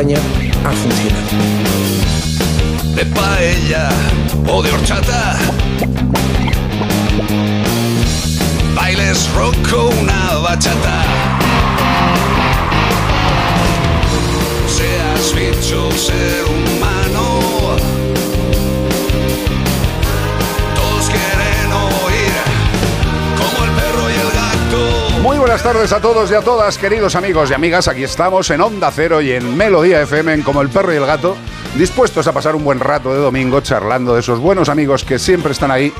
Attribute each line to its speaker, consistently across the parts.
Speaker 1: España ha funcionado.
Speaker 2: De paella o de horchata. Bailes rock o una bachata. Seas bicho ser humano.
Speaker 3: Muy buenas tardes a todos y a todas, queridos amigos y amigas. Aquí estamos en Onda Cero y en Melodía FM, en Como el Perro y el Gato, dispuestos a pasar un buen rato de domingo charlando de esos buenos amigos que siempre están ahí,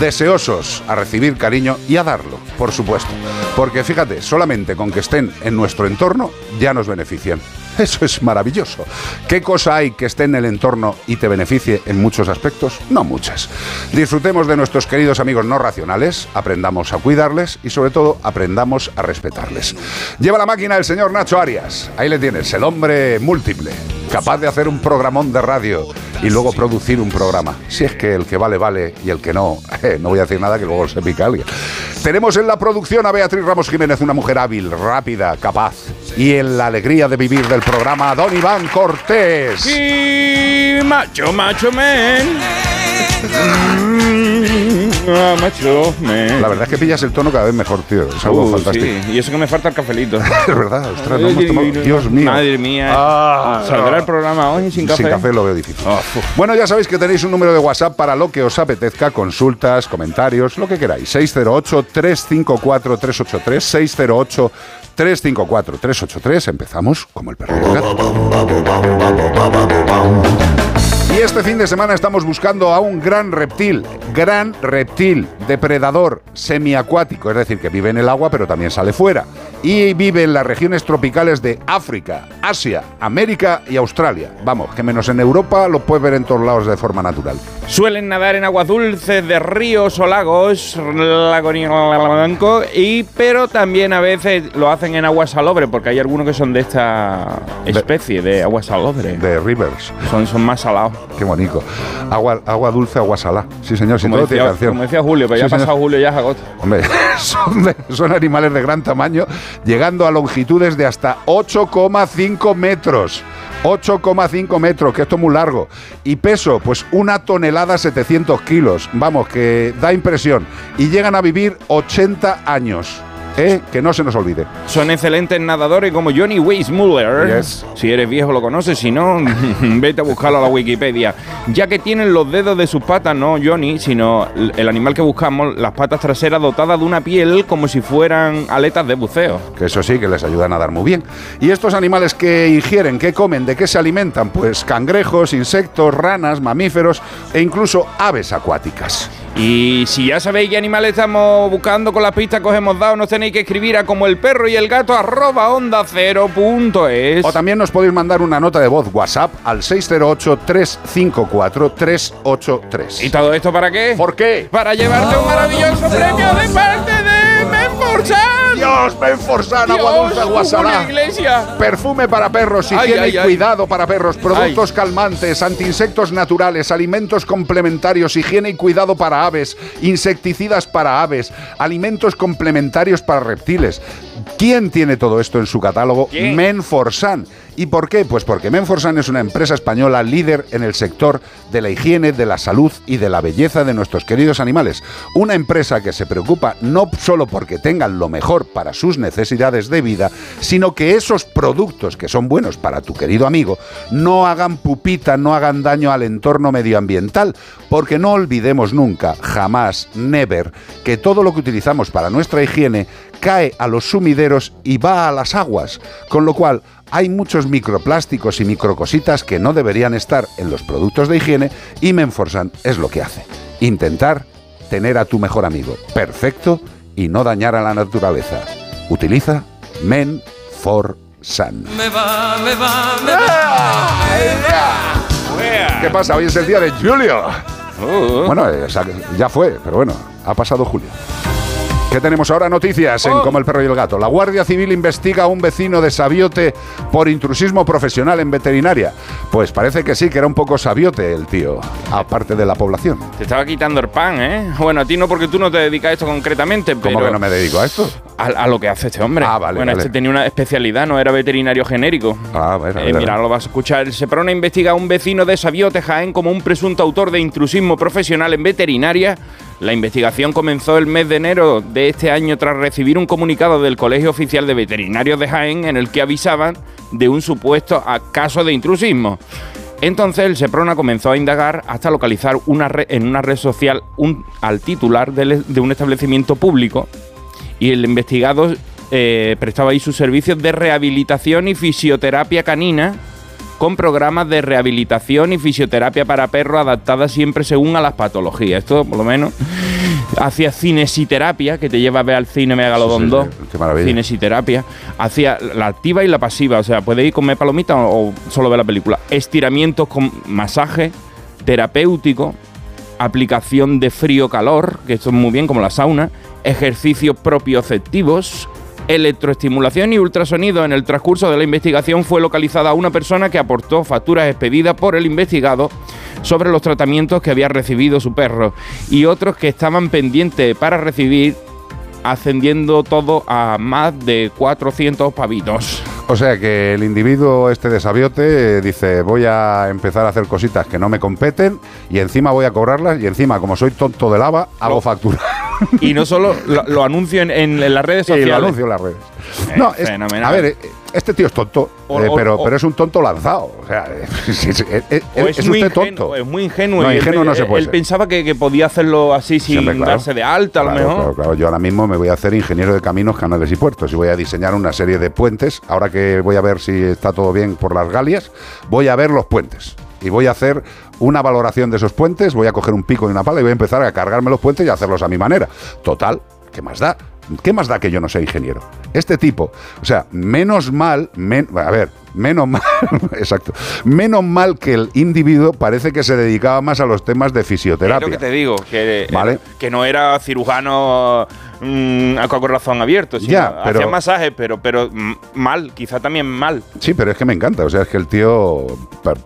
Speaker 3: deseosos a recibir cariño y a darlo, por supuesto. Porque fíjate, solamente con que estén en nuestro entorno ya nos benefician. Eso es maravilloso. ¿Qué cosa hay que esté en el entorno y te beneficie en muchos aspectos? No muchas. Disfrutemos de nuestros queridos amigos no racionales, aprendamos a cuidarles y sobre todo aprendamos a respetarles. Lleva la máquina el señor Nacho Arias. Ahí le tienes, el hombre múltiple, capaz de hacer un programón de radio y luego producir un programa. Si es que el que vale, vale y el que no, eh, no voy a decir nada que luego se pica alguien. Tenemos en la producción a Beatriz Ramos Jiménez, una mujer hábil, rápida, capaz y en la alegría de vivir del programa Don Iván Cortés.
Speaker 4: Y macho, macho, men. Mm, ah, macho, men.
Speaker 3: La verdad es que pillas el tono cada vez mejor, tío. Es algo
Speaker 4: Uh,
Speaker 3: fantástico.
Speaker 4: sí, y eso que me falta el cafelito.
Speaker 3: Es verdad, ostras, no hemos tomado- Dios mío.
Speaker 4: Madre mía.
Speaker 3: Ah.
Speaker 4: ¿Saldrá el programa hoy sin café?
Speaker 3: Sin café lo veo difícil.
Speaker 4: Ah.
Speaker 3: Bueno, ya sabéis que tenéis un número de WhatsApp para lo que os apetezca, consultas, comentarios, lo que queráis. 608-354-383, 608-354-383. Empezamos como el perro. Y este fin de semana estamos buscando a un gran reptil, gran reptil, depredador, semiacuático, es decir, que vive en el agua pero también sale fuera. Y vive en las regiones tropicales de África, Asia, América y Australia. Vamos, que menos en Europa lo puedes ver en todos lados de forma natural.
Speaker 4: Suelen nadar en aguas dulces de ríos o lagos, lago blanco, y pero también a veces lo hacen en agua salobre, porque hay algunos que son de esta especie de agua salobre.
Speaker 3: De rivers.
Speaker 4: Son, son más salados.
Speaker 3: Qué bonito. Agua, agua dulce, agua salada. Sí, señor, sí,
Speaker 4: Como decía,
Speaker 3: canción.
Speaker 4: como decía Julio, pero ya ha pasado Julio, ya es agosto.
Speaker 3: Hombre, son, de- son animales de gran tamaño, llegando a longitudes de hasta 8,5 metros. 8,5 metros, que esto es muy largo. Y peso, pues una tonelada 700 kilos. Vamos, que da impresión. Y llegan a vivir 80 años. ¿Eh? Que no se nos olvide.
Speaker 4: Son excelentes nadadores como Johnny Weissmuller.
Speaker 3: Yes.
Speaker 4: Si eres viejo lo conoces, si no, vete a buscarlo a la Wikipedia. Ya que tienen los dedos de sus patas, no Johnny, sino el animal que buscamos, las patas traseras dotadas de una piel como si fueran aletas de buceo.
Speaker 3: Que eso sí, que les ayuda a nadar muy bien. ¿Y estos animales que ingieren, qué comen, de qué se alimentan? Pues cangrejos, insectos, ranas, mamíferos e incluso aves acuáticas.
Speaker 4: Y si ya sabéis qué animal estamos buscando con las pistas que os hemos dado, nos tenéis que escribir a como el perro y el gato arroba onda cero punto es.
Speaker 3: O también nos podéis mandar una nota de voz WhatsApp al 608-354-383.
Speaker 4: ¿Y todo esto para qué?
Speaker 3: ¿Por qué?
Speaker 4: Para llevarte un maravilloso premio de parte de Menforsan.
Speaker 3: Dios, Menforsan, agua dulce, agua
Speaker 4: Julio
Speaker 3: salada.
Speaker 4: Iglesia.
Speaker 3: Perfume para perros, higiene
Speaker 4: ay,
Speaker 3: y
Speaker 4: ay.
Speaker 3: cuidado para perros, productos calmantes, antiinsectos naturales, alimentos complementarios, higiene y cuidado para aves, insecticidas para aves, alimentos complementarios para reptiles. ¿Quién tiene todo esto en su catálogo?
Speaker 4: ¿Quién?
Speaker 3: Menforsan. ¿Y por qué? Pues porque Menforsan es una empresa española líder en el sector de la higiene, de la salud y de la belleza de nuestros queridos animales. Una empresa que se preocupa no solo porque tengan lo mejor para sus necesidades de vida, sino que esos productos que son buenos para tu querido amigo no hagan pupita, no hagan daño al entorno medioambiental. Porque no olvidemos nunca, jamás, never, que todo lo que utilizamos para nuestra higiene cae a los sumideros y va a las aguas. Con lo cual, hay muchos microplásticos y microcositas que no deberían estar en los productos de higiene y Menforsan es lo que hace. Intentar tener a tu mejor amigo perfecto y no dañar a la naturaleza. Utiliza Menforsan.
Speaker 2: Me va, me va, me va.
Speaker 3: ¿Qué pasa? Hoy es el día de Julio.
Speaker 4: Uh,
Speaker 3: Bueno, eh, ya fue, pero bueno, ha pasado Julio. ¿Qué tenemos ahora? Noticias en
Speaker 4: Oh.
Speaker 3: Como el perro y el gato. La Guardia Civil investiga a un vecino de Sabiote por intrusismo profesional en veterinaria. Pues parece que sí, que era un poco sabiote el tío, aparte de la población.
Speaker 4: Te estaba quitando el pan, ¿eh? Bueno, a ti no porque tú no te dedicas a esto concretamente, pero
Speaker 3: ¿Cómo que no me dedico a esto?
Speaker 4: a, a lo que hace este hombre.
Speaker 3: Ah, vale,
Speaker 4: Bueno,
Speaker 3: vale.
Speaker 4: este tenía una especialidad, no era veterinario genérico.
Speaker 3: Ah, bueno,
Speaker 4: Eh, mira, lo vas a escuchar. El Seprona investiga a un vecino de Sabiote, Jaén, como un presunto autor de intrusismo profesional en veterinaria. La investigación comenzó el mes de enero de este año tras recibir un comunicado del Colegio Oficial de Veterinarios de Jaén en el que avisaban de un supuesto caso de intrusismo. Entonces el Seprona comenzó a indagar hasta localizar una re- en una red social al titular de un establecimiento público y el investigado eh, prestaba ahí sus servicios de rehabilitación y fisioterapia canina con programas de rehabilitación y fisioterapia para perros adaptadas siempre según a las patologías. Esto, por lo menos, hacía cinesiterapia, que te lleva a ver al cine Megalodon
Speaker 3: Sí, sí,
Speaker 4: 2.
Speaker 3: sí, qué maravilla.
Speaker 4: Cinesiterapia. Hacía la activa y la pasiva, o sea, puede ir comer palomitas o, o solo ver la película. Estiramientos con masaje terapéutico, aplicación de frío-calor, que esto es muy bien como la sauna, ejercicios propioceptivos, electroestimulación y ultrasonido. En el transcurso de la investigación fue localizada una persona que aportó facturas expedidas por el investigado sobre los tratamientos que había recibido su perro y otros que estaban pendientes para recibir, ascendiendo todo a más de 400 pavitos.
Speaker 3: O sea que el individuo este de Sabiote eh, dice voy a empezar a hacer cositas que no me competen y encima voy a cobrarlas y encima como soy tonto de lava hago
Speaker 4: Lo-
Speaker 3: factura.
Speaker 4: Y no solo lo, lo anuncio en, en- en las redes
Speaker 3: y
Speaker 4: sociales.
Speaker 3: lo anuncio en las redes.
Speaker 4: Eh,
Speaker 3: no, es-
Speaker 4: fenomenal.
Speaker 3: a ver, eh, este tío es tonto,
Speaker 4: O-
Speaker 3: eh, pero,
Speaker 4: o-
Speaker 3: pero es un tonto lanzado. O sea, sí, es, es-
Speaker 4: O
Speaker 3: es
Speaker 4: es, muy
Speaker 3: usted
Speaker 4: ingenuo,
Speaker 3: tonto.
Speaker 4: es muy ingenuo.
Speaker 3: No,
Speaker 4: y él-
Speaker 3: no se puede
Speaker 4: Él
Speaker 3: ser.
Speaker 4: pensaba que, que podía hacerlo así sin
Speaker 3: Siempre, claro.
Speaker 4: darse de alta, a lo
Speaker 3: Claro,
Speaker 4: mejor.
Speaker 3: claro, claro. Yo ahora mismo me voy a hacer ingeniero de caminos, canales y puertos y voy a diseñar una serie de puentes. Ahora que voy a ver si está todo bien por las Galias, voy a ver los puentes. Y voy a hacer una valoración de esos puentes, voy a coger un pico y una pala y voy a empezar a cargarme los puentes y a hacerlos a mi manera. Total, ¿qué más da? ¿Qué más da que yo no sea ingeniero? Este tipo, o sea, menos mal, men- a ver, menos mal, exacto, menos mal que el individuo parece que se dedicaba más a los temas de
Speaker 4: Es
Speaker 3: fisioterapia.
Speaker 4: lo que te digo, que,
Speaker 3: Vale.
Speaker 4: que no era cirujano mm, a corazón abierto, sino
Speaker 3: Ya,
Speaker 4: hacía masajes, pero, pero mal, quizá también mal.
Speaker 3: Sí, pero es que me encanta. O sea, es que el tío per-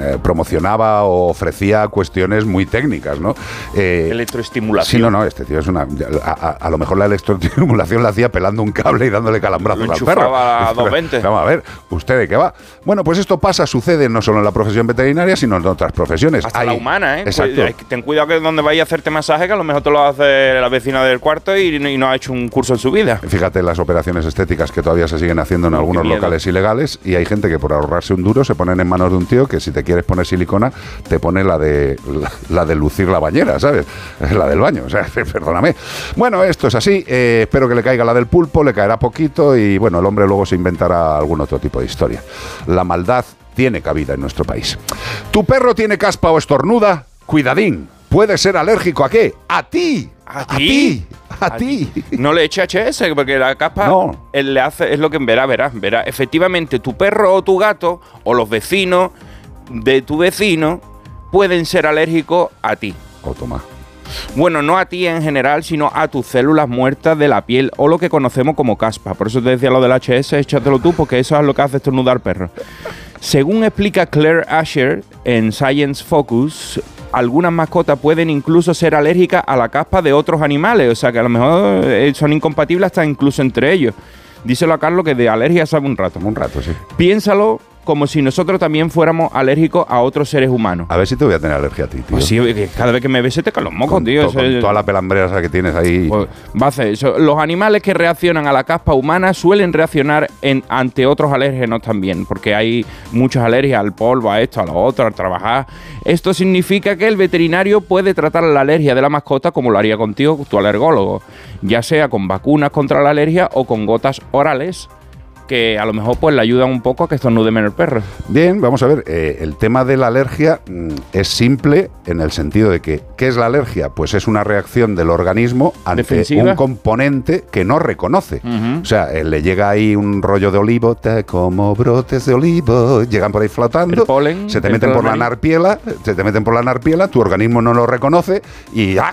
Speaker 3: eh, promocionaba o ofrecía cuestiones muy técnicas, ¿no? Eh,
Speaker 4: Electroestimulación.
Speaker 3: Sí, no, no, este tío es una. A, a- a lo mejor la electroestimulación la hacía pelando un cable y dándole calambrazos al perro.
Speaker 4: a 220.
Speaker 3: Vamos a ver, ¿usted de qué va? Bueno, pues esto pasa, sucede no solo en la profesión veterinaria, sino en otras profesiones.
Speaker 4: Hasta
Speaker 3: Hay-
Speaker 4: la humana, ¿eh?
Speaker 3: Exacto.
Speaker 4: Ten cuidado que donde vayas a hacerte masaje, que a lo mejor te lo hace la vecina del cuarto y, y no ha hecho un curso en su vida.
Speaker 3: Fíjate las operaciones estéticas que todavía se siguen haciendo en algunos locales ilegales y hay gente que por ahorrarse un duro se ponen en manos de un tío que si te quieres poner silicona te pone la de la, la de lucir la bañera, ¿sabes? La del baño, o sea, perdóname. Bueno, esto es así, eh, espero que le caiga la del pulpo, le caerá poquito y bueno, el hombre luego se inventará algún otro tipo de historia. La maldad tiene cabida en nuestro país. ¿Tu perro tiene caspa o estornuda? Cuidadín, puede ser alérgico a qué? A ti.
Speaker 4: ¿A
Speaker 3: A
Speaker 4: ti?
Speaker 3: A ti.
Speaker 4: No le eche HS, porque la capa
Speaker 3: No.
Speaker 4: él le hace, es lo que verá, verá, verá. Efectivamente, tu perro o tu gato, o los vecinos de tu vecino, pueden ser alérgicos a ti.
Speaker 3: Oh, toma.
Speaker 4: Bueno, no a ti en general, sino a tus células muertas de la piel o lo que conocemos como caspa. Por eso te decía lo del HS, échatelo tú, porque eso es lo que hace estornudar perro. Según explica Claire Asher en Science Focus, algunas mascotas pueden incluso ser alérgicas a la caspa de otros animales, o sea que a lo mejor eh, son incompatibles hasta incluso entre ellos. Díselo a Carlos que de alergia sabe un rato.
Speaker 3: Un rato, sí.
Speaker 4: Piénsalo como si nosotros también fuéramos alérgicos a otros seres humanos.
Speaker 3: A ver si te voy a tener alergia a ti, tío.
Speaker 4: Pues sí, cada vez que me ves se te caen los mocos,
Speaker 3: con,
Speaker 4: tío.
Speaker 3: to- con
Speaker 4: es-
Speaker 3: toda la pelambrera que tienes ahí.
Speaker 4: pues, va a hacer eso. Los animales que reaccionan a la caspa humana suelen reaccionar en- ante otros alérgenos también, porque hay muchas alergias al polvo, a esto, a lo otro, al trabajar. Esto significa que el veterinario puede tratar la alergia de la mascota como lo haría contigo, tu alergólogo, ya sea con vacunas contra la alergia o con gotas orales que a lo mejor pues le ayudan un poco a que estornude menos el perro.
Speaker 3: Bien, vamos a ver. eh, el tema de la alergia mm, es simple en el sentido de que, ¿qué es la alergia? Pues es una reacción del organismo ante
Speaker 4: Defensiva.
Speaker 3: un componente que no reconoce. O sea, eh, le llega ahí un rollo de olivo, como brotes de olivo, llegan por ahí flotando,
Speaker 4: El polen
Speaker 3: se te meten por
Speaker 4: la
Speaker 3: narpiela, se te meten por la narpiela, tu organismo no lo reconoce y ¡ah!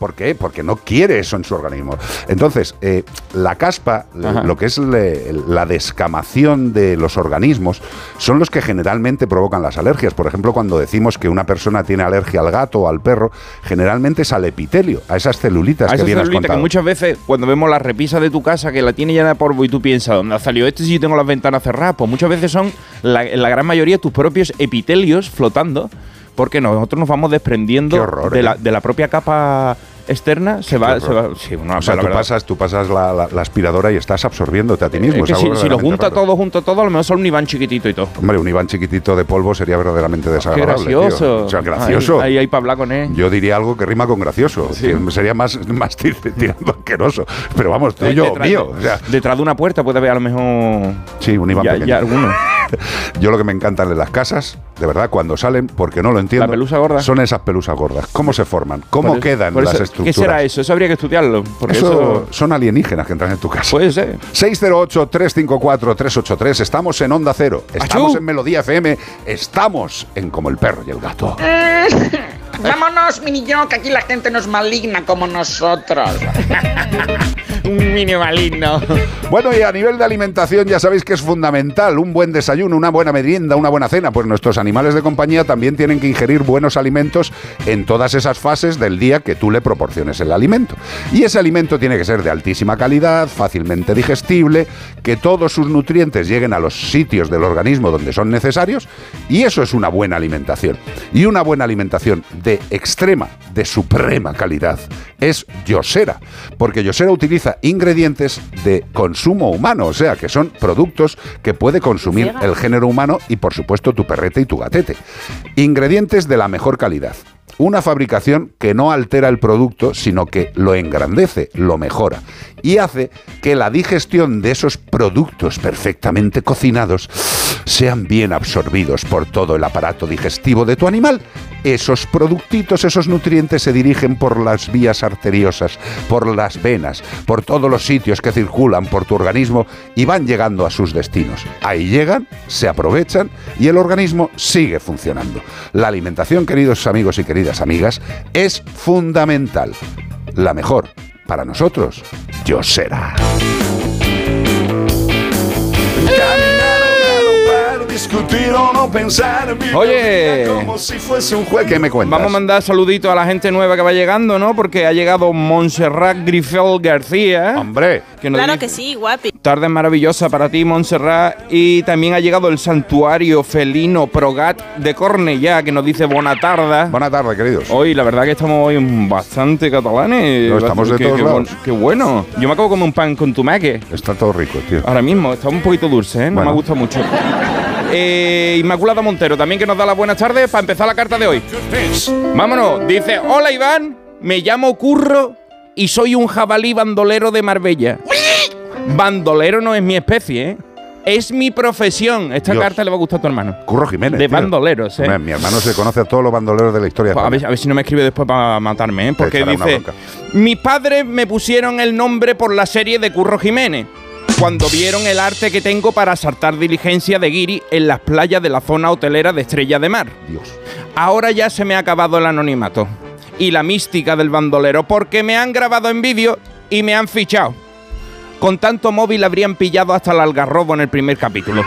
Speaker 3: ¿Por qué? Porque no quiere eso en su organismo. Entonces, eh, la caspa,
Speaker 4: Ajá.
Speaker 3: lo que es le- la descamación de los organismos, son los que generalmente provocan las alergias. Por ejemplo, cuando decimos que una persona tiene alergia al gato o al perro, generalmente es al epitelio, a esas celulitas
Speaker 4: A
Speaker 3: que bien has
Speaker 4: celulita que muchas veces cuando vemos la repisa de tu casa que la tiene llena de polvo y tú piensas, ¿dónde ha salido esto si yo tengo las ventanas cerradas? Pues muchas veces son, la, la gran mayoría, tus propios epitelios flotando porque nosotros nos vamos desprendiendo
Speaker 3: horror,
Speaker 4: de,
Speaker 3: ¿eh?
Speaker 4: la, de la propia capa externa, se va,
Speaker 3: Qué
Speaker 4: se va... Sí, una-
Speaker 3: O sea, tú
Speaker 4: verdad.
Speaker 3: pasas, tú pasas la, la- la aspiradora y estás absorbiéndote a ti mismo.
Speaker 4: Es que
Speaker 3: es
Speaker 4: si, si lo junta
Speaker 3: raro.
Speaker 4: todo, junta todo, a lo mejor son un Iván chiquitito y todo.
Speaker 3: Hombre, un Iván chiquitito de polvo sería verdaderamente
Speaker 4: Qué
Speaker 3: desagradable. tío.
Speaker 4: gracioso.
Speaker 3: O sea, gracioso.
Speaker 4: Ahí, ahí, para hablar con él.
Speaker 3: Yo diría algo que rima con gracioso.
Speaker 4: Sí.
Speaker 3: sería más, más tir- tirando asqueroso. Pero vamos, tuyo,
Speaker 4: Detrás-
Speaker 3: mío. O sea,
Speaker 4: detrás de una puerta puede haber a lo mejor...
Speaker 3: sí, un Iván
Speaker 4: ya,
Speaker 3: pequeño.
Speaker 4: ya alguno.
Speaker 3: Yo lo que me encantan de las casas, de verdad, cuando salen, porque no lo entiendo.
Speaker 4: ¿La pelusa gorda?
Speaker 3: Son esas pelusas gordas. ¿Cómo se forman? ¿Cómo
Speaker 4: eso-
Speaker 3: quedan las
Speaker 4: eso-
Speaker 3: estructuras?
Speaker 4: ¿Qué será eso? Eso habría que estudiarlo. Porque
Speaker 3: Eso,
Speaker 4: eso,
Speaker 3: son alienígenas que entran en tu casa.
Speaker 4: puede ser.
Speaker 3: 608-354-383. Estamos en Onda Cero. Estamos
Speaker 4: ¡Achú!
Speaker 3: en Melodía FM. Estamos en Como el Perro y el Gato.
Speaker 5: Vámonos, mini yo, que aquí la gente no es maligna como nosotros.
Speaker 4: Un mini maligno.
Speaker 3: Bueno, y a nivel de alimentación ya sabéis que es fundamental un buen desayuno, una buena merienda, una buena cena, pues nuestros animales de compañía también tienen que ingerir buenos alimentos en todas esas fases del día que tú le proporciones el alimento. Y ese alimento tiene que ser de altísima calidad, fácilmente digestible, que todos sus nutrientes lleguen a los sitios del organismo donde son necesarios, y eso es una buena alimentación. Y una buena alimentación de extrema, de suprema calidad es Yosera, porque Yosera utiliza ingredientes de consumo humano, o sea, que son productos que puede consumir el género humano y por supuesto tu perrete y tu gatete. Ingredientes de la mejor calidad. Una fabricación que no altera el producto, sino que lo engrandece, lo mejora y hace que la digestión de esos productos perfectamente cocinados sean bien absorbidos por todo el aparato digestivo de tu animal. Esos productitos, esos nutrientes se dirigen por las vías arteriosas, por las venas, por todos los sitios que circulan por tu organismo y van llegando a sus destinos. Ahí llegan, se aprovechan y el organismo sigue funcionando. La alimentación, queridos amigos y queridas amigas, es fundamental. La mejor para nosotros, yo será. Discutir o no pensar.
Speaker 4: Oye.
Speaker 3: como si fuese un juez. ¿Qué me cuentas?
Speaker 4: Vamos a mandar saluditos a la gente nueva que va llegando, ¿no? Porque ha llegado Montserrat Grifel García.
Speaker 3: Hombre,
Speaker 4: Que nos
Speaker 6: Claro
Speaker 4: dice-
Speaker 6: que sí, guapi.
Speaker 4: Tarde maravillosa para ti, Montserrat. Y también ha llegado el santuario felino Progat de Cornellá, que nos dice buena tarde.
Speaker 3: buena tarde, queridos.
Speaker 4: Hoy, la verdad que estamos hoy bastante catalanes.
Speaker 3: No, estamos de
Speaker 4: Qué-
Speaker 3: todos
Speaker 4: qué
Speaker 3: lados.
Speaker 4: Qué bueno. Yo me acabo de comer un pan con tumaque.
Speaker 3: Está todo rico, tío.
Speaker 4: Ahora mismo, está un poquito dulce, ¿eh? No
Speaker 3: Bueno.
Speaker 4: me gusta mucho. Eh, Inmaculada Montero, también que nos da las buenas tardes para empezar la carta de hoy. Vámonos. Dice, hola Iván, me llamo Curro y soy un jabalí bandolero de Marbella. Bandolero no es mi especie, ¿eh? Es mi profesión. Esta
Speaker 3: Dios.
Speaker 4: carta le va a gustar a tu hermano.
Speaker 3: Curro Jiménez.
Speaker 4: De
Speaker 3: tío.
Speaker 4: bandoleros, ¿eh?
Speaker 3: Mi hermano se conoce a todos los bandoleros de la historia.
Speaker 4: Pues a, ver, a ver si no me escribe después para matarme, ¿eh? Porque dice. Mis padres me pusieron el nombre por la serie de Curro Jiménez. Cuando vieron el arte que tengo para saltar diligencia de guiri en las playas de la zona hotelera de Estrella de Mar.
Speaker 3: Dios.
Speaker 4: Ahora ya se me ha acabado el anonimato y la mística del bandolero porque me han grabado en vídeo y me han fichado. Con tanto móvil habrían pillado hasta el algarrobo en el primer capítulo.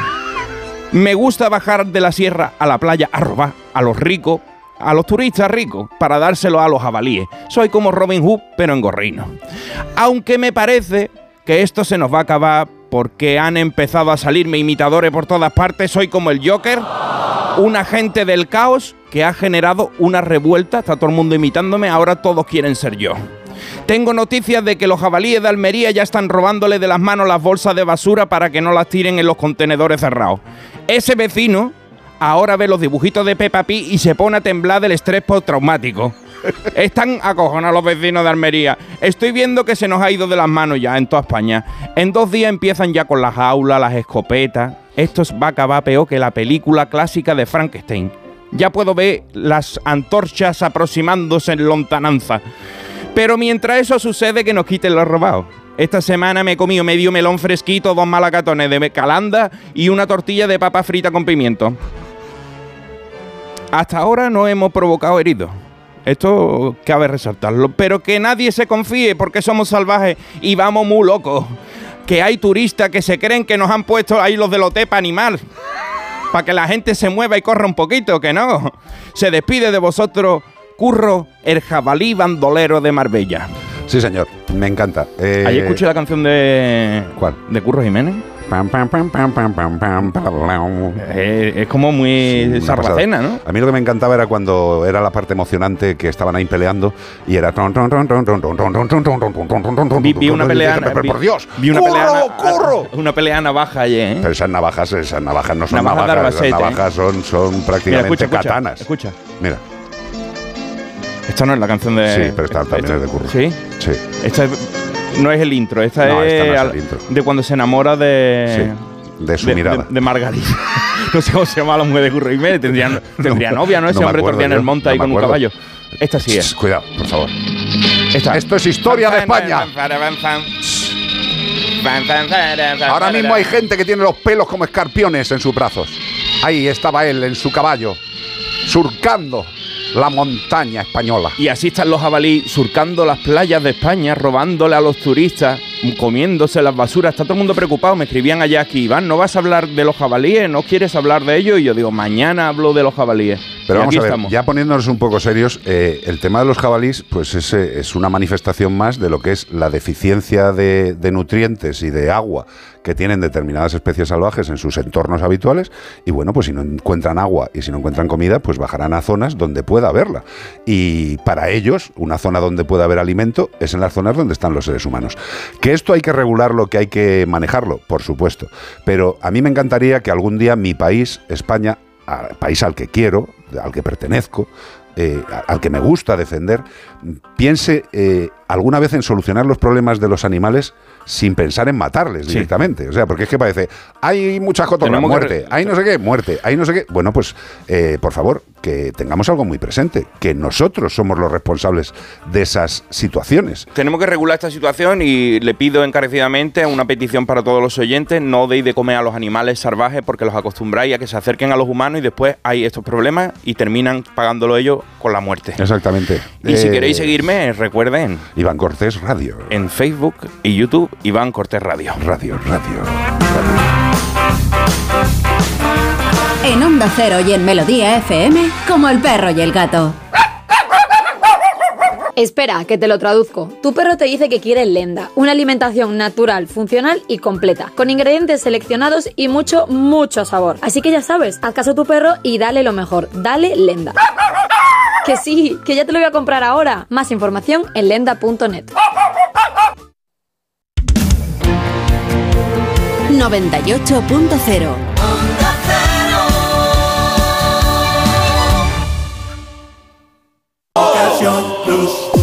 Speaker 4: Me gusta bajar de la sierra a la playa a robar a los ricos, a los turistas ricos, para dárselo a los jabalíes. Soy como Robin Hood, pero en gorrino. Aunque me parece que esto se nos va a acabar porque han empezado a salirme imitadores por todas partes. Soy como el Joker, un agente del caos que ha generado una revuelta. Está todo el mundo imitándome, ahora todos quieren ser yo. Tengo noticias de que los jabalíes de Almería ya están robándole de las manos las bolsas de basura para que no las tiren en los contenedores cerrados. Ese vecino ahora ve los dibujitos de Peppa Pig y se pone a temblar del estrés postraumático. Están acojonados los vecinos de Almería. Estoy viendo que se nos ha ido de las manos ya en toda España. En dos días empiezan ya con las aulas, las escopetas. Esto va a acabar peor que la película clásica de Frankenstein. Ya puedo ver las antorchas aproximándose en lontananza. Pero mientras eso sucede, que nos quiten los robados. Esta semana me he comido medio melón fresquito, dos malacatones de calanda y una tortilla de papa frita con pimiento. Hasta ahora no hemos provocado heridos. Esto cabe resaltarlo. Pero que nadie se confíe porque somos salvajes y vamos muy locos. Que hay turistas que se creen que nos han puesto ahí los del Otepa Animal. Para que la gente se mueva y corra un poquito, que no. Se despide de vosotros Curro, el jabalí bandolero de Marbella.
Speaker 3: Sí, señor, me encanta. Eh,
Speaker 4: Ayer escuché la canción de.
Speaker 3: ¿Cuál?
Speaker 4: De Curro Jiménez. Es como muy
Speaker 3: sí,
Speaker 4: sarracena, ¿no?
Speaker 3: A mí lo que me encantaba era cuando era la parte emocionante que estaban ahí peleando y era.
Speaker 4: Vi, una pelea.
Speaker 3: ¡Por Dios!
Speaker 4: Vi una pelea,
Speaker 3: corro!
Speaker 4: Una pelea navaja allí, ¿eh?
Speaker 3: Pero esas navajas, esas navajas no son
Speaker 4: navajas.
Speaker 3: navajas navajas son, son prácticamente
Speaker 4: Mira, escucha,
Speaker 3: katanas.
Speaker 4: Escucha.
Speaker 3: Mira.
Speaker 4: Esta no es la canción de.
Speaker 3: Sí, pero esta, también es de curro.
Speaker 4: ¿Sí?
Speaker 3: Sí.
Speaker 4: Esta es no es el intro, esta
Speaker 3: No,
Speaker 4: es,
Speaker 3: esta no es
Speaker 4: al-
Speaker 3: el intro.
Speaker 4: de cuando se enamora de.
Speaker 3: sí, de su
Speaker 4: de,
Speaker 3: mirada.
Speaker 4: de- de Margarita. no sé cómo se llama la mujer de Curro Jiménez. Tendría, tendría novia, ¿no? Ese hombre todavía en el monte ahí con un caballo. Esta sí es.
Speaker 3: Shh, Cuidado, por favor.
Speaker 4: Esta.
Speaker 3: Esto es historia de España. Ahora mismo hay gente que tiene los pelos como escarpiones en sus brazos. Ahí estaba él en su caballo, surcando la montaña española.
Speaker 4: Y así están los jabalí surcando las playas de España, robándole a los turistas, comiéndose las basuras. Está todo el mundo preocupado. Me escribían allá aquí, Iván, ¿no vas a hablar de los jabalíes? ¿No quieres hablar de ellos? Y yo digo, mañana hablo de los jabalíes.
Speaker 3: Pero
Speaker 4: Y
Speaker 3: vamos a ver,
Speaker 4: estamos.
Speaker 3: ya poniéndonos un poco serios, eh, el tema de los jabalís, pues es, es una manifestación más de lo que es la deficiencia de, de nutrientes y de agua que tienen determinadas especies salvajes en sus entornos habituales. Y bueno, pues si no encuentran agua y si no encuentran comida, pues bajarán a zonas donde pueda haberla. Y para ellos, una zona donde pueda haber alimento es en las zonas donde están los seres humanos. Que esto hay que regularlo, que hay que manejarlo, por supuesto. Pero a mí me encantaría que algún día mi país, España, país al que quiero, al que pertenezco, eh, al que me gusta defender, piense eh, alguna vez en solucionar los problemas de los animales sin pensar en matarles
Speaker 4: Sí.
Speaker 3: directamente. O sea, porque es que parece, hay muchas cotorras, muerte, hay no sé qué, muerte, hay no sé qué. Bueno, pues, eh, por favor, que tengamos algo muy presente, que nosotros somos los responsables de esas situaciones.
Speaker 4: Tenemos que regular esta situación y le pido encarecidamente una petición para todos los oyentes, no deis de comer a los animales salvajes porque los acostumbráis a que se acerquen a los humanos y después hay estos problemas y terminan pagándolo ellos con la muerte.
Speaker 3: Exactamente.
Speaker 4: Y si
Speaker 3: Eh,
Speaker 4: queréis seguirme, recuerden,
Speaker 3: Iván Cortés Radio.
Speaker 4: en Facebook y YouTube, Iván Cortés Radio.
Speaker 3: Radio, radio.
Speaker 6: En Onda Cero y en Melodía FM, como el perro y el gato.
Speaker 7: Espera, que te lo traduzco. Tu perro te dice que quiere lenda, una alimentación natural, funcional y completa, con ingredientes seleccionados y mucho, mucho sabor. Así que ya sabes, haz caso a tu perro y dale lo mejor, dale lenda. Que sí, que ya te lo voy a comprar ahora. Más información en lenda.net.
Speaker 6: 98.0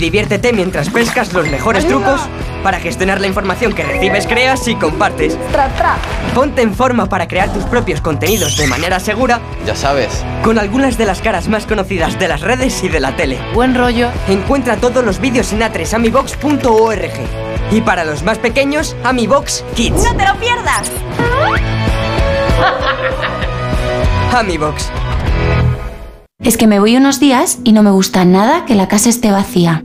Speaker 8: diviértete mientras pescas los mejores trucos para gestionar la información que recibes, creas y compartes. Ponte en forma para crear tus propios contenidos de manera segura.
Speaker 9: Ya sabes.
Speaker 8: Con algunas de las caras más conocidas de las redes y de la tele.
Speaker 10: Buen rollo.
Speaker 8: Encuentra todos los vídeos en atresamibox.org. Y para los más pequeños, Amibox Kids.
Speaker 10: ¡No te lo pierdas!
Speaker 8: Amibox.
Speaker 11: Es que me voy unos días y no me gusta nada que la casa esté vacía.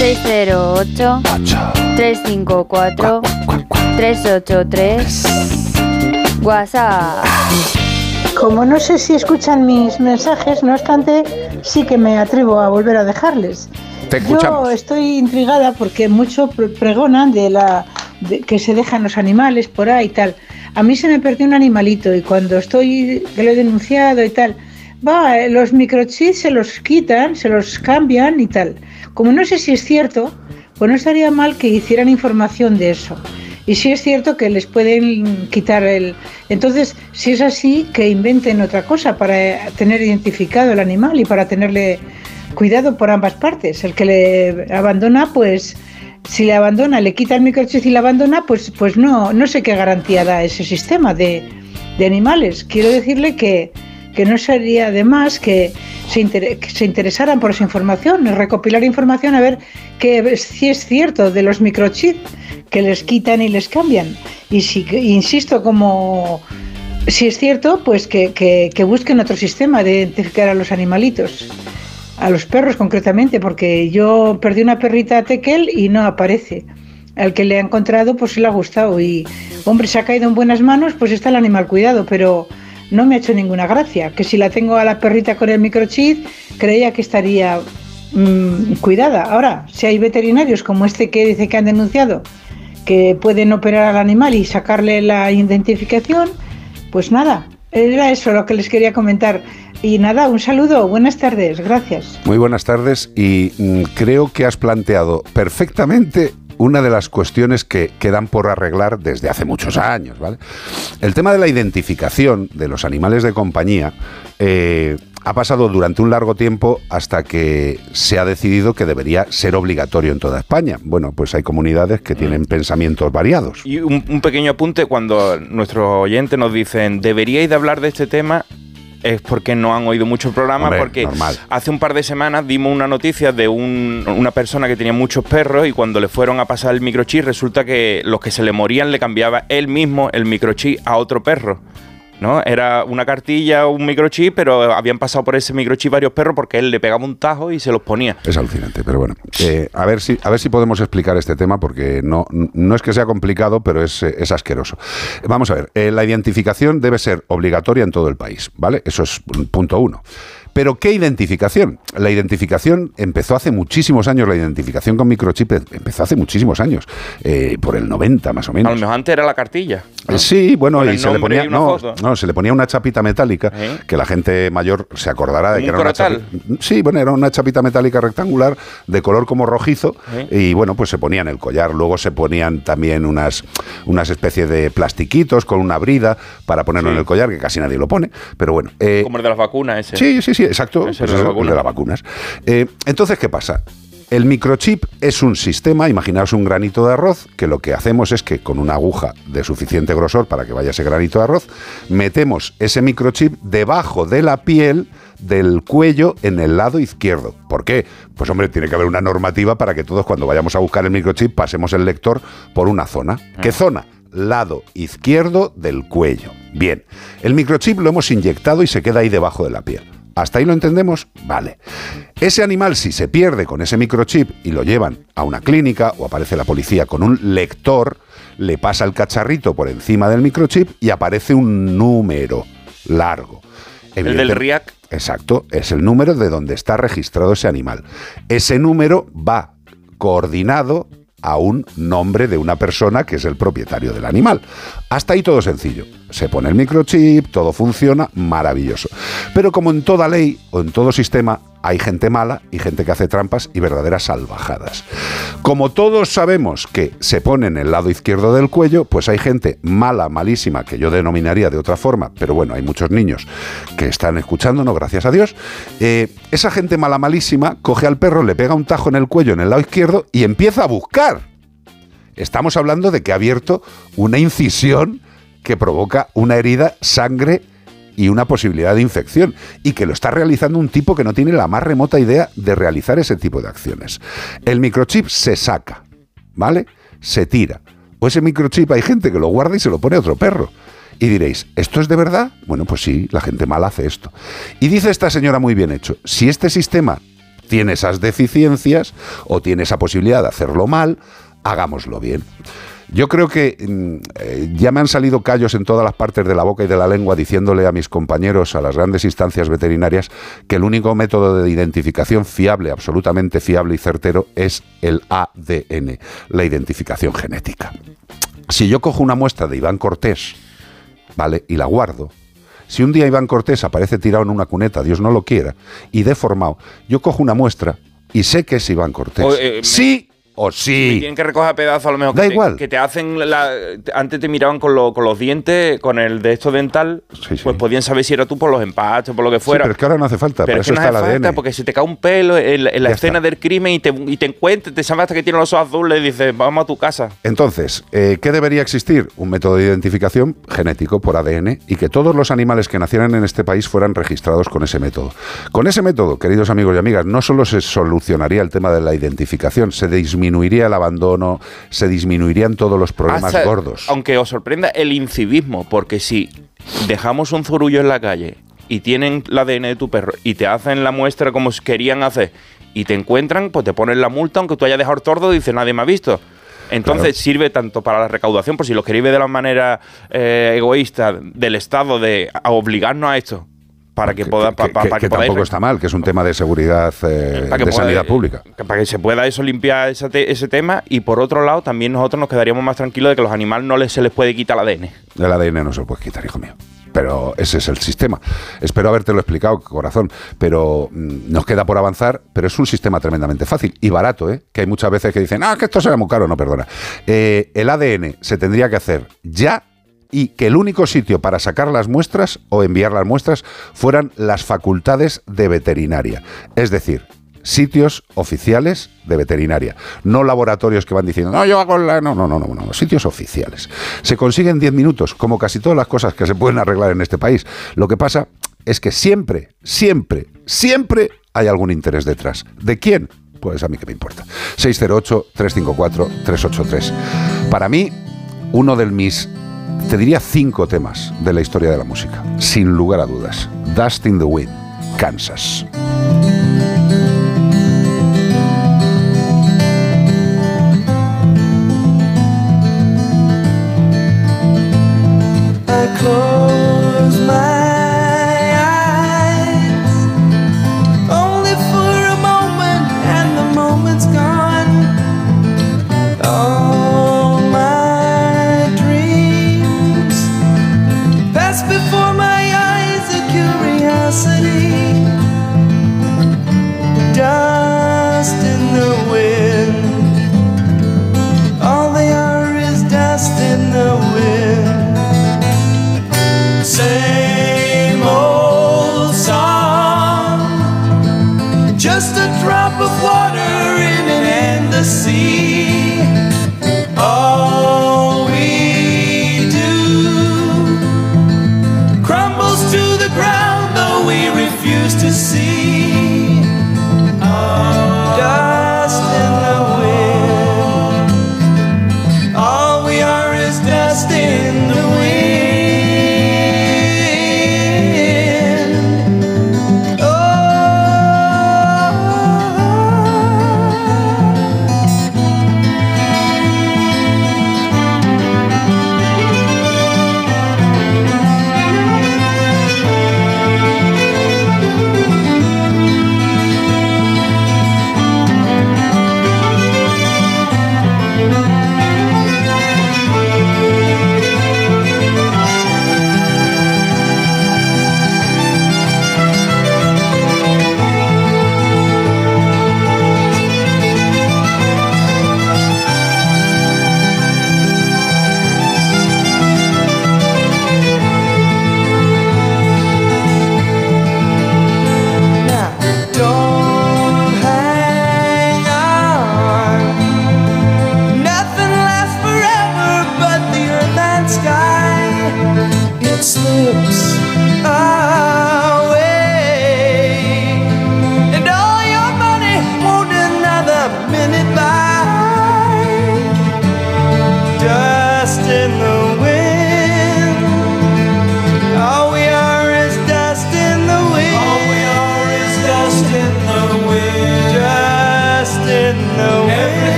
Speaker 12: 900-146-146.
Speaker 13: 608-354-383. WhatsApp.
Speaker 14: Como no sé si escuchan mis mensajes, no obstante, sí que me atrevo a volver a dejarles.
Speaker 3: Te escuchamos.
Speaker 14: Yo estoy intrigada porque mucho pre- pregonan de la de que se dejan los animales por ahí y tal. A mí se me perdió un animalito y cuando estoy que lo he denunciado y tal, va, eh, los microchips se los quitan, se los cambian y tal. Como no sé si es cierto, pues no estaría mal que hicieran información de eso. Y si es cierto que les pueden quitar el... Entonces, si es así, que inventen otra cosa para eh, tener identificado el animal y para tenerle cuidado por ambas partes. El que le abandona, pues si le abandona, le quita el microchip y le abandona, pues, pues no, no sé qué garantía da ese sistema de, de animales. Quiero decirle que, que no sería de más que se, inter- que se interesaran por esa información, recopilar información a ver que, si es cierto de los microchips que les quitan y les cambian. Y si, insisto, como si es cierto, pues que, que- que busquen otro sistema de identificar a los animalitos a los perros concretamente, porque yo perdí una perrita tequel y no aparece. Al que le ha encontrado, pues le ha gustado. Y, hombre, se ha caído en buenas manos, pues está el animal cuidado, pero no me ha hecho ninguna gracia. Que si la tengo a la perrita con el microchip, creía que estaría mm, cuidada. Ahora, si hay veterinarios como este que dice que han denunciado, que pueden operar al animal y sacarle la identificación, pues nada, era eso lo que les quería comentar. Y nada, un saludo, buenas tardes, gracias.
Speaker 3: Muy buenas tardes y mm, creo que has planteado perfectamente una de las cuestiones que quedan por arreglar desde hace muchos años, ¿vale? El tema de la identificación de los animales de compañía eh, ha pasado durante un largo tiempo hasta que se ha decidido que debería ser obligatorio en toda España. Bueno, pues hay comunidades que tienen pensamientos variados.
Speaker 4: Y un, un pequeño apunte cuando nuestros oyentes nos dicen deberíais de hablar de este tema es porque no han oído mucho el programa
Speaker 3: Hombre,
Speaker 4: porque
Speaker 3: normal.
Speaker 4: hace un par de semanas dimos una noticia de un- una persona que tenía muchos perros y cuando le fueron a pasar el microchip resulta que los que se le morían le cambiaba él mismo el microchip a otro perro. ¿No? Era una cartilla, un microchip, pero habían pasado por ese microchip varios perros porque él le pegaba un tajo y se los ponía.
Speaker 3: Es alucinante, pero bueno. Eh, a, ver si, a ver si podemos explicar este tema, porque no, no es que sea complicado, pero es, eh, es asqueroso. Vamos a ver, eh, la identificación debe ser obligatoria en todo el país, ¿vale? Eso es punto uno. Pero ¿qué identificación? La identificación empezó hace muchísimos años, la identificación con microchip em- empezó hace muchísimos años, eh, por el 90 más o
Speaker 4: A
Speaker 3: menos.
Speaker 4: lo mejor antes era la cartilla. ¿no?
Speaker 3: Sí, bueno, y se le ponía
Speaker 4: y
Speaker 3: no, no, se le ponía una chapita metálica
Speaker 4: ¿Eh?
Speaker 3: que la gente mayor se acordará de
Speaker 4: ¿Como
Speaker 3: que era una chapita. Sí, bueno, era una chapita metálica rectangular de color como rojizo
Speaker 4: ¿Eh?
Speaker 3: y bueno, pues se ponía en el collar. Luego se ponían también unas unas especies de plastiquitos con una brida para ponerlo
Speaker 4: Sí.
Speaker 3: en el collar que casi nadie lo pone, pero bueno. eh,
Speaker 4: Como el de las vacunas ese.
Speaker 3: Sí, sí, sí, exacto.
Speaker 4: Ese
Speaker 3: Pues
Speaker 4: de las
Speaker 3: eso, el
Speaker 4: vacunas.
Speaker 3: de las vacunas. Eh, entonces, ¿qué pasa? El microchip es un sistema, imaginaos un granito de arroz, que lo que hacemos es que con una aguja de suficiente grosor para que vaya ese granito de arroz, metemos ese microchip debajo de la piel del cuello en el lado izquierdo. ¿Por qué? Pues hombre, tiene que haber una normativa para que todos cuando vayamos a buscar el microchip pasemos el lector por una zona. ¿Qué zona? Lado izquierdo del cuello. Bien, el microchip lo hemos inyectado y se queda ahí debajo de la piel. ¿Hasta ahí lo entendemos? Vale. Ese animal, si se pierde con ese microchip y lo llevan a una clínica o aparece la policía con un lector, le pasa el cacharrito por encima del microchip y aparece un número largo.
Speaker 4: El del RIAC.
Speaker 3: Exacto, es el número de donde está registrado ese animal. Ese número va coordinado a un nombre de una persona que es el propietario del animal. Hasta ahí todo sencillo. Se pone el microchip, todo funciona, maravilloso. Pero como en toda ley o en todo sistema, hay gente mala y gente que hace trampas y verdaderas salvajadas. Como todos sabemos que se pone en el lado izquierdo del cuello, pues hay gente mala, malísima, que yo denominaría de otra forma, pero bueno, hay muchos niños que están escuchándonos, gracias a Dios. Eh, esa gente mala, malísima, coge al perro, le pega un tajo en el cuello, en el lado izquierdo, y empieza a buscar. Estamos hablando de que ha abierto una incisión que provoca una herida, sangre y una posibilidad de infección y que lo está realizando un tipo que no tiene la más remota idea de realizar ese tipo de acciones. El microchip se saca, ¿vale? Se tira. O ese microchip hay gente que lo guarda y se lo pone a otro perro. Y diréis, ¿esto es de verdad? Bueno, pues sí, la gente mala hace esto. Y dice esta señora muy bien hecho, si este sistema tiene esas deficiencias o tiene esa posibilidad de hacerlo mal, hagámoslo bien. Yo creo que mm, eh, ya me han salido callos en todas las partes de la boca y de la lengua diciéndole a mis compañeros, a las grandes instancias veterinarias, que el único método de identificación fiable, absolutamente fiable y certero, es el ADN, la identificación genética. Si yo cojo una muestra de Iván Cortés, ¿vale? Y la guardo, si un día Iván Cortés aparece tirado en una cuneta, Dios no lo quiera, y deformado, yo cojo una muestra y sé que es Iván Cortés.
Speaker 4: O, eh,
Speaker 3: sí o sí.
Speaker 4: tienen que recoger pedazos a lo mejor.
Speaker 3: Da
Speaker 4: que te-
Speaker 3: igual.
Speaker 4: que te hacen. La, antes te miraban con, lo- con los dientes, con el de esto dental. Pues podían saber si era tú por los empastes, por lo que
Speaker 3: Sí,
Speaker 4: fuera.
Speaker 3: pero es que ahora no hace falta,
Speaker 4: Pero
Speaker 3: para
Speaker 4: es que
Speaker 3: eso
Speaker 4: no
Speaker 3: está
Speaker 4: hace falta,
Speaker 3: ADN.
Speaker 4: porque si te cae un pelo en, en la
Speaker 3: Ya
Speaker 4: escena del crimen y te, y te encuentras, te sabes hasta que tiene los ojos azules y dices, vamos a tu casa.
Speaker 3: Entonces, eh, ¿qué debería existir? Un método de identificación genético por ADN y que todos los animales que nacieran en este país fueran registrados con ese método. Con ese método, queridos amigos y amigas, no solo se solucionaría el tema de la identificación, se disminuiría el abandono, se disminuirían todos los problemas
Speaker 4: Hasta-
Speaker 3: gordos.
Speaker 4: Aunque os sorprenda el incivismo, porque si dejamos un zurullo en la calle y tienen el ADN de tu perro y te hacen la muestra como querían hacer y te encuentran, pues te ponen la multa, aunque tú hayas dejado el tordo, dice nadie me ha visto. Entonces
Speaker 3: Claro.
Speaker 4: sirve tanto para la recaudación, por si lo queréis ver de la manera eh, egoísta del Estado de a obligarnos a esto, para que, pueda, pa-
Speaker 3: que,
Speaker 4: pa-
Speaker 3: que-
Speaker 4: para
Speaker 3: que
Speaker 4: que podáis
Speaker 3: tampoco está mal, que es un tema de seguridad, eh,
Speaker 4: para que
Speaker 3: de
Speaker 4: pueda-
Speaker 3: sanidad pública.
Speaker 4: que para que se pueda eso limpiar ese, te- ese tema y por otro lado también nosotros nos quedaríamos más tranquilos de que los animales no les, se les puede quitar el ADN.
Speaker 3: El ADN no se lo puedes quitar, hijo mío. Pero ese es el sistema. Espero habértelo explicado, corazón. Pero mm, nos queda por avanzar, pero es un sistema tremendamente fácil y barato, ¿eh? Que hay muchas veces que dicen, ah, que esto será muy caro. No, perdona. Eh, el ADN se tendría que hacer ya y que el único sitio para sacar las muestras o enviar las muestras fueran las facultades de veterinaria. Es decir, sitios oficiales de veterinaria, no laboratorios que van diciendo, no, yo hago la... No, no, no, no, no, sitios oficiales. Se consiguen 10 minutos, como casi todas las cosas que se pueden arreglar en este país. Lo que pasa es que siempre, siempre, siempre hay algún interés detrás. ¿De quién? Pues a mí que me importa. 608-354-383. Para mí, uno de mis, te diría, cinco temas de la historia de la música, sin lugar a dudas. Dust in the Wind, Kansas.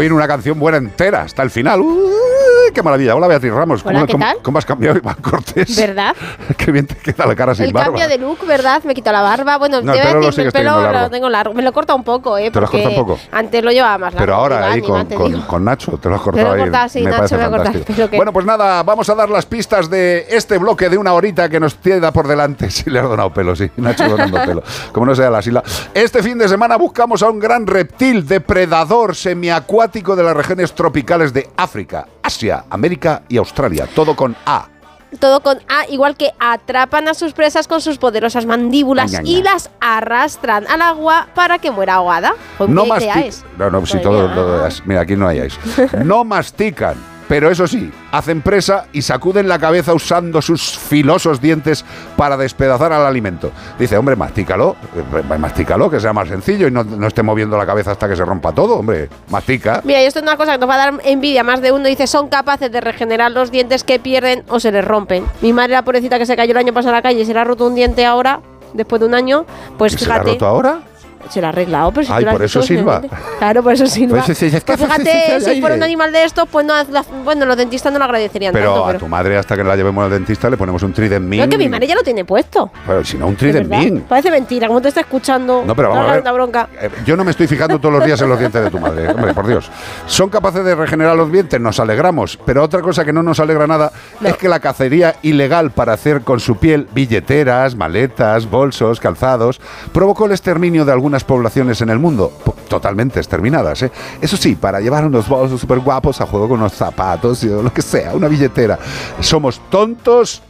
Speaker 3: Oír una canción buena entera hasta el final. Qué maravilla. Hola Beatriz Ramos.
Speaker 15: Hola, ¿qué
Speaker 3: cómo,
Speaker 15: tal?
Speaker 3: cómo has cambiado, Iván Cortés?
Speaker 15: ¿Verdad?
Speaker 3: qué bien te queda la cara sin
Speaker 15: el
Speaker 3: barba.
Speaker 15: cambio de look, ¿verdad? Me quito la barba. Bueno,
Speaker 3: No,
Speaker 15: te
Speaker 3: el
Speaker 15: voy a
Speaker 3: lo
Speaker 15: decir, el pelo
Speaker 3: largo.
Speaker 15: lo tengo largo. Me lo corta un poco, ¿eh?
Speaker 3: ¿Te lo cortado un poco?
Speaker 15: Antes lo llevaba más largo.
Speaker 3: Pero ahora ahí con,
Speaker 15: te
Speaker 3: con- con Nacho, te lo has cortado
Speaker 15: lo he
Speaker 3: ahí.
Speaker 15: cortado, sí,
Speaker 3: me
Speaker 15: Nacho me ha cortado,
Speaker 3: Bueno, pues nada, vamos a dar las pistas de este bloque de una horita que nos queda por delante. Sí, le has donado pelo, sí. Nacho donando pelo. Como no sea la sila. Este fin de semana buscamos a un gran reptil depredador semiacuático de las regiones tropicales de África, Asia, América y Australia. Todo con A.
Speaker 15: Todo con A, igual que atrapan a sus presas con sus poderosas mandíbulas y las arrastran al agua para que muera ahogada. Pues
Speaker 3: No
Speaker 15: ¿qué idea
Speaker 3: mastican. No, no, todo, todo Mira, aquí no hayáis. No mastican. Pero eso sí, hacen presa y sacuden la cabeza usando sus filosos dientes para despedazar al alimento. Dice, hombre, mastícalo, eh, mastícalo, que sea más sencillo y no, no esté moviendo la cabeza hasta que se rompa todo, hombre. Mastica.
Speaker 15: Mira, y esto es una cosa que nos va a dar envidia más de uno. Dice, son capaces de regenerar los dientes que pierden o se les rompen. Mi madre, la pobrecita que se cayó el año pasado a la calle y se le ha roto un diente ahora, después de un año, pues
Speaker 3: ¿Y se la ha
Speaker 15: fíjate.
Speaker 3: roto ahora?
Speaker 15: Se la ha arreglado, pero si
Speaker 3: Ay,
Speaker 15: tú
Speaker 3: por eso silba.
Speaker 15: Claro, por eso silba.
Speaker 3: Pues es que
Speaker 15: Pues fíjate,
Speaker 3: sí,
Speaker 15: si fuera un animal de estos, pues no, la- bueno, los dentistas no lo agradecerían
Speaker 3: Pero
Speaker 15: tanto.
Speaker 3: a
Speaker 15: Pero,
Speaker 3: tu madre, hasta que la llevemos al dentista, le ponemos un trident
Speaker 15: Pero es que mi madre ya lo tiene puesto.
Speaker 3: Pero si no, un
Speaker 15: ¿Es
Speaker 3: trident
Speaker 15: verdad?
Speaker 3: min.
Speaker 15: Parece mentira, como te está escuchando.
Speaker 3: No, pero vamos a ver.
Speaker 15: bronca.
Speaker 3: Eh, Yo no me estoy fijando todos los días en los dientes de tu madre, hombre, por Dios. Son capaces de regenerar los dientes, nos alegramos, pero otra cosa que no nos alegra nada es que la cacería ilegal para hacer con su piel billeteras, maletas, bolsos, calzados, provocó el exterminio de algunas poblaciones en el mundo, totalmente exterminadas. ¿eh? Eso sí, para llevar unos bolsos súper guapos a juego con unos zapatos y lo que sea, una billetera. Somos tontos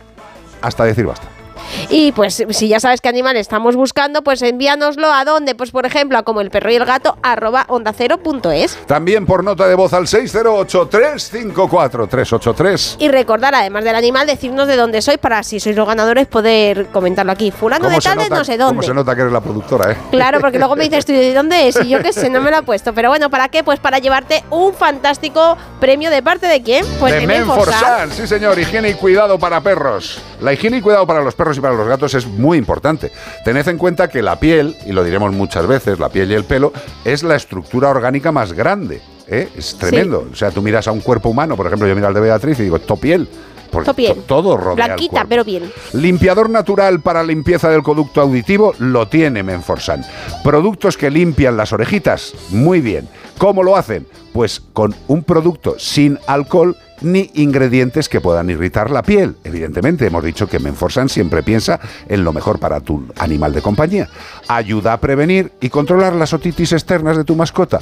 Speaker 3: hasta decir basta.
Speaker 15: Y pues si ya sabes qué animal estamos buscando, pues envíanoslo a dónde. Pues por ejemplo, a como el perro y el gato, arroba onda cero punto es.
Speaker 3: También por nota de voz al 608-354-383.
Speaker 15: Y recordar, además del animal, decirnos de dónde sois para si sois los ganadores poder comentarlo aquí. Fulano de tal no sé
Speaker 3: ¿Cómo
Speaker 15: dónde.
Speaker 3: se nota que eres la productora, eh?
Speaker 15: Claro, porque luego me dices tú, ¿de dónde es? Y yo qué sé, no me lo he puesto. Pero bueno, ¿para qué? Pues para llevarte un fantástico premio de parte de quién? Pues
Speaker 3: de
Speaker 15: de
Speaker 3: Menforsan. sí señor, higiene y cuidado para perros. La higiene y cuidado para los perros y para los gatos es muy importante. Tened en cuenta que la piel, y lo diremos muchas veces, la piel y el pelo, es la estructura orgánica más grande. ¿eh? Es tremendo. O sea, tú miras a un cuerpo humano, por ejemplo, yo miro al de Beatriz y digo, esto piel. Porque todo rodea
Speaker 15: Blanquita, pero bien.
Speaker 3: Limpiador natural para limpieza del conducto auditivo lo tiene Menforsan. Productos que limpian las orejitas, muy bien. ¿Cómo lo hacen? Pues con un producto sin alcohol ni ingredientes que puedan irritar la piel. Evidentemente, hemos dicho que Menforsan siempre piensa en lo mejor para tu animal de compañía. Ayuda a prevenir y controlar las otitis externas de tu mascota.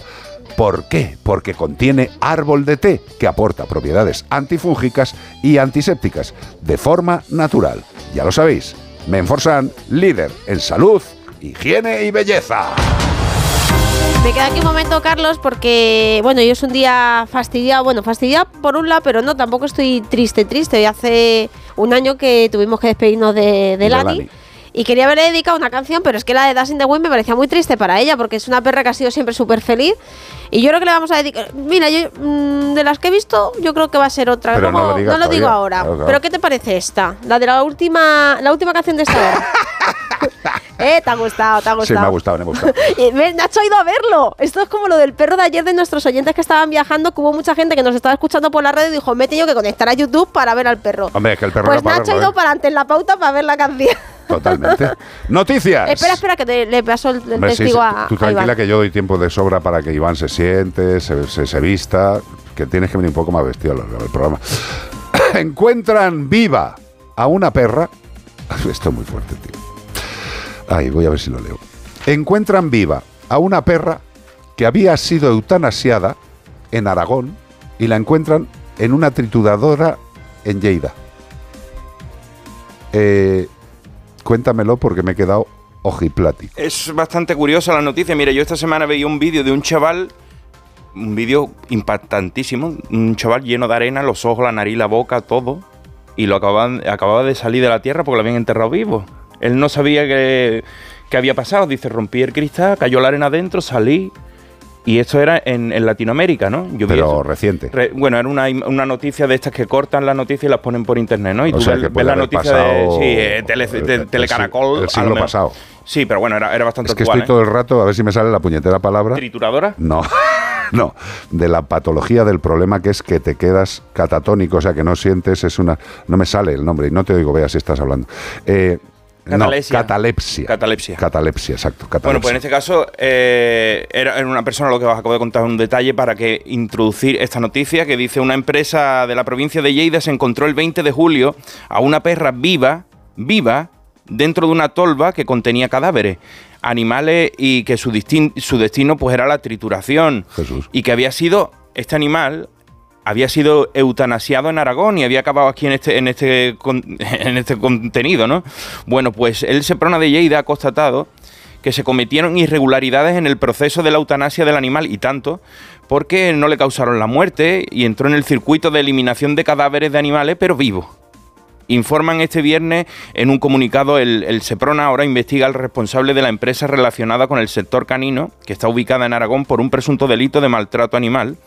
Speaker 3: ¿Por qué? Porque contiene árbol de té que aporta propiedades antifúngicas y antisépticas de forma natural. Ya lo sabéis, Menforsan, líder en salud, higiene y belleza.
Speaker 15: Me queda aquí un momento, Carlos, porque, bueno, yo es un día fastidiado. Bueno, fastidiado por un lado, pero no, tampoco estoy triste, triste. Hoy hace un año que tuvimos que despedirnos de, de
Speaker 3: De
Speaker 15: Lani.
Speaker 3: Lani.
Speaker 15: Y quería haberle dedicado una canción, pero es que la de Dancing the Wind me parecía muy triste para ella, porque es una perra que ha sido siempre súper feliz. Y yo creo que le vamos a dedicar. Mira, yo mm, de las que he visto, yo creo que va a ser otra.
Speaker 3: Pero no lo
Speaker 15: digo ahora.
Speaker 3: Claro, claro.
Speaker 15: Pero ¿qué te parece esta? La de la última, la última canción de esta hora. eh, te ha gustado, te ha gustado.
Speaker 3: Sí, me ha gustado, me ha gustado.
Speaker 15: Nacho ha ido a verlo. Esto es como lo del perro de ayer de nuestros oyentes que estaban viajando, que hubo mucha gente que nos estaba escuchando por la red y dijo, me he tenido que conectar a YouTube para ver al perro.
Speaker 3: Hombre, es que el perro
Speaker 15: pues Nacho ha ido
Speaker 3: ¿eh?
Speaker 15: para adelante en la pauta para ver la canción.
Speaker 3: Totalmente. Noticias.
Speaker 15: espera, espera, que te- le paso el, el
Speaker 3: Hombre, sí,
Speaker 15: testigo
Speaker 3: sí,
Speaker 15: a,
Speaker 3: tú
Speaker 15: a
Speaker 3: tranquila
Speaker 15: Iván.
Speaker 3: que yo doy tiempo de sobra para que Iván se siente, se, se- se vista, que tienes que venir un poco más vestido al programa. Encuentran viva a una perra. Esto es muy fuerte, tío. Ay, voy a ver si lo leo. Encuentran viva a una perra que había sido eutanasiada en Aragón y la encuentran en una trituradora en Lleida. Eh, cuéntamelo porque me he quedado ojiplático.
Speaker 4: Es bastante curiosa la noticia. Mira, yo esta semana veía un vídeo de un chaval, un vídeo impactantísimo, un chaval lleno de arena, los ojos, la nariz, la boca, todo, y lo acababan, acababa de salir de la tierra porque lo habían enterrado vivo. Él no sabía qué qué había pasado. Dice, rompí el cristal, cayó la arena adentro, salí. Y esto era en, en Latinoamérica, ¿no? Yo
Speaker 3: Pero reciente.
Speaker 4: Re- bueno, era una, una noticia de estas que cortan la noticia y las ponen por internet, ¿no? Y
Speaker 3: O
Speaker 4: tú
Speaker 3: sea,
Speaker 4: ves,
Speaker 3: que
Speaker 4: ves la noticia de sí, eh, tele,
Speaker 3: el-
Speaker 4: de-
Speaker 3: el-
Speaker 4: Telecaracol.
Speaker 3: el siglo pasado.
Speaker 4: Sí, pero bueno, era, era bastante
Speaker 3: Es que
Speaker 4: actual.
Speaker 3: estoy todo el rato, a ver si me sale la puñetera palabra.
Speaker 4: ¿eh? ¿Trituradora?
Speaker 3: No, no, de la patología del problema que es que te quedas catatónico, o sea, que no sientes, es una... No me sale el nombre y no te oigo, vea si estás hablando. Eh, no,
Speaker 4: Catalepsia.
Speaker 3: catalepsia.
Speaker 4: Catalepsia.
Speaker 3: Catalepsia, exacto.
Speaker 4: Bueno,
Speaker 3: catalepsia.
Speaker 4: pues en este caso eh, era, una persona, lo que os acabo de contar un detalle para que introducir esta noticia que dice una empresa de la provincia de Lleida se encontró el 20 de julio a una perra viva, viva, dentro de una tolva que contenía cadáveres, animales y que su, su destino pues era la trituración y que había sido este animal había sido eutanasiado en Aragón y había acabado aquí en este, en este, en este contenido, ¿no? Bueno, pues el Seprona de Lleida ha constatado que se cometieron irregularidades en el proceso de la eutanasia del animal y tanto porque no le causaron la muerte y entró en el circuito de eliminación de cadáveres de animales pero vivos. Informan este viernes en un comunicado el, el Seprona ahora investiga al responsable de la empresa relacionada con el sector canino, que está ubicada en Aragón por un presunto delito de maltrato animal.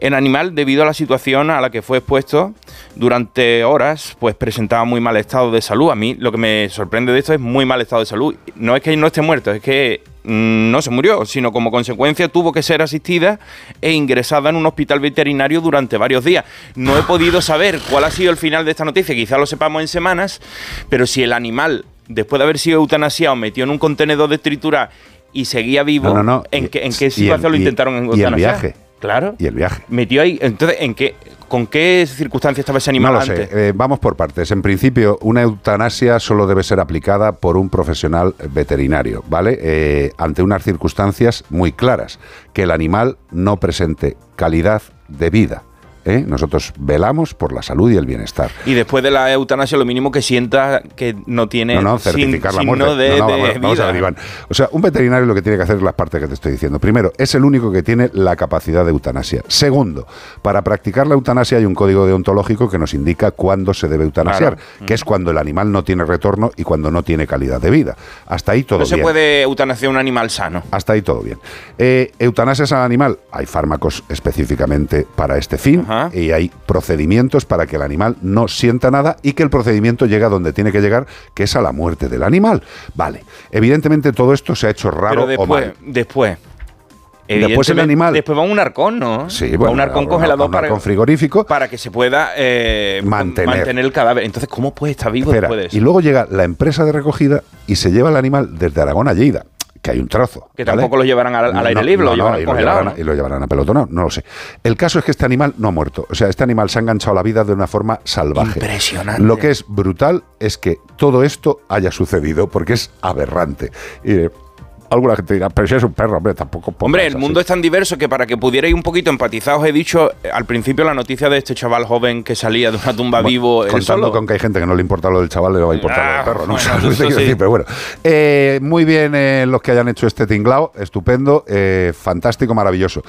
Speaker 4: El animal, debido a la situación a la que fue expuesto durante horas, pues presentaba muy mal estado de salud. A mí lo que me sorprende de esto es muy mal estado de salud. No es que no esté muerto, es que mm, no se murió, sino como consecuencia tuvo que ser asistida e ingresada en un hospital veterinario durante varios días. No he podido saber cuál ha sido el final de esta noticia, quizá lo sepamos en semanas, pero si el animal, después de haber sido eutanasiado, metió en un contenedor de tritura y seguía vivo,
Speaker 3: No, no, no.
Speaker 4: ¿en,
Speaker 3: Y-
Speaker 4: qué, en
Speaker 3: y
Speaker 4: qué
Speaker 3: el-
Speaker 4: situación lo
Speaker 3: y-
Speaker 4: intentaron
Speaker 3: y el
Speaker 4: eutanasiar?
Speaker 3: viaje.
Speaker 4: Claro.
Speaker 3: Y el viaje.
Speaker 4: Metió ahí. Entonces, ¿en qué, ¿con qué circunstancias estaba ese animal
Speaker 3: No lo sé.
Speaker 4: antes?
Speaker 3: Eh, vamos por partes. En principio, una eutanasia solo debe ser aplicada por un profesional veterinario, ¿vale? Eh, ante unas circunstancias muy claras, que el animal no presente calidad de vida. ¿Eh? Nosotros velamos por la salud y el bienestar.
Speaker 4: Y después de la eutanasia, lo mínimo que sienta que no tiene
Speaker 3: No, no,
Speaker 4: sin-
Speaker 3: certificar la
Speaker 4: signo
Speaker 3: muerte.
Speaker 4: de,
Speaker 3: No, no,
Speaker 4: de
Speaker 3: vamos, vamos a
Speaker 4: vida.
Speaker 3: ver, Iván. O sea, un veterinario lo que tiene que hacer es las partes que te estoy diciendo. Primero, es el único que tiene la capacidad de eutanasia. Segundo, para practicar la eutanasia hay un código deontológico que nos indica cuándo se debe eutanasiar,
Speaker 4: Claro.
Speaker 3: que es cuando el animal no tiene retorno y cuando no tiene calidad de vida. Hasta ahí todo
Speaker 4: No se
Speaker 3: bien.
Speaker 4: puede eutanasiar un animal sano.
Speaker 3: Hasta ahí todo bien. Eh, eutanasias al animal, hay fármacos específicamente para este fin y hay procedimientos para que el animal no sienta nada y que el procedimiento llegue a donde tiene que llegar, que es a la muerte del animal. Vale, evidentemente todo esto se ha hecho raro
Speaker 4: Pero
Speaker 3: o
Speaker 4: después,
Speaker 3: mal.
Speaker 4: después.
Speaker 3: Después el animal.
Speaker 4: Después va un arcón, ¿no?
Speaker 3: Sí,
Speaker 4: Va
Speaker 3: bueno,
Speaker 4: un arcón congelador
Speaker 3: un
Speaker 4: para,
Speaker 3: arcón frigorífico.
Speaker 4: para que se pueda eh,
Speaker 3: Mantener.
Speaker 4: el cadáver. Entonces, ¿cómo puede estar vivo
Speaker 3: Espera,
Speaker 4: después de eso?
Speaker 3: y luego llega la empresa de recogida y se lleva el animal desde Aragón a Lleida, que hay un trozo.
Speaker 4: Que
Speaker 3: ¿vale?
Speaker 4: tampoco lo llevarán al, al
Speaker 3: No,
Speaker 4: aire
Speaker 3: no,
Speaker 4: libre,
Speaker 3: no,
Speaker 4: lo
Speaker 3: no,
Speaker 4: llevarán
Speaker 3: y, lo llevarán, y lo llevarán a pelotonado, no lo sé. El caso es que este animal no ha muerto. O sea, este animal se ha enganchado a la vida de una forma salvaje.
Speaker 4: Impresionante.
Speaker 3: Lo que es brutal es que todo esto haya sucedido porque es aberrante. Y alguna gente dirá, pero si es un perro, hombre, tampoco.
Speaker 4: Hombre, el
Speaker 3: así".
Speaker 4: mundo es tan diverso que para que pudierais un poquito empatizar, os he dicho eh, al principio la noticia de este chaval joven que salía de una tumba vivo
Speaker 3: Contando
Speaker 4: solo.
Speaker 3: con que hay gente que no le importa lo del chaval, le va a importar lo del
Speaker 4: Ah,
Speaker 3: perro, ¿no?
Speaker 4: bueno,
Speaker 3: ¿Sabes lo que
Speaker 4: eso
Speaker 3: te quiero
Speaker 4: sí.
Speaker 3: decir? Pero bueno, Eh, muy bien eh, los que hayan hecho este tinglao, estupendo, eh, fantástico, maravilloso.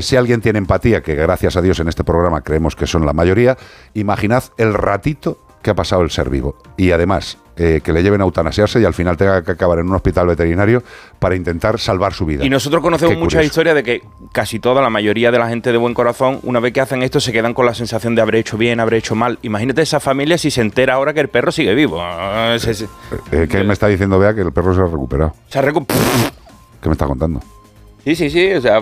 Speaker 3: Si alguien tiene empatía, que gracias a Dios en este programa creemos que son la mayoría, imaginad el ratito que ha pasado el ser vivo. Y además, eh, que le lleven a eutanasiarse y al final tenga que acabar en un hospital veterinario para intentar salvar su vida.
Speaker 4: Y nosotros conocemos
Speaker 3: Qué
Speaker 4: muchas
Speaker 3: curioso.
Speaker 4: historias de que casi toda la mayoría de la gente de buen corazón, una vez que hacen esto, se quedan con la sensación de haber hecho bien, haber hecho mal. Imagínate esa familia si se entera ahora que el perro sigue vivo. Ah, se- se-
Speaker 3: Eh, ¿Qué me está diciendo, Bea? Que el perro se ha recuperado.
Speaker 4: se ha recu-
Speaker 3: ¿Qué me está contando?
Speaker 4: Sí, sí, sí. O sea,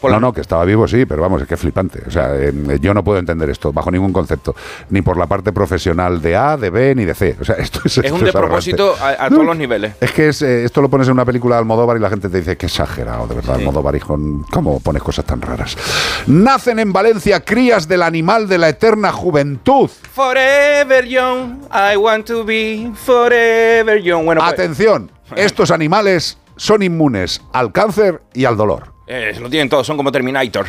Speaker 4: por
Speaker 3: no, no, que estaba vivo, sí, pero vamos, es que es flipante. O sea, eh, yo no puedo entender esto bajo ningún concepto, ni por la parte profesional de A, de B, ni de C. O sea, esto es,
Speaker 4: es
Speaker 3: esto
Speaker 4: un despropósito a, a todos los niveles.
Speaker 3: Es que es, eh, esto lo pones en una película de Almodóvar y la gente te dice que exagerado, de verdad, Almodóvar, hijo, ¿cómo pones cosas tan raras? Nacen en Valencia crías del animal de la eterna juventud.
Speaker 4: Forever young, I want to be forever young. Bueno, pues,
Speaker 3: Atención, estos animales son inmunes al cáncer y al dolor.
Speaker 4: Eh, lo tienen todos, son como Terminator.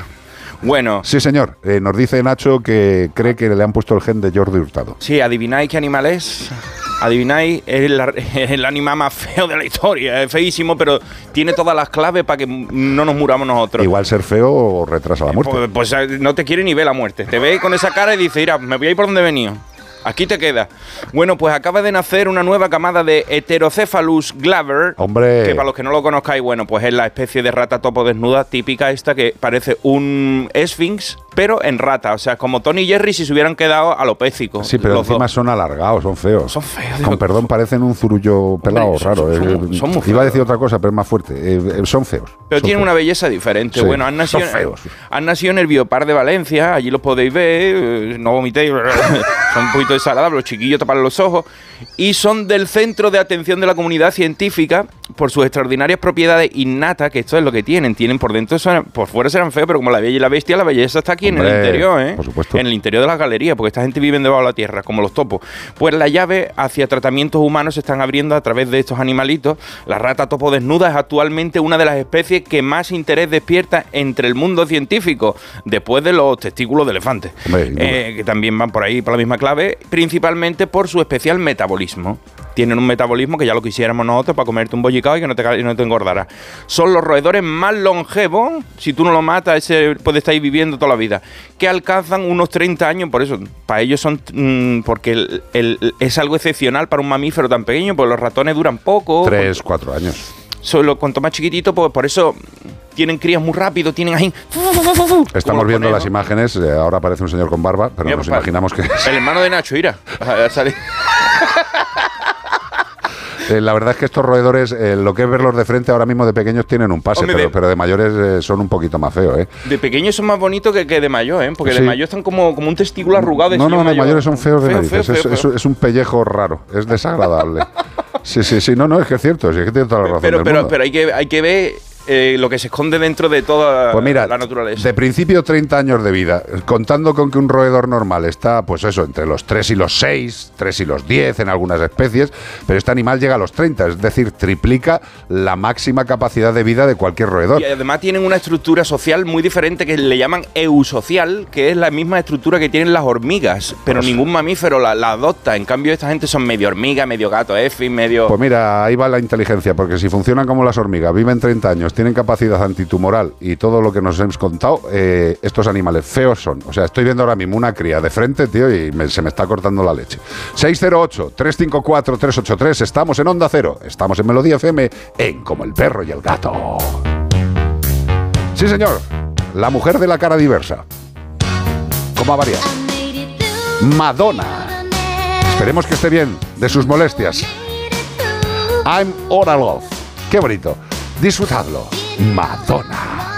Speaker 4: Bueno,
Speaker 3: Sí, señor. Eh, nos dice Nacho que cree que le han puesto el gen de Jordi Hurtado.
Speaker 4: sí, adivináis qué animal es. Adivináis, es el, animal más feo de la historia. Es feísimo, pero tiene todas las claves para que no nos muramos nosotros.
Speaker 3: Igual ser feo retrasa la muerte.
Speaker 4: Pues, pues, eh, no te quiere ni ver la muerte. Te ve con esa cara y dice, mira, me voy a ir por donde he venido. Aquí te queda. Bueno, pues acaba de nacer una nueva camada de Heterocephalus glaber.
Speaker 16: Hombre.
Speaker 4: Que para los que no lo conozcáis, bueno, pues es la especie de rata topo desnuda típica esta que parece un Sphinx, pero en rata. O sea, como Tony y Jerry si se hubieran quedado alopécicos.
Speaker 16: Sí, pero
Speaker 4: los
Speaker 16: encima
Speaker 4: dos.
Speaker 16: son alargados, son feos.
Speaker 4: Son feos.
Speaker 16: Con perdón, parecen un zurullo pelado
Speaker 4: son-
Speaker 16: raro.
Speaker 4: son-
Speaker 16: Eh,
Speaker 4: muy
Speaker 16: Iba a decir otra cosa, pero es más fuerte. Eh, eh, son feos.
Speaker 4: Pero tienen
Speaker 16: feos.
Speaker 4: una belleza diferente.
Speaker 16: Sí,
Speaker 4: bueno, han nacido,
Speaker 16: son feos.
Speaker 4: han nacido en el Biopar de Valencia, allí los podéis ver, no vomitéis, son un poquito desagradables, los chiquillos tapan los ojos, y son del centro de atención de la comunidad científica por sus extraordinarias propiedades innatas, que esto es lo que tienen. Tienen por dentro, son- por fuera serán feos, pero como la bella y la bestia, la belleza está aquí en el interior, ¿eh?
Speaker 16: por supuesto.
Speaker 4: En el interior de las galerías, porque esta gente vive debajo de la tierra, como los topos. Pues la llave hacia tratamientos humanos se están abriendo a través de estos animalitos. La rata topo desnuda es actualmente una de las especies que más interés despierta entre el mundo científico, después de los testículos de elefante,
Speaker 16: Hombre, no.
Speaker 4: eh, que también van por ahí por la misma clave, principalmente por su especial metabolismo. Tienen un metabolismo que ya lo quisiéramos nosotros para comerte un bollicao y que no te, no te engordará. Son los roedores más longevos, si tú no lo matas, ese puede estar ahí viviendo toda la vida, que alcanzan unos 30 años, por eso, para ellos son, mm, porque el- el- es algo excepcional para un mamífero tan pequeño, pues los ratones duran poco.
Speaker 16: Tres, cuatro años.
Speaker 4: Solo cuanto más chiquitito, pues por eso tienen crías muy rápido, tienen ahí...
Speaker 16: Estamos viendo las imágenes. eh, ahora aparece un señor con barba, pero
Speaker 4: Mira,
Speaker 16: nos imaginamos que es.
Speaker 4: El hermano de Nacho, ira.
Speaker 16: Eh, la verdad es que estos roedores, eh, lo que es verlos de frente ahora mismo de pequeños tienen un pase, pero,
Speaker 4: de-
Speaker 16: pero de mayores eh, son un poquito más feos, ¿eh?
Speaker 4: De pequeños son más bonitos que, que de mayor, ¿eh? Porque
Speaker 16: Sí.
Speaker 4: de mayor están como, como un testículo arrugado. de
Speaker 16: No, no, de
Speaker 4: mayor.
Speaker 16: mayores son feos de
Speaker 4: Feo,
Speaker 16: narices.
Speaker 4: feo,
Speaker 16: es,
Speaker 4: feo,
Speaker 16: es-
Speaker 4: feo.
Speaker 16: es un pellejo raro, es desagradable. sí, sí, sí, no, no, es que es cierto, sí, es que tiene toda la razón.
Speaker 4: Pero,
Speaker 16: del
Speaker 4: pero,
Speaker 16: mundo.
Speaker 4: pero hay que, hay que ver eh, lo que se esconde dentro de toda
Speaker 16: Pues mira,
Speaker 4: la naturaleza.
Speaker 16: de principio 30 años de vida, contando con que un roedor normal está, pues eso, entre los 3 y los 6, 3 y los 10 en algunas especies, pero este animal llega a los 30, es decir, triplica la máxima capacidad de vida de cualquier roedor.
Speaker 4: Y además tienen una estructura social muy diferente que le llaman eusocial, que es la misma estructura que tienen las hormigas, pero ningún mamífero la, la adopta. En cambio, esta gente son medio hormiga, medio gato, efi, medio...
Speaker 16: Pues mira, ahí va la inteligencia, porque si funcionan como las hormigas, viven 30 años, tienen capacidad antitumoral y todo lo que nos hemos contado, eh, estos animales feos son. O sea, estoy viendo ahora mismo una cría de frente, tío, y se me está cortando la leche. 608-354-383, estamos en Onda Cero, estamos en Melodía FM, en Como el Perro y el Gato. Sí, señor, la mujer de la cara diversa. ¿Cómo ha variado? Madonna. Esperemos que esté bien de sus molestias. I'm Ora Love. Qué bonito. Disfrutadlo. Madonna.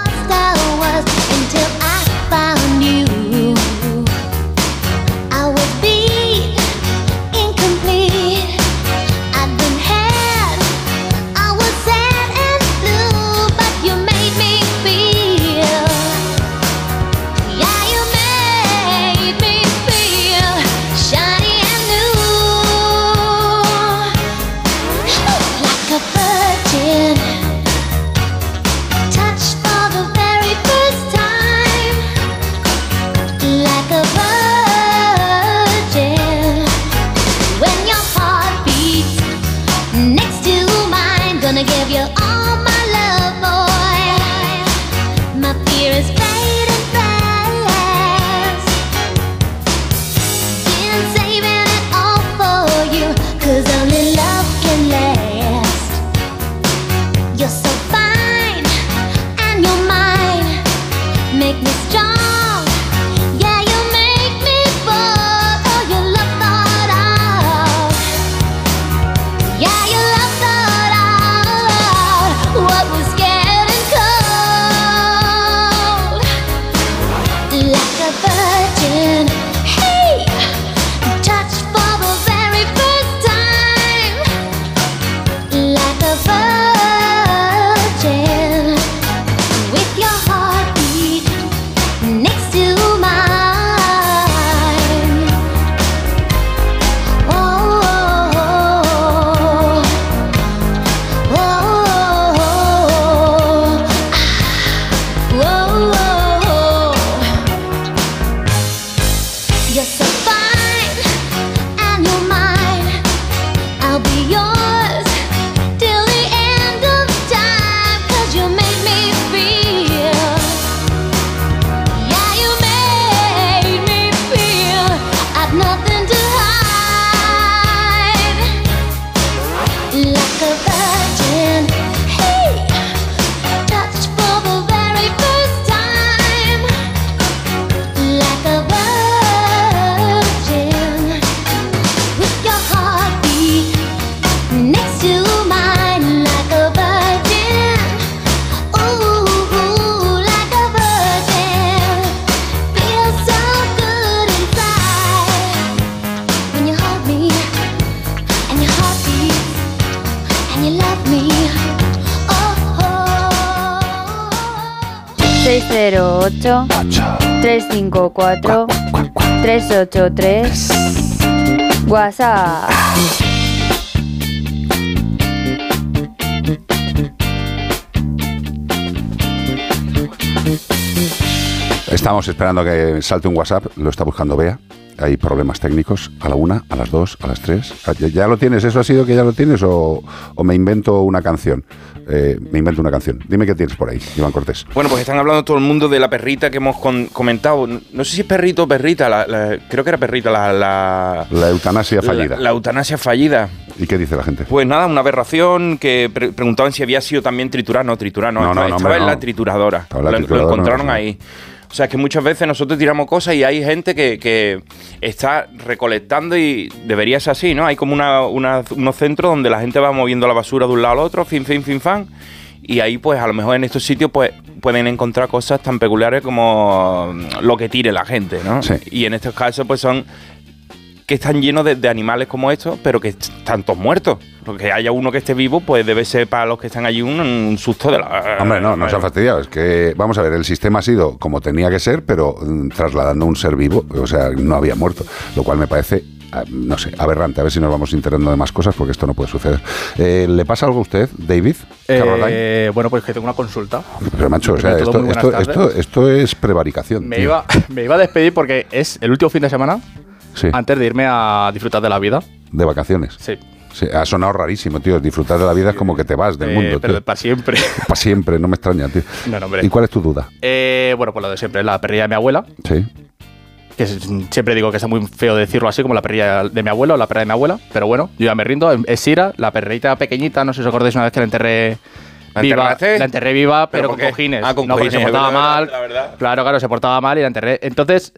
Speaker 13: 608 354 383 WhatsApp.
Speaker 3: Estamos esperando a que salte un WhatsApp, lo está buscando Bea. Hay problemas técnicos a la una, a las dos, a las tres. Ah, ¿Ya, ya lo tienes? ¿Eso ha sido que ya lo tienes o, o me invento una canción? Eh, me invento una canción. Dime qué tienes por ahí, Iván Cortés.
Speaker 4: Bueno, pues están hablando todo el mundo de la perrita que hemos con- comentado. No, sé si es perrito o perrita, la- la- creo que era perrita, la, la,
Speaker 3: La eutanasia fallida.
Speaker 4: la- eutanasia fallida.
Speaker 3: ¿Y qué dice la gente?
Speaker 4: Pues nada, una aberración que pre- preguntaban si había sido también triturada. No, triturada no,
Speaker 3: No,
Speaker 4: estaba,
Speaker 3: no,
Speaker 4: estaba
Speaker 3: hombre,
Speaker 4: en la trituradora.
Speaker 3: Estaba la
Speaker 4: Lo-
Speaker 3: trituradora,
Speaker 4: lo encontraron ahí. O sea, que muchas veces nosotros tiramos cosas y hay gente que, que está recolectando y debería ser así, ¿no? Hay como una, una- unos centros donde la gente va moviendo la basura de un lado al otro, fin, fin, fin, fan. Y ahí, pues, a lo mejor en estos sitios, pues, pueden encontrar cosas tan peculiares como lo que tire la gente, ¿no? Y en estos casos, pues, son que están llenos de, de animales como estos, pero que están todos muertos. Porque haya uno que esté vivo, pues debe ser para los que están allí un, un susto de la...
Speaker 3: Hombre, no, no se ha fastidiado. Es que, vamos a ver, el sistema ha sido como tenía que ser, pero mm, trasladando un ser vivo, o sea, no había muerto. Lo cual me parece, ah, no sé, aberrante. A ver si nos vamos enterando de más cosas, porque esto no puede suceder. Eh, ¿Le pasa algo a usted, David? Caroline?
Speaker 17: Eh, bueno, pues que tengo una consulta.
Speaker 3: Pero, macho, o sea,
Speaker 17: Primero de todo,
Speaker 3: esto,
Speaker 17: muy buenas
Speaker 3: esto,
Speaker 17: tardes.
Speaker 3: esto, esto es prevaricación.
Speaker 17: Me
Speaker 3: tío.
Speaker 17: iba, me iba a despedir porque es el último fin de semana
Speaker 3: Sí.
Speaker 17: antes de irme a disfrutar de la vida.
Speaker 3: De vacaciones.
Speaker 17: Sí.
Speaker 3: Sí, ha sonado rarísimo, tío. Disfrutar de la vida es como que te vas del
Speaker 17: Eh,
Speaker 3: mundo.
Speaker 17: pero para siempre.
Speaker 3: Para siempre, no me extraña, tío.
Speaker 17: No, no, hombre.
Speaker 3: ¿Y cuál es tu duda?
Speaker 17: Eh, bueno, pues lo de siempre, la perrilla de mi abuela.
Speaker 3: Sí.
Speaker 17: Que es- siempre digo que está muy feo decirlo así, como la perrilla de mi abuelo o la perra de mi abuela. Pero bueno, yo ya me rindo. Es Sira, la perrita pequeñita. No sé si os acordáis una vez que la enterré.
Speaker 4: ¿La
Speaker 17: viva, la enterré viva,
Speaker 4: ¿Pero
Speaker 17: con cojines.
Speaker 4: Ah, con
Speaker 17: no, porque
Speaker 4: cojines,
Speaker 17: se portaba
Speaker 4: la verdad,
Speaker 17: mal.
Speaker 4: la verdad.
Speaker 17: Claro, claro, se portaba mal y la enterré. Entonces,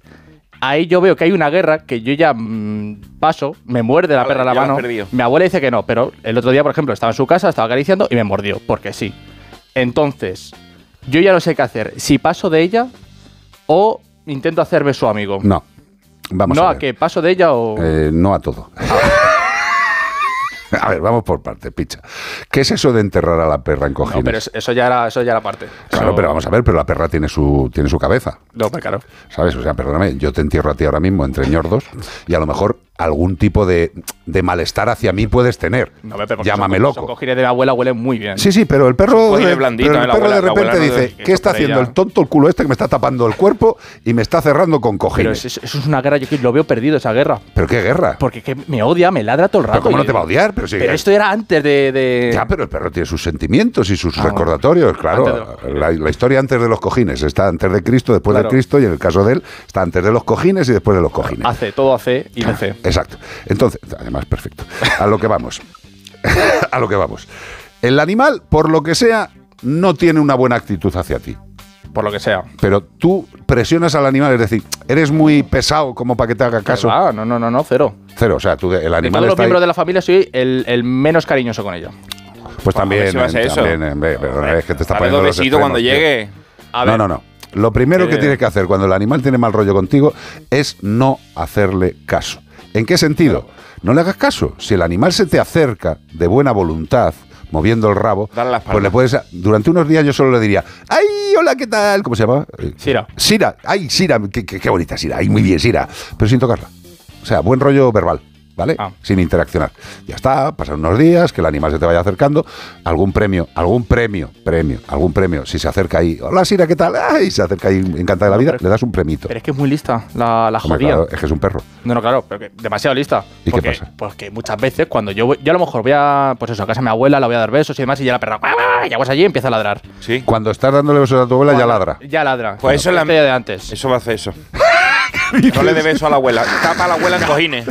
Speaker 17: ahí yo veo que hay una guerra que yo ya mm, paso, me muerde la
Speaker 4: A
Speaker 17: perra la mano.
Speaker 4: perdido.
Speaker 17: Mi abuela dice que no, pero el otro día, por ejemplo, estaba en su casa, estaba acariciando y me mordió, porque sí. Entonces, yo ya no sé qué hacer. Si paso de ella o intento hacerme su amigo.
Speaker 3: No. Vamos
Speaker 17: no
Speaker 3: a
Speaker 17: a,
Speaker 3: ver.
Speaker 17: que paso de ella o.
Speaker 3: Eh, no a todo. A ver, vamos por parte, picha. ¿Qué es eso de enterrar a la perra en cojines?
Speaker 17: no, pero eso, eso ya era, eso ya era parte.
Speaker 3: Claro,
Speaker 17: Eso-
Speaker 3: pero vamos a ver, pero la perra tiene su, tiene su cabeza.
Speaker 17: No, pero claro.
Speaker 3: ¿Sabes? O sea, perdóname, yo te entierro a ti ahora mismo entre ñordos y a lo mejor algún tipo de, de malestar hacia mí puedes tener.
Speaker 17: No, pero
Speaker 3: Llámame
Speaker 17: son-
Speaker 3: loco.
Speaker 17: Son de mi abuela huelen muy bien.
Speaker 3: Sí, sí, pero el perro, de,
Speaker 17: blanditos,
Speaker 3: pero el
Speaker 17: ¿eh? La
Speaker 3: perro
Speaker 17: abuela-
Speaker 3: de
Speaker 17: la
Speaker 3: repente
Speaker 17: no
Speaker 3: dice, ¿qué está haciendo
Speaker 17: ella.
Speaker 3: el tonto el culo este que me está tapando el cuerpo y me está cerrando con
Speaker 17: Pero
Speaker 3: cojines?
Speaker 17: eso, eso es una guerra, yo lo veo perdido esa guerra.
Speaker 3: ¿Pero qué guerra?
Speaker 17: Porque que me odia, me ladra todo el rato.
Speaker 3: ¿Pero cómo no te va a odiar? Pero, sí,
Speaker 17: esto era antes de. de-
Speaker 3: Ya, pero el perro tiene sus sentimientos y sus
Speaker 17: Ah,
Speaker 3: recordatorios, claro. La, la historia antes de los cojines está antes de Cristo, después
Speaker 17: Claro.
Speaker 3: de Cristo, y en el caso de él, está antes de los cojines y después de los cojines.
Speaker 17: Hace, todo hace y DC.
Speaker 3: Exacto. Entonces, además, perfecto. A lo que vamos. a lo que vamos. El animal, por lo que sea, no tiene una buena actitud hacia ti.
Speaker 17: Por lo que sea.
Speaker 3: Pero tú presionas al animal, es decir, eres muy pesado como para que te haga caso.
Speaker 17: Ah, no, no, no, no, cero.
Speaker 3: Cero, o sea, tú, el
Speaker 17: De
Speaker 3: animal
Speaker 17: todos los
Speaker 3: está ahí-
Speaker 17: miembros de la familia soy el, el menos cariñoso con ella.
Speaker 3: Pues también,
Speaker 4: eso.
Speaker 3: ve, pero es que te está poniendo los
Speaker 4: cuando
Speaker 3: extremos, tío.
Speaker 4: llegue.
Speaker 17: A
Speaker 3: No,
Speaker 17: ver.
Speaker 3: no, no. Lo primero que
Speaker 4: Eh.
Speaker 3: tienes que hacer cuando el animal tiene mal rollo contigo es no hacerle caso. ¿En qué sentido? No le hagas caso. Si el animal se te acerca de buena voluntad, moviendo el rabo, pues le puedes... Durante unos días yo solo le diría, ¡ay, hola, qué tal! ¿Cómo se llama? Eh,
Speaker 17: Sira.
Speaker 3: Sira. ¡Ay, Sira! Qué, qué- qué bonita Sira! ¡Ay, muy bien, Sira! Pero sin tocarla. O sea, buen rollo verbal. ¿Vale?
Speaker 17: Ah.
Speaker 3: Sin interaccionar. Ya está, pasan unos días, que el animal se te vaya acercando, algún premio, algún premio, premio, algún premio. Si se acerca ahí, hola Sira, ¿qué tal? ¡Ay! Se acerca ahí, encantada de la vida, le das un premito.
Speaker 17: Pero es que es muy lista la, la
Speaker 3: Hombre,
Speaker 17: jodida.
Speaker 3: claro, es que es un perro.
Speaker 17: No, no, claro, pero que demasiado lista.
Speaker 3: ¿Y qué
Speaker 17: Porque-
Speaker 3: pasa?
Speaker 17: Pues que muchas veces cuando yo voy, yo a lo mejor voy a, pues eso, a casa de mi abuela, la voy a dar besos y demás, y ya la perra, ya vas allí y empieza a ladrar.
Speaker 4: Sí.
Speaker 3: Cuando estás dándole besos a tu abuela, ya ladra.
Speaker 17: Ya ladra.
Speaker 4: Pues eso es la-
Speaker 17: ya de antes.
Speaker 4: Eso va a hacer eso. No le dé beso a la abuela. Tapa a la abuela en cojines.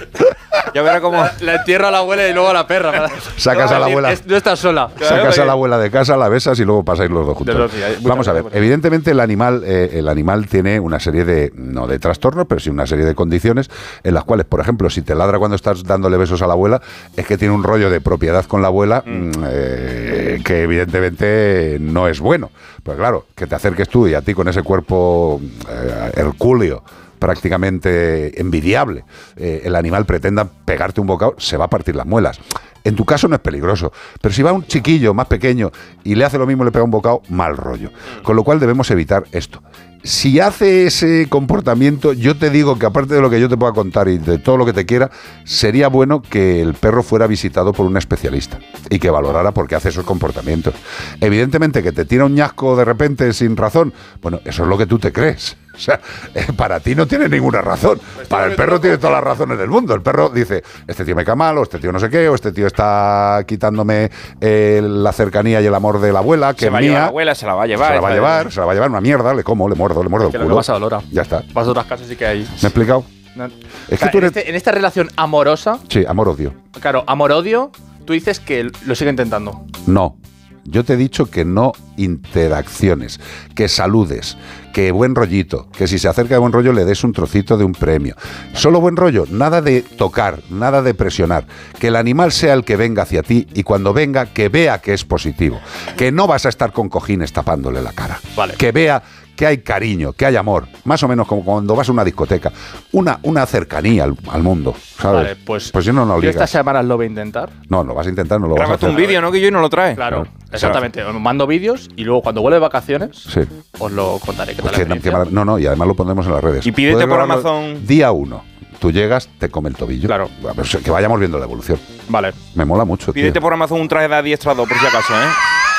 Speaker 4: Ya verá cómo.
Speaker 17: La entierro a la abuela y luego a la perra.
Speaker 3: Sacas a la abuela.
Speaker 17: no estás sola.
Speaker 3: Sacas a la abuela de casa, la besas y luego pasáis los dos juntos.
Speaker 17: Los días,
Speaker 3: Vamos a ver, evidentemente el animal, eh, el animal tiene una serie de, no de trastornos, pero sí una serie de condiciones en las cuales, por ejemplo, si te ladra cuando estás dándole besos a la abuela, es que tiene un rollo de propiedad con la abuela mm, eh, que evidentemente no es bueno. Pues claro, que te acerques tú y a ti con ese cuerpo eh, hercúleo prácticamente envidiable, eh, el animal pretenda pegarte un bocado, se va a partir las muelas. En tu caso no es peligroso, pero si va un chiquillo más pequeño y le hace lo mismo, le pega un bocado, mal rollo. Con lo cual debemos evitar esto. Si hace ese comportamiento, yo te digo que aparte de lo que yo te pueda contar y de todo lo que te quiera, sería bueno que el perro fuera visitado por un especialista y que valorara por qué hace esos comportamientos. Evidentemente que te tira un ñasco de repente sin razón, bueno, eso es lo que tú te crees. O sea, eh, para ti no tiene ninguna razón. Para el perro tiene todas las razones del mundo. El perro dice, este tío me cae mal, o este tío no sé qué, o este tío está quitándome eh, la cercanía y el amor de la abuela, que
Speaker 4: se
Speaker 3: es
Speaker 4: va a llevar
Speaker 3: mía.
Speaker 4: la abuela, se la va a llevar.
Speaker 3: se la va a llevar, se la va a llevar una mierda, le como, le muerdo, le muerdo el
Speaker 17: Que lo que
Speaker 3: culo.
Speaker 17: pasa, Lora.
Speaker 3: Ya está.
Speaker 17: Vas a otras casas sí que hay.
Speaker 3: ¿Me he explicado?
Speaker 17: No.
Speaker 3: Es
Speaker 17: O
Speaker 3: que
Speaker 17: sea,
Speaker 3: tú
Speaker 17: en, este- en esta relación amorosa,
Speaker 3: Sí, amor-odio.
Speaker 17: claro, amor-odio, tú dices que lo sigue intentando.
Speaker 3: No. Yo te he dicho que no interacciones, que saludes, que buen rollito, que si se acerca de buen rollo le des un trocito de un premio. Solo buen rollo, nada de tocar, nada de presionar. Que el animal sea el que venga hacia ti y cuando venga que vea que es positivo. Que no vas a estar con cojines tapándole la cara.
Speaker 17: Vale.
Speaker 3: Que vea que hay cariño, que hay amor. Más o menos como cuando vas a una discoteca. Una, una cercanía al, al mundo, ¿sabes?
Speaker 17: Vale, pues,
Speaker 3: pues yo no lo ligas.
Speaker 17: estas semanas lo voy a intentar.
Speaker 3: No, lo vas a intentar, no lo vas a hacer.
Speaker 4: un vídeo, ¿no? Que yo no lo trae.
Speaker 17: Claro,
Speaker 3: Claro.
Speaker 17: exactamente. Os mando vídeos y luego cuando vuelva de vacaciones
Speaker 3: Sí.
Speaker 17: os lo contaré. ¿Qué
Speaker 3: Pues
Speaker 17: la
Speaker 3: que- que no, no, y además lo pondremos en las redes.
Speaker 4: Y pídete por Amazon.
Speaker 3: Día uno. Tú llegas, te come el tobillo.
Speaker 17: Claro.
Speaker 3: Pues que vayamos viendo la evolución.
Speaker 17: Vale.
Speaker 3: Me mola mucho, tío.
Speaker 4: Pídete por Amazon un traje de adiestrador, por si acaso, ¿eh?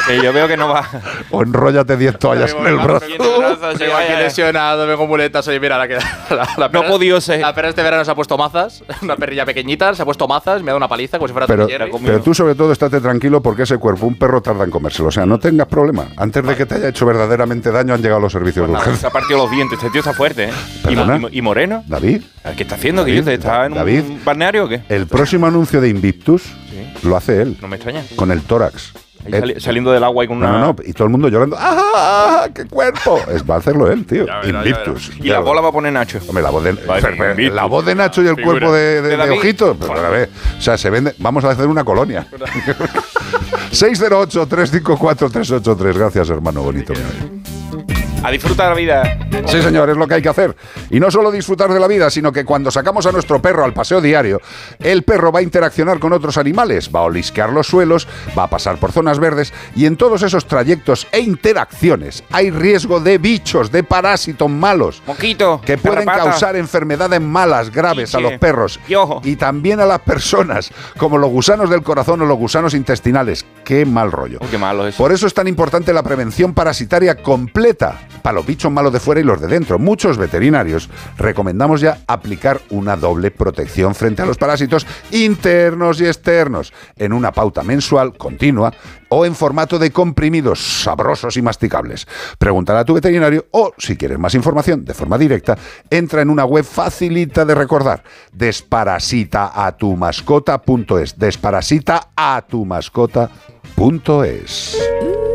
Speaker 4: Que yo veo que no va.
Speaker 3: O enróllate 10 toallas en el brazo.
Speaker 17: Estoy aquí lesionado, vengo muletas. Oye, mira, la que la, la
Speaker 4: No podido ser.
Speaker 17: La perra este verano se ha puesto mazas. Una perrilla pequeñita, se ha puesto mazas, me ha dado una paliza como si fuera
Speaker 3: Pero, pero tú sobre todo estate tranquilo porque ese cuerpo, un perro tarda en comérselo. O sea, no tengas problema. Antes de que te haya hecho verdaderamente daño han llegado los servicios de
Speaker 4: Nada, se
Speaker 3: urgencia.
Speaker 4: ha partido los dientes. Este tío está fuerte, ¿eh? Y, moreno.
Speaker 3: David,
Speaker 4: ¿Qué está haciendo? ¿Qué
Speaker 3: David,
Speaker 4: dice? ¿Está en
Speaker 3: David.
Speaker 4: un balneario o qué?
Speaker 3: el próximo anuncio de Invictus lo hace él,
Speaker 4: No me extraña.
Speaker 3: con el tórax.
Speaker 4: Ahí sali- saliendo del agua y con una.
Speaker 3: no, no, y todo el mundo llorando. ¡Ah, qué cuerpo! Es, va a hacerlo él, tío.
Speaker 4: Verá,
Speaker 3: Invictus.
Speaker 4: Y la bola va a poner Nacho.
Speaker 3: Hombre, la voz de,
Speaker 4: Vale,
Speaker 3: la voz de Nacho y el
Speaker 4: Figura.
Speaker 3: cuerpo de, de,
Speaker 4: De
Speaker 3: de. Ojito. Pero, a ver, o sea, se vende. Vamos a hacer una colonia. 608-354-383. Gracias, hermano bonito. mío.
Speaker 4: A disfrutar la vida.
Speaker 3: Sí, señor, es lo que hay que hacer. Y no solo disfrutar de la vida, sino que cuando sacamos a nuestro perro al paseo diario, el perro va a interaccionar con otros animales, va a olisquear los suelos, va a pasar por zonas verdes y en todos esos trayectos e interacciones hay riesgo de bichos, de parásitos malos.
Speaker 4: Moquito.
Speaker 3: Que pueden
Speaker 4: garrapata.
Speaker 3: causar enfermedades malas, graves a los perros
Speaker 4: Piojo.
Speaker 3: y también a las personas, como los gusanos del corazón o los gusanos intestinales. Qué mal rollo.
Speaker 4: Oh, qué malo eso.
Speaker 3: Por eso es tan importante la prevención parasitaria completa para los bichos malos de fuera y los de dentro. Muchos veterinarios recomendamos ya aplicar una doble protección frente a los parásitos internos y externos en una pauta mensual continua o en formato de comprimidos sabrosos y masticables. Preguntar a tu veterinario o, si quieres más información de forma directa, entra en una web facilita de recordar, desparasitaatumascota.es, desparasitaatumascota.es.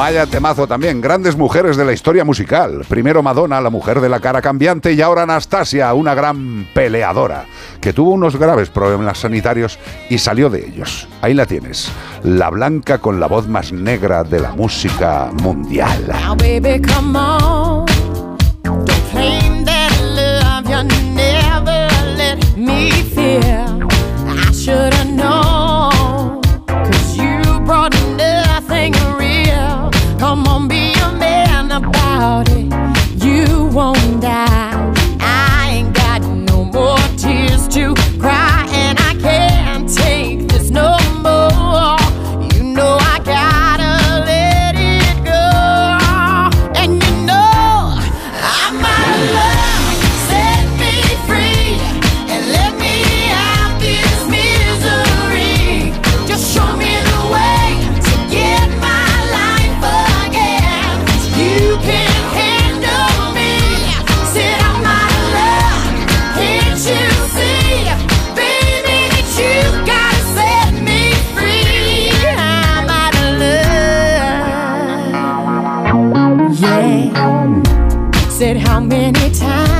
Speaker 3: Vaya temazo también, grandes mujeres de la historia musical. Primero Madonna, la mujer de la cara cambiante, y ahora Anastasia, una gran peleadora, que tuvo unos graves problemas sanitarios y salió de ellos. Ahí la tienes, la blanca con la voz más negra de la música mundial.
Speaker 18: Said how many times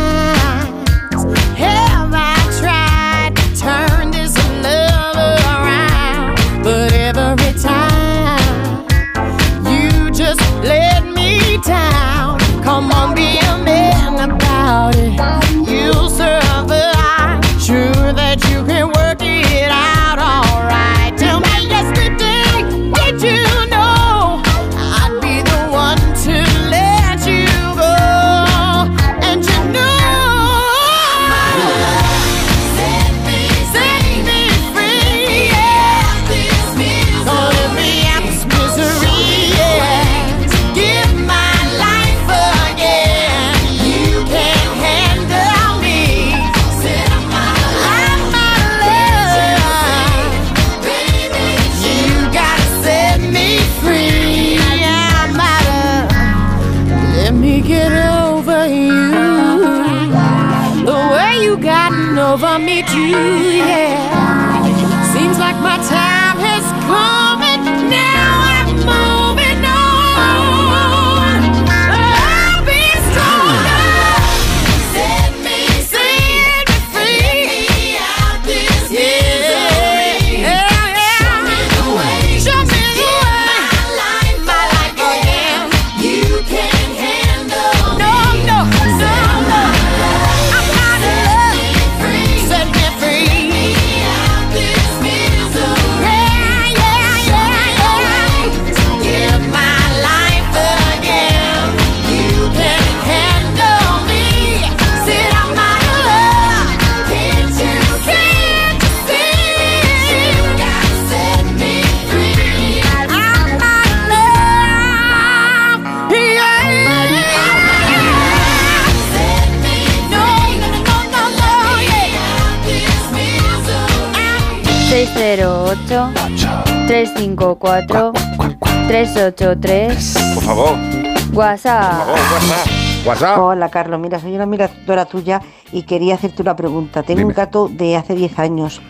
Speaker 13: 354 383
Speaker 4: Por favor,
Speaker 13: WhatsApp.
Speaker 4: por favor, WhatsApp.
Speaker 3: WhatsApp.
Speaker 19: Hola Carlos, mira, soy una admiradora tuya y quería hacerte una pregunta. Tengo un gato de hace 10 años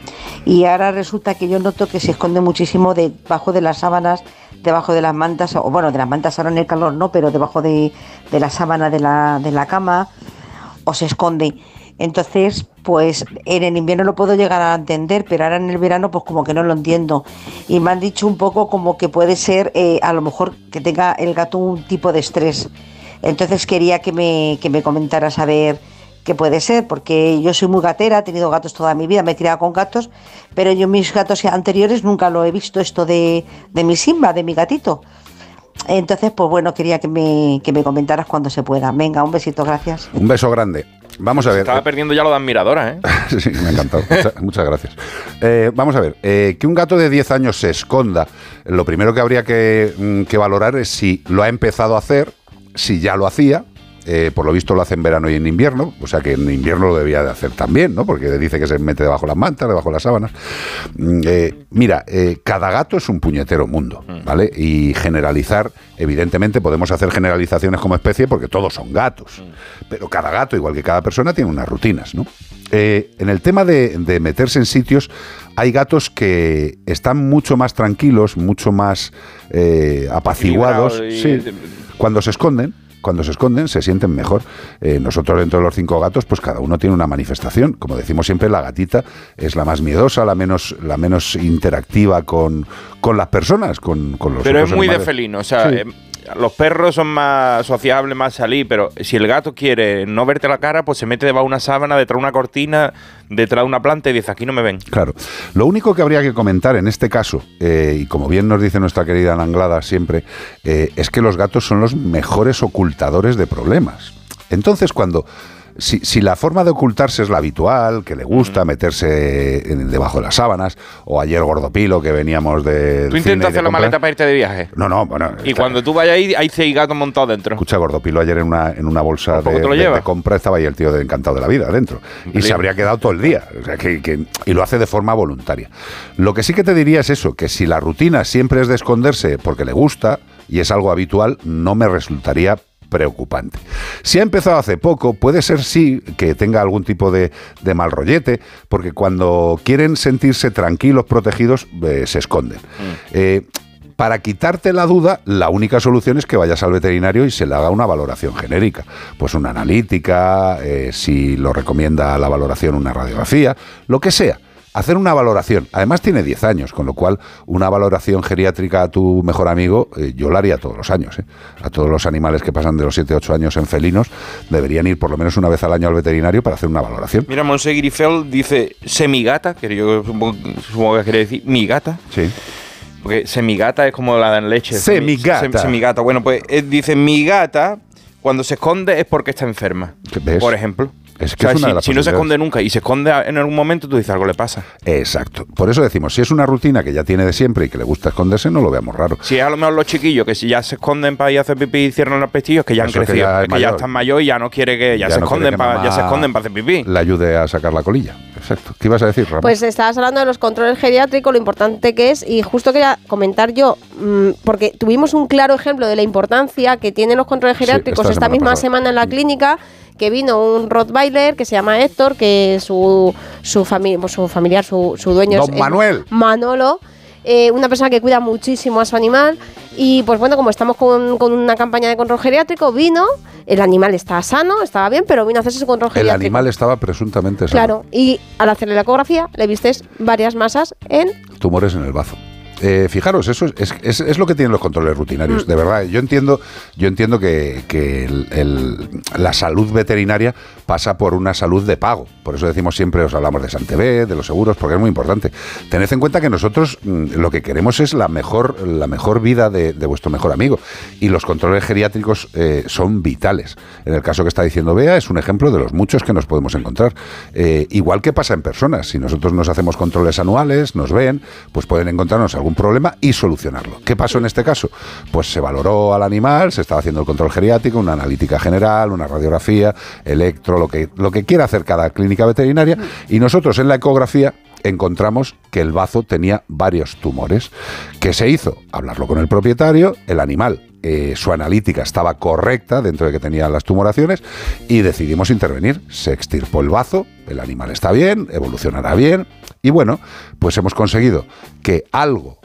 Speaker 19: y ahora resulta que yo noto que se esconde muchísimo debajo de las sábanas, debajo de las mantas, o bueno, de las mantas ahora en el calor no, pero debajo de, de la sábana de la, de la cama, o se esconde. Entonces, pues en el invierno lo puedo llegar a entender, pero ahora en el verano pues como que no lo entiendo. Y me han dicho un poco como que puede ser eh, a lo mejor que tenga el gato un tipo de estrés. Entonces quería que me, que me comentaras a qué puede ser, porque yo soy muy gatera, he tenido gatos toda mi vida, me he criado con gatos, pero yo mis gatos anteriores nunca lo he visto esto de, de mi Simba, de mi gatito. Entonces, pues bueno, quería que me, que me comentaras cuando se pueda. Venga, un besito, gracias.
Speaker 3: Un beso grande. Vamos a ver.
Speaker 4: Estaba perdiendo ya lo de admiradora, ¿eh?
Speaker 3: sí, me ha encantado. Muchas, muchas gracias. Eh, vamos a ver, eh, que un gato de 10 años se esconda, lo primero que habría que, mm, que valorar es si lo ha empezado a hacer, si ya lo hacía. Eh, por lo visto lo hace en verano y en invierno, o sea que en invierno lo debía de hacer también, ¿no? Porque dice que se mete debajo de las mantas, debajo de las sábanas. Mm, eh, mira, eh, cada gato es un puñetero mundo, ¿vale? Y generalizar, evidentemente podemos hacer generalizaciones como especie porque todos son gatos, pero cada gato, igual que cada persona, tiene unas rutinas, ¿no? En el tema de, de meterse en sitios, hay gatos que están mucho más tranquilos, mucho más eh, apaciguados. Sí, cuando se esconden. Cuando se esconden se sienten mejor. Eh, nosotros dentro de los cinco gatos, pues cada uno tiene una manifestación. Como decimos siempre, la gatita es la más miedosa, la menos, la menos interactiva con, con las personas, con, con los
Speaker 4: Pero es muy de felino, o sea,
Speaker 3: Sí.
Speaker 4: eh, los perros son más sociables, más salir, pero si el gato quiere no verte la cara, pues se mete debajo de una sábana, detrás de una cortina, detrás de una planta y dice, aquí no me ven.
Speaker 3: Claro. Lo único que habría que comentar en este caso, eh, y como bien nos dice nuestra querida Ananglada siempre, eh, es que los gatos son los mejores ocultadores de problemas. Entonces, cuando. Si, si la forma de ocultarse es la habitual, que le gusta meterse en- debajo de las sábanas, o ayer Gordopilo, que veníamos de.
Speaker 4: Tú intentas hacer la maleta para irte de viaje.
Speaker 3: No, no, bueno.
Speaker 4: Y cuando tú vayas ahí, hay seis gatos montados dentro.
Speaker 3: Escucha, Gordopilo ayer en una, en una bolsa de, compra estaba ahí el tío de encantado de la vida adentro. Y se habría quedado todo el día. O sea, que, que- y lo hace de forma voluntaria. Lo que sí que te diría es eso, que si la rutina siempre es de esconderse porque le gusta y es algo habitual, no me resultaría preocupante. Si ha empezado hace poco, puede ser sí que tenga algún tipo de, de mal rollete, porque cuando quieren sentirse tranquilos, protegidos, eh, se esconden. Eh, para quitarte la duda, la única solución es que vayas al veterinario y se le haga una valoración genérica. Pues una analítica, eh, si lo recomienda la valoración, una radiografía, lo que sea. Hacer una valoración. Además tiene 10 años, con lo cual una valoración geriátrica a tu mejor amigo eh, yo la haría todos los años. ¿eh? A todos los animales que pasan de los 7-8 años en felinos deberían ir por lo menos una vez al año al veterinario para hacer una valoración.
Speaker 4: Mira, Monse Grifel dice semigata, que yo supongo, supongo que quiere decir mi gata.
Speaker 3: Sí.
Speaker 4: Porque semigata es como la de leche.
Speaker 3: Semigata.
Speaker 4: Sem- semigata. Bueno, pues dice mi gata, cuando se esconde es porque está enferma.
Speaker 3: ¿Ves?
Speaker 4: Por ejemplo.
Speaker 3: Es que
Speaker 4: O sea,
Speaker 3: es una
Speaker 4: si,
Speaker 3: de las
Speaker 4: si no se esconde nunca y se esconde en algún momento, tú dices algo le pasa.
Speaker 3: Exacto. Por eso decimos, si es una rutina que ya tiene de siempre y que le gusta esconderse, no lo veamos raro.
Speaker 4: Si es a lo mejor los chiquillos que si ya se esconden para ir a hacer pipí y cierran los pestillos, que ya han
Speaker 3: que
Speaker 4: crecido,
Speaker 3: ya
Speaker 4: que ya, están mayor y ya no quiere que ya,
Speaker 3: Ya
Speaker 4: se
Speaker 3: no
Speaker 4: esconden
Speaker 3: quiere que
Speaker 4: para ya se esconden para hacer pipí.
Speaker 3: Le ayude a sacar la colilla. Exacto. ¿Qué ibas a decir, Ramón?
Speaker 15: Pues estabas hablando de los controles geriátricos, lo importante que es, y justo quería comentar yo, mm, porque tuvimos un claro ejemplo de la importancia que tienen los controles
Speaker 3: Sí,
Speaker 15: geriátricos
Speaker 3: esta
Speaker 15: esta,
Speaker 3: semana
Speaker 15: misma
Speaker 3: pasada.
Speaker 15: semana en la clínica, que vino un Rottweiler que se llama Héctor, que su, su, fami- su familiar, su, su dueño
Speaker 3: Don
Speaker 15: es
Speaker 3: Manuel.
Speaker 15: Manolo. eh, una persona que cuida muchísimo a su animal y pues bueno, como estamos con, con una campaña de control geriátrico, vino, el animal está sano, estaba bien, pero vino a hacerse su control
Speaker 3: El
Speaker 15: geriátrico.
Speaker 3: animal estaba presuntamente sano.
Speaker 15: Claro, y al hacerle la ecografía le vistes varias masas en
Speaker 3: tumores en el bazo. Eh, fijaros, eso es, es- es- es lo que tienen los controles rutinarios,
Speaker 15: Mm.
Speaker 3: de verdad. Yo entiendo, yo entiendo que, que el- el- la salud veterinaria pasa por una salud de pago. Por eso decimos siempre, os hablamos de Santebé, de los seguros, porque es muy importante. Tened en cuenta que nosotros mm, lo que queremos es la mejor, la mejor vida de, de vuestro mejor amigo. Y los controles geriátricos eh, son vitales. En el caso que está diciendo Bea, es un ejemplo de los muchos que nos podemos encontrar. Eh, igual que pasa en personas. Si nosotros nos hacemos controles anuales, nos ven, pues pueden encontrarnos algún problema y solucionarlo. ¿Qué pasó en este caso? Pues se valoró al animal, se estaba haciendo el control geriátrico, una analítica general, una radiografía, electro, lo que, lo que quiera hacer cada clínica veterinaria. Y nosotros en la ecografía encontramos que el bazo tenía varios tumores. ¿Qué se hizo? Hablarlo con el propietario, el animal. eh, su analítica estaba correcta dentro de que tenía las tumoraciones y decidimos intervenir. Se extirpó el bazo, el animal está bien, evolucionará bien y bueno, pues hemos conseguido que algo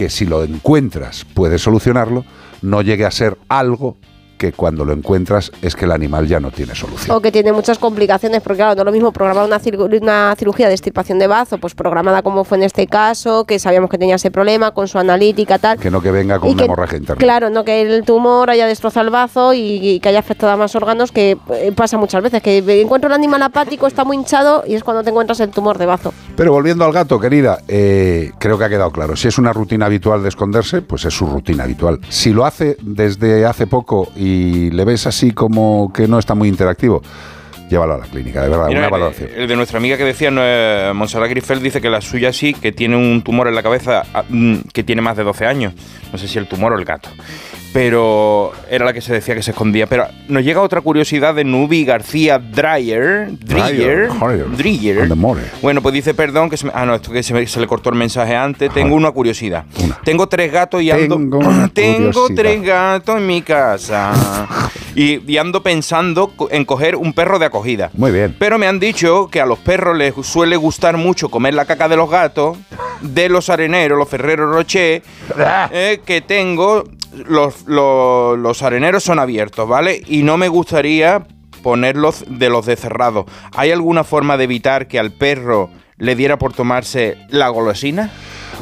Speaker 3: que si lo encuentras puedes solucionarlo, no llegue a ser algo que cuando lo encuentras es que el animal ya no tiene solución.
Speaker 15: o que tiene muchas complicaciones, porque claro, no es lo mismo programar una, cir- una cirugía de extirpación de bazo, pues programada como fue en este caso, que sabíamos que tenía ese problema con su analítica tal.
Speaker 3: Que no que venga con
Speaker 15: Y
Speaker 3: una
Speaker 15: que-
Speaker 3: hemorragia interna.
Speaker 15: Claro, no que el tumor haya destrozado el bazo y, y que haya afectado a más órganos, que eh, pasa muchas veces, que encuentro el animal apático, está muy hinchado y es cuando te encuentras el tumor de bazo.
Speaker 3: Pero volviendo al gato, querida, eh, creo que ha quedado claro. Si es una rutina habitual de esconderse, pues es su rutina habitual. Si lo hace desde hace poco y le ves así como que no está muy interactivo, llévalo a la clínica, de verdad,
Speaker 4: Mira,
Speaker 3: una
Speaker 4: el-
Speaker 3: valoración.
Speaker 4: El, de nuestra amiga que decía, no, eh, Montserrat Grifel, dice que la suya sí, que tiene un tumor en la cabeza ah, mm, que tiene más de 12 años. No sé si el tumor o el gato. Pero era la que se decía que se escondía. Pero nos llega otra curiosidad de Nubi García Dreyer. Dreyer.
Speaker 3: Dreyer.
Speaker 4: Bueno, pues dice, perdón, que se me, ah, no, esto que se, me- se le cortó el mensaje antes. Tengo una curiosidad. Tengo tres gatos y ando.
Speaker 3: Tengo una
Speaker 4: Tengo tres gatos en mi casa. y, y ando pensando en coger un perro de acogida.
Speaker 3: Muy bien.
Speaker 4: Pero me han dicho que a los perros les suele gustar mucho comer la caca de los gatos, de los areneros, los ferreros rocher, eh, que tengo. Los, los, los areneros son abiertos, ¿vale? Y no me gustaría ponerlos de los de cerrado. ¿Hay alguna forma de evitar que al perro le diera por tomarse la golosina?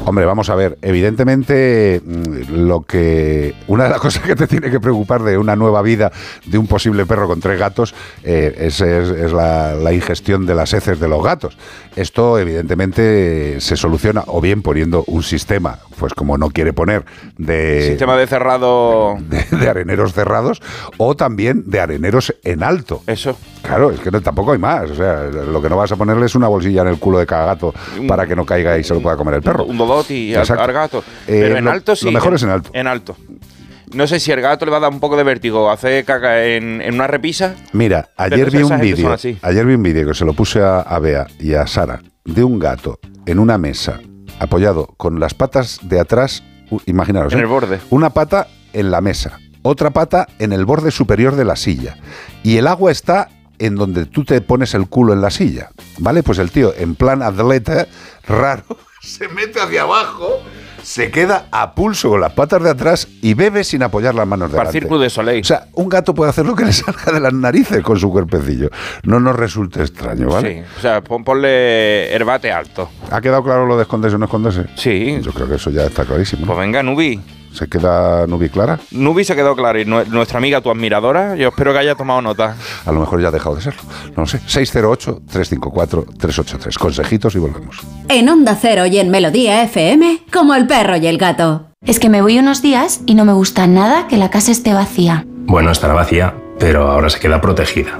Speaker 3: Hombre, vamos a ver, evidentemente mm, lo que una de las cosas que te tiene que preocupar de una nueva vida de un posible perro con tres gatos eh, es, es- es la, la ingestión de las heces de los gatos. Esto evidentemente se soluciona o bien poniendo un sistema, pues como no quiere poner, de,
Speaker 4: Sistema de cerrado.
Speaker 3: de, de areneros cerrados o también de areneros en alto.
Speaker 4: Eso.
Speaker 3: Claro, es que no- tampoco hay más. O sea, lo que no vas a ponerle es una bolsilla en el culo de cada gato para que no caiga y se lo pueda comer el perro.
Speaker 4: Un dodoti al, gato.
Speaker 3: Eh,
Speaker 4: Pero en
Speaker 3: lo-
Speaker 4: alto sí.
Speaker 3: lo mejor es en alto.
Speaker 4: En alto. No sé si el gato le va a dar un poco de vértigo, hacer caca en, en una repisa.
Speaker 3: Mira, ayer vi un vídeo, ayer vi un vídeo que se lo puse a, a Bea y a Sara de un gato en una mesa apoyado con las patas de atrás, imaginaros,
Speaker 4: En
Speaker 3: ¿eh?
Speaker 4: el borde.
Speaker 3: una pata en la mesa, otra pata en el borde superior de la silla y el agua está en donde tú te pones el culo en la silla, ¿vale? Pues el tío en plan atleta raro se mete hacia abajo, se queda a pulso con las patas de atrás y bebe sin apoyar las manos
Speaker 4: Para
Speaker 3: delante.
Speaker 4: Circo de Soleil.
Speaker 3: O sea, un gato puede hacer lo que le salga de las narices con su cuerpecillo. No nos resulte extraño, ¿vale?
Speaker 4: Sí, o sea, pon- ponle herbate alto.
Speaker 3: ¿Ha quedado claro lo de esconderse o no esconderse?
Speaker 4: Sí.
Speaker 3: Yo creo que eso ya está clarísimo.
Speaker 4: Pues venga, Nubi.
Speaker 3: ¿Se queda Nubi clara?
Speaker 4: Nubi se quedó claro. Y nue- nuestra amiga, tu admiradora, yo espero que haya tomado nota.
Speaker 3: A lo mejor ya ha dejado de serlo. No lo sé. 608-354-383. Consejitos y volvemos.
Speaker 6: En Onda Cero y en Melodía FM, como el perro y el gato.
Speaker 11: Es que me voy unos días y no me gusta nada que la casa esté vacía.
Speaker 20: Bueno, estará vacía, pero ahora se queda protegida.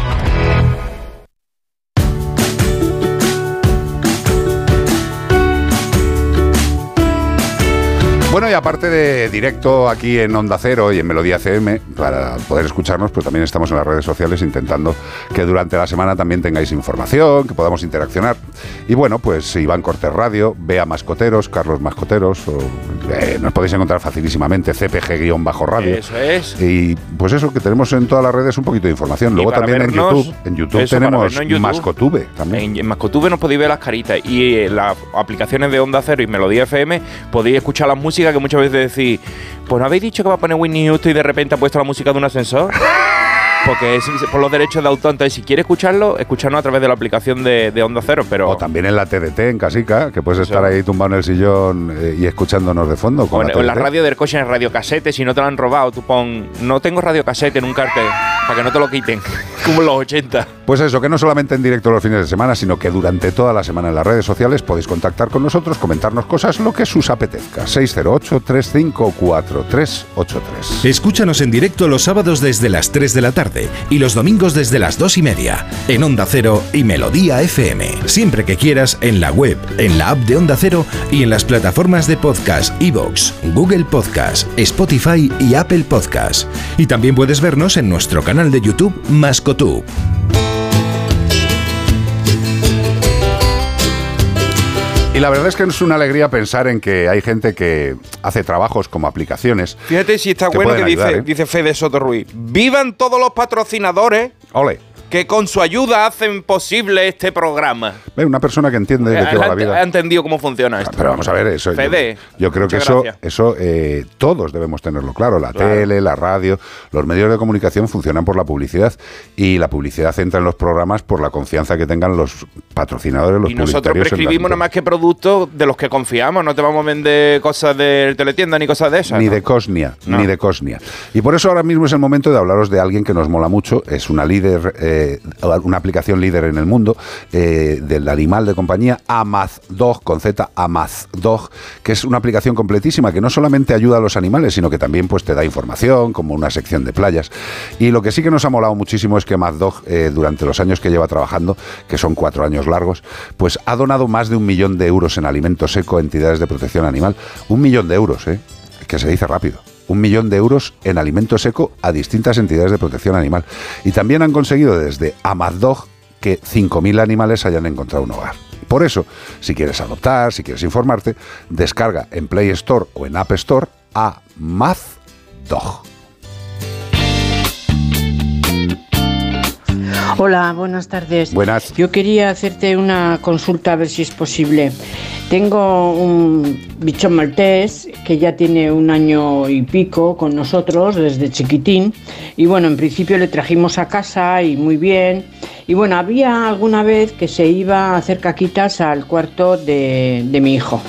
Speaker 3: Bueno, y aparte de directo aquí en Onda Cero y en Melodía CM, para poder escucharnos, pues también estamos en las redes sociales intentando que durante la semana también tengáis información, que podamos interaccionar. Y bueno, pues Iván Cortés Radio, Bea Mascoteros, Carlos Mascoteros, o, eh, nos podéis encontrar facilísimamente CPG-radio.
Speaker 4: Eso es.
Speaker 3: Y pues eso, que tenemos en todas las redes un poquito de información. Luego también
Speaker 4: vernos,
Speaker 3: en YouTube, en YouTube
Speaker 4: eso,
Speaker 3: tenemos
Speaker 4: en YouTube.
Speaker 3: Mascotube también.
Speaker 4: En, en Mascotube nos podéis ver las caritas y en las aplicaciones de Onda Cero y Melodía FM podéis escuchar la que muchas veces decís, pues no habéis dicho que va a poner Whitney Houston y de repente ha puesto la música de un ascensor. Porque es por los derechos de autor. Entonces, si quieres escucharlo, escucharlo a través de la aplicación de, de Onda Cero. Pero
Speaker 3: O también en la TDT, en Casica, que puedes estar ahí tumbado en el sillón eh, y escuchándonos de fondo. Con
Speaker 4: o
Speaker 3: la
Speaker 4: en la radio del coche en radio casete, si no te lo han robado, tú pon no tengo radio casete en un cartel para que no te lo quiten, como en los 80.
Speaker 3: Pues eso, que no solamente en directo los fines de semana, sino que durante toda la semana en las redes sociales podéis contactar con nosotros, comentarnos cosas, lo que os apetezca. 608-354-383.
Speaker 21: Escúchanos en directo los sábados desde las 3 de la tarde y los domingos desde las 2 y media en Onda Cero y Melodía FM. Siempre que quieras en la web, en la app de Onda Cero y en las plataformas de podcast iVoox, Google Podcast, Spotify y Apple Podcast. Y también puedes vernos en nuestro canal de YouTube Mascotube.
Speaker 3: La verdad es que es una alegría pensar en que hay gente que hace trabajos como aplicaciones.
Speaker 4: Fíjate si está bueno que dice,
Speaker 3: ¿eh?
Speaker 4: dice Fede Soto Ruiz. Vivan todos los patrocinadores
Speaker 3: Ole.
Speaker 4: Que con su ayuda hacen posible este programa.
Speaker 3: Una persona que entiende de qué va la vida.
Speaker 4: ha entendido cómo funciona esto.
Speaker 3: Pero vamos a ver, eso. yo-
Speaker 4: Fede,
Speaker 3: Yo, creo que eso,
Speaker 4: gracias.
Speaker 3: eso eh, todos debemos tenerlo claro. La
Speaker 4: Claro.
Speaker 3: tele, la radio, los medios de comunicación funcionan por la publicidad. Y la publicidad entra en los programas por la confianza que tengan los patrocinadores, los
Speaker 4: Y nosotros prescribimos nada más que productos de los que confiamos. No te vamos a vender cosas de teletienda ni cosas de esas.
Speaker 3: Ni
Speaker 4: ¿no?
Speaker 3: de Cosnia,
Speaker 4: No.
Speaker 3: ni de Cosnia. Y por eso ahora mismo es el momento de hablaros de alguien que nos mola mucho. Es una líder, eh, una aplicación líder en el mundo eh, del animal de compañía, Amazdog, con Z, Amazdog, que es una aplicación completísima que no solamente ayuda a los animales, sino que también pues te da información, como una sección de playas. Y lo que sí que nos ha molado muchísimo es que Amazdog, eh, durante los años que lleva trabajando, que son cuatro años largos, pues ha donado más de un millón de euros en alimento seco a entidades de protección animal. Un millón de euros, ¿eh? que se dice rápido. Un millón de euros en alimento seco a distintas entidades de protección animal. Y también han conseguido desde Amazdog que 5.000 animales hayan encontrado un hogar. Por eso, si quieres adoptar, si quieres informarte, descarga en Play Store o en App Store a Mazdog.
Speaker 22: Hola, buenas tardes.
Speaker 3: Buenas.
Speaker 22: Yo quería hacerte una consulta a ver si es posible. Tengo un bichón maltés que ya tiene un año y pico con nosotros desde chiquitín y bueno, en principio le trajimos a casa y muy bien. Y bueno, había alguna vez que se iba a hacer caquitas al cuarto de, de mi hijo.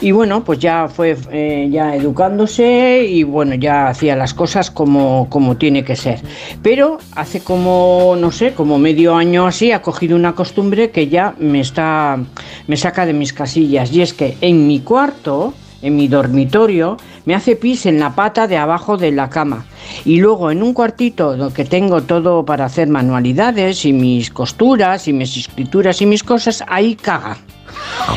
Speaker 22: Y bueno, pues ya fue eh, ya educándose y bueno, ya hacía las cosas como, como tiene que ser. Pero hace como, no sé, como medio año así, ha cogido una costumbre que ya me está, me saca de mis casillas. Y es que en mi cuarto, en mi dormitorio, me hace pis en la pata de abajo de la cama. Y luego en un cuartito donde tengo todo para hacer manualidades y mis costuras y mis escrituras y mis cosas, ahí caga.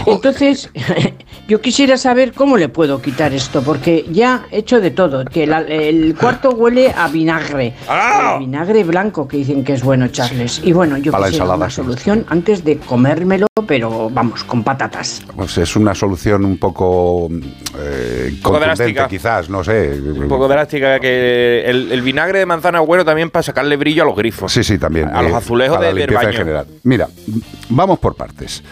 Speaker 22: Entonces, yo quisiera saber cómo le puedo quitar esto, porque ya he hecho de todo, que la- el cuarto huele a vinagre,
Speaker 4: ¡Ah!
Speaker 22: vinagre blanco que dicen que es bueno, Charles. Y bueno, yo
Speaker 3: Para
Speaker 22: quisiera
Speaker 3: ensalada,
Speaker 22: una solución antes de comérmelo, pero vamos, con patatas.
Speaker 3: Pues es una solución un poco eh,
Speaker 4: poco
Speaker 3: contundente,
Speaker 4: drástica.
Speaker 3: quizás, no sé.
Speaker 4: Un poco drástica que el, el vinagre de manzana es bueno también para sacarle brillo a los grifos.
Speaker 3: Sí, sí, también.
Speaker 4: A los
Speaker 3: eh,
Speaker 4: azulejos de-
Speaker 3: la
Speaker 4: del
Speaker 3: limpieza
Speaker 4: baño.
Speaker 3: en general. Mira, vamos por partes.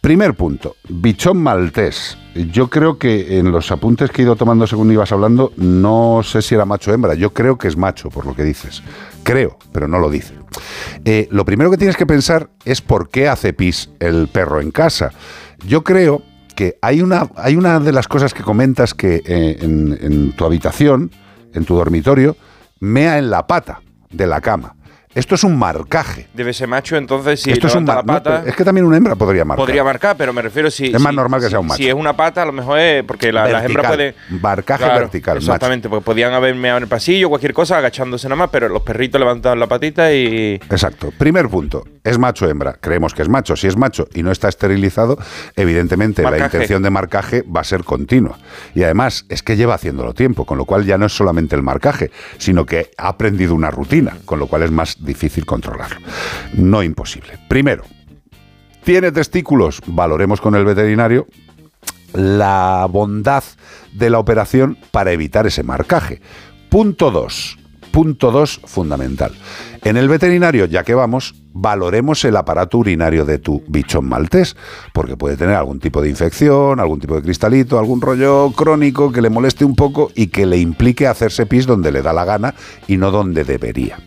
Speaker 3: Primer punto, bichón maltés. yo creo que en los apuntes que he ido tomando según ibas hablando, no sé si era macho o hembra. Yo creo que es macho, por lo que dices. Creo, pero no lo dice. Eh, lo primero que tienes que pensar es por qué hace pis el perro en casa. Yo creo que hay una, hay una de las cosas que comentas que eh, en, en tu habitación, en tu dormitorio, mea en la pata de la cama. Esto es un marcaje.
Speaker 4: Debe ser macho, entonces si
Speaker 3: Esto es un
Speaker 4: la pata...
Speaker 3: no, es que también una hembra podría marcar.
Speaker 4: Podría marcar, pero me refiero si.
Speaker 3: Es más
Speaker 4: si-
Speaker 3: normal que
Speaker 4: si-
Speaker 3: sea un macho.
Speaker 4: Si es una pata, a lo mejor es. Porque la- las hembras pueden.
Speaker 3: Marcaje
Speaker 4: Claro,
Speaker 3: vertical, macho.
Speaker 4: Exactamente, porque podían haber meado en el pasillo, cualquier cosa, agachándose nada más, pero los perritos levantaban la patita y.
Speaker 3: Exacto. Primer punto. ¿Es macho hembra? Creemos que es macho. Si es macho y no está esterilizado, evidentemente la intención de marcaje va a ser continua. Y además es que lleva haciéndolo tiempo, con lo cual ya no es solamente el marcaje, sino que ha aprendido una rutina, con lo cual es más difícil controlarlo. No imposible. Primero, ¿tiene testículos? Valoremos con el veterinario la bondad de la operación para evitar ese marcaje. Punto 2. Punto 2 fundamental. En el veterinario, ya que vamos, valoremos el aparato urinario de tu bichón maltés, porque puede tener algún tipo de infección, algún tipo de cristalito, algún rollo crónico que le moleste un poco y que le implique hacerse pis donde le da la gana y no donde debería.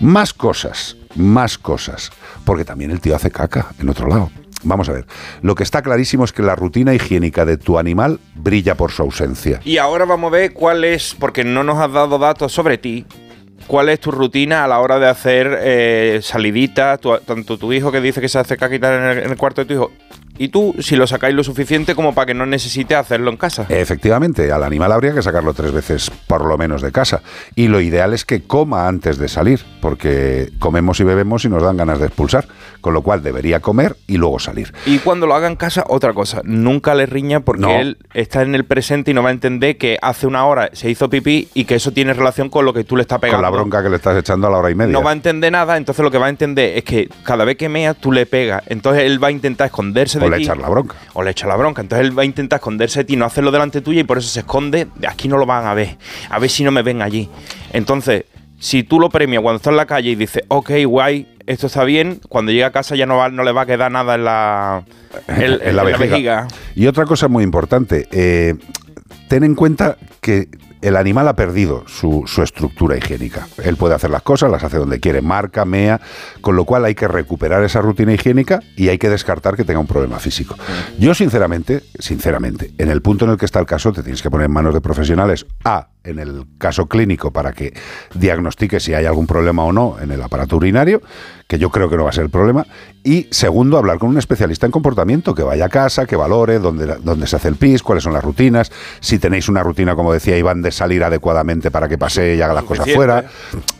Speaker 3: Más cosas, más cosas, porque también el tío hace caca en otro lado. Vamos a ver, lo que está clarísimo es que la rutina higiénica de tu animal brilla por su ausencia.
Speaker 4: Y ahora vamos a ver cuál es, porque no nos has dado datos sobre ti. ¿Cuál es tu rutina a la hora de hacer eh, saliditas? Tanto tu hijo que dice que se hace caquita en el, en el cuarto de tu hijo. Y tú, si lo sacáis lo suficiente como para que no necesite hacerlo en casa.
Speaker 3: Efectivamente, al animal habría que sacarlo tres veces por lo menos de casa. Y lo ideal es que coma antes de salir, porque comemos y bebemos y nos dan ganas de expulsar. Con lo cual debería comer y luego salir.
Speaker 4: Y cuando lo haga en casa, otra cosa. Nunca le riña porque
Speaker 3: No.
Speaker 4: él está en el presente y no va a entender que hace una hora se hizo pipí y que eso tiene relación con lo que tú le estás pegando.
Speaker 3: Con la bronca que le estás echando a la hora y media.
Speaker 4: No va a entender nada, entonces lo que va a entender es que cada vez que meas tú le pegas. Entonces él va a intentar esconderse de
Speaker 3: O le
Speaker 4: ti.
Speaker 3: echar la bronca.
Speaker 4: O le echa la bronca. Entonces él va a intentar esconderse de ti, no hacerlo delante tuya y por eso se esconde. De aquí no lo van a ver. A ver si no me ven allí. Entonces, si tú lo premias cuando está en la calle y dices, ok, guay, esto está bien, cuando llega a casa ya no, va, no le va a quedar nada en la, en- en la vejiga.
Speaker 3: Y otra cosa muy importante, eh, ten en cuenta que el animal ha perdido su, estructura higiénica. Él puede hacer las cosas, las hace donde quiere, marca, mea, con lo cual hay que recuperar esa rutina higiénica y hay que descartar que tenga un problema físico. Yo sinceramente, sinceramente, en el punto en el que está el caso, te tienes que poner en manos de profesionales. A, en el caso clínico para que diagnostique si hay algún problema o no en el aparato urinario, que yo creo que no va a ser el problema. Y segundo, hablar con un especialista en comportamiento, que vaya a casa, que valore dónde, dónde se hace el pis, cuáles son las rutinas, si tenéis una rutina, como decía Iván, de salir adecuadamente para que pase y haga las cosas fuera.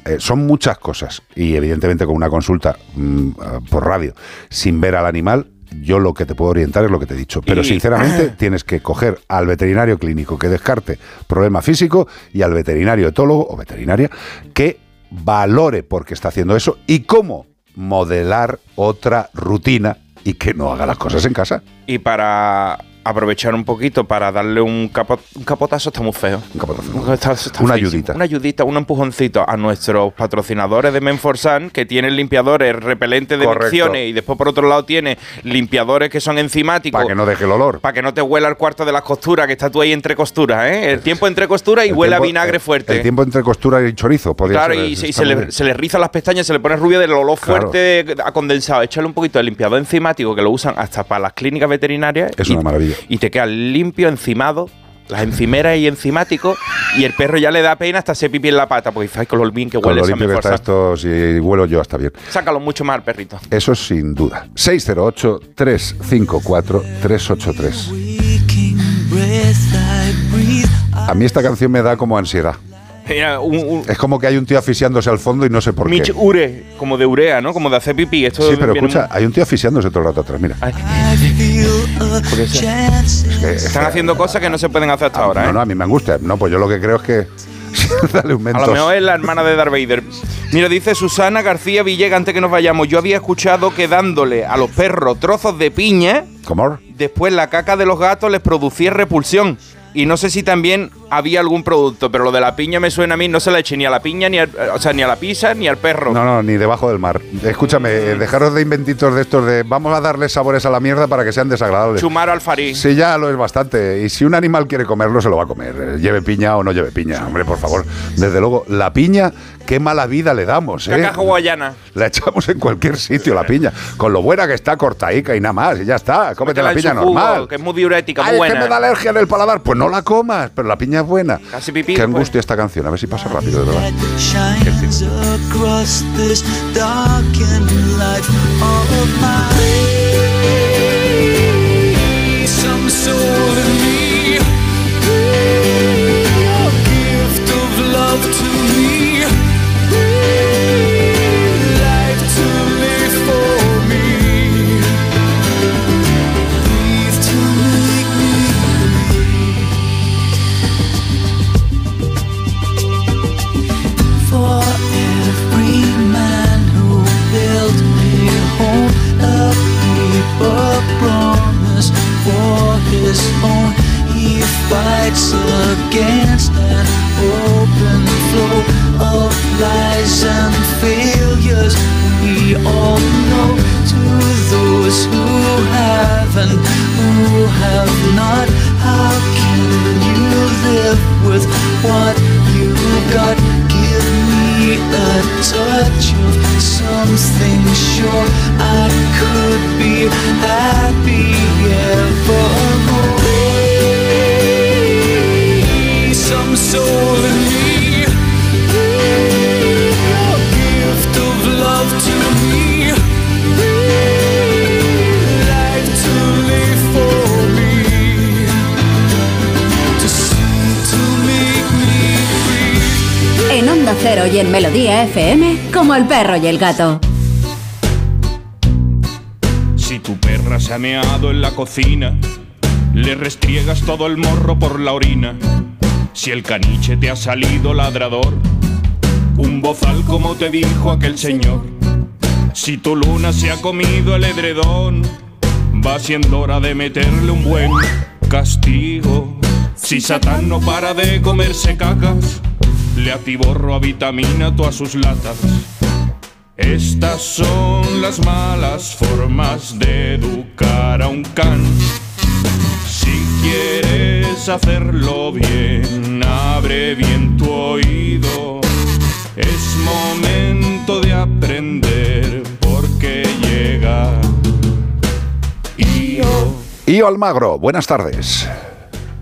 Speaker 3: Eh, son muchas cosas. Y evidentemente con una consulta mm, por radio, sin ver al animal, yo lo que te puedo orientar es lo que te he dicho. Pero
Speaker 4: Y-
Speaker 3: sinceramente tienes que coger al veterinario clínico que descarte problema físico y al veterinario etólogo o veterinaria que valore por qué está haciendo eso y cómo modelar otra rutina y que no haga las cosas en casa.
Speaker 4: Y para aprovechar un poquito, para darle un, capo- un capotazo, está muy feo.
Speaker 3: Un capotazo.
Speaker 4: Está- está
Speaker 3: Una
Speaker 4: feísimo.
Speaker 3: ayudita.
Speaker 4: Una ayudita, un empujoncito a nuestros patrocinadores de Menforsan, que tienen limpiadores repelentes de
Speaker 3: Correcto.
Speaker 4: micciones y después por otro lado tiene limpiadores que son enzimáticos.
Speaker 3: Para que no deje el olor.
Speaker 4: Para que no te huela el cuarto de las costuras, que está tú ahí entre costuras, ¿eh? El tiempo entre costuras y
Speaker 3: El
Speaker 4: huele a vinagre
Speaker 3: el-
Speaker 4: fuerte.
Speaker 3: El tiempo entre costura y chorizo. podría
Speaker 4: Claro,
Speaker 3: ser,
Speaker 4: y, se, y se le, se le rizan las pestañas, se le pone rubio del olor
Speaker 3: Claro.
Speaker 4: fuerte a condensado. Échale un poquito de limpiador enzimático que lo usan hasta para las clínicas veterinarias.
Speaker 3: Es
Speaker 4: y,
Speaker 3: una maravilla.
Speaker 4: Y te queda limpio, encimado, las encimeras y enzimático, y el perro ya le da pena hasta se pipí en la pata, porque dice, ay, con lo bien que
Speaker 3: Con
Speaker 4: huele
Speaker 3: lo
Speaker 4: esa
Speaker 3: limpio que está
Speaker 4: Menforsan".
Speaker 3: esto, si huelo yo, está bien.
Speaker 4: Sácalo mucho más al perrito.
Speaker 3: Eso sin duda. 608-354-383. A mí esta canción me da como ansiedad.
Speaker 4: Un, un
Speaker 3: Es como que hay un tío asfixiándose al fondo y no sé por
Speaker 4: Mitch
Speaker 3: qué.
Speaker 4: ure, como de urea, ¿no? Como de hacer pipí. Esto
Speaker 3: Sí, pero escucha, hay un tío asfixiándose todo el rato atrás, mira. Es que-
Speaker 4: Están
Speaker 3: que-
Speaker 4: haciendo cosas que no se pueden hacer hasta ahora, ¿eh?
Speaker 3: No, no, a mí me angustia. No, pues yo lo que creo es que... Dale un
Speaker 4: A lo mejor es la hermana de Darth Vader. Mira, dice Susana García Villegas, antes que nos vayamos, yo había escuchado que dándole a los perros trozos de piña,
Speaker 3: ¿Cómo?
Speaker 4: después la caca de los gatos les producía repulsión. Y no sé si también había algún producto, pero lo de la piña me suena a mí, no se la eché ni a la piña, ni al- o sea, ni a la pizza, ni al perro.
Speaker 3: No, no, ni debajo del mar. Escúchame, eh, dejaros de inventitos de estos de vamos a darle sabores a la mierda para que sean desagradables.
Speaker 4: Chumaro alfarí.
Speaker 3: Sí, ya lo es bastante. Y si un animal quiere comerlo, se lo va a comer. Eh, Lleve piña o no lleve piña. Hombre, por favor. Desde luego, la piña, qué mala vida le damos, ¿eh?
Speaker 4: Cacajo guayana.
Speaker 3: La echamos en cualquier sitio, la piña. Con lo buena que está cortaica y nada más. Y ya está. Cómete la
Speaker 4: Métela
Speaker 3: piña
Speaker 4: jugo,
Speaker 3: normal.
Speaker 4: que es muy diurética, muy
Speaker 3: Ay, es que me da alergia en el paladar. Pues no la comas, pero la piña es buena.
Speaker 4: Casi pipí.
Speaker 3: Qué
Speaker 4: pues.
Speaker 3: angustia esta canción. A ver si pasa rápido, de verdad.
Speaker 23: Fights against an open flow of lies and failures. We all know to those who have and who have not how can you live with what you got? Give me a touch of something sure I could be happy evermore
Speaker 6: En Onda Cero y en Melodía FM, como el perro y el gato.
Speaker 4: Si tu perra se ha meado en la cocina, le restriegas todo el morro por la orina. Si el caniche te ha salido ladrador, un bozal como te dijo aquel señor. Si tu luna se ha comido el edredón, va siendo hora de meterle un buen castigo. Si Satán no para de comerse cacas, le atiborro a vitamina todas sus latas. Estas son las malas formas de educar a un can. Si quieres hacerlo bien, abre bien tu oído. Es momento de aprender porque llega. Yo.
Speaker 3: Io Almagro, buenas tardes.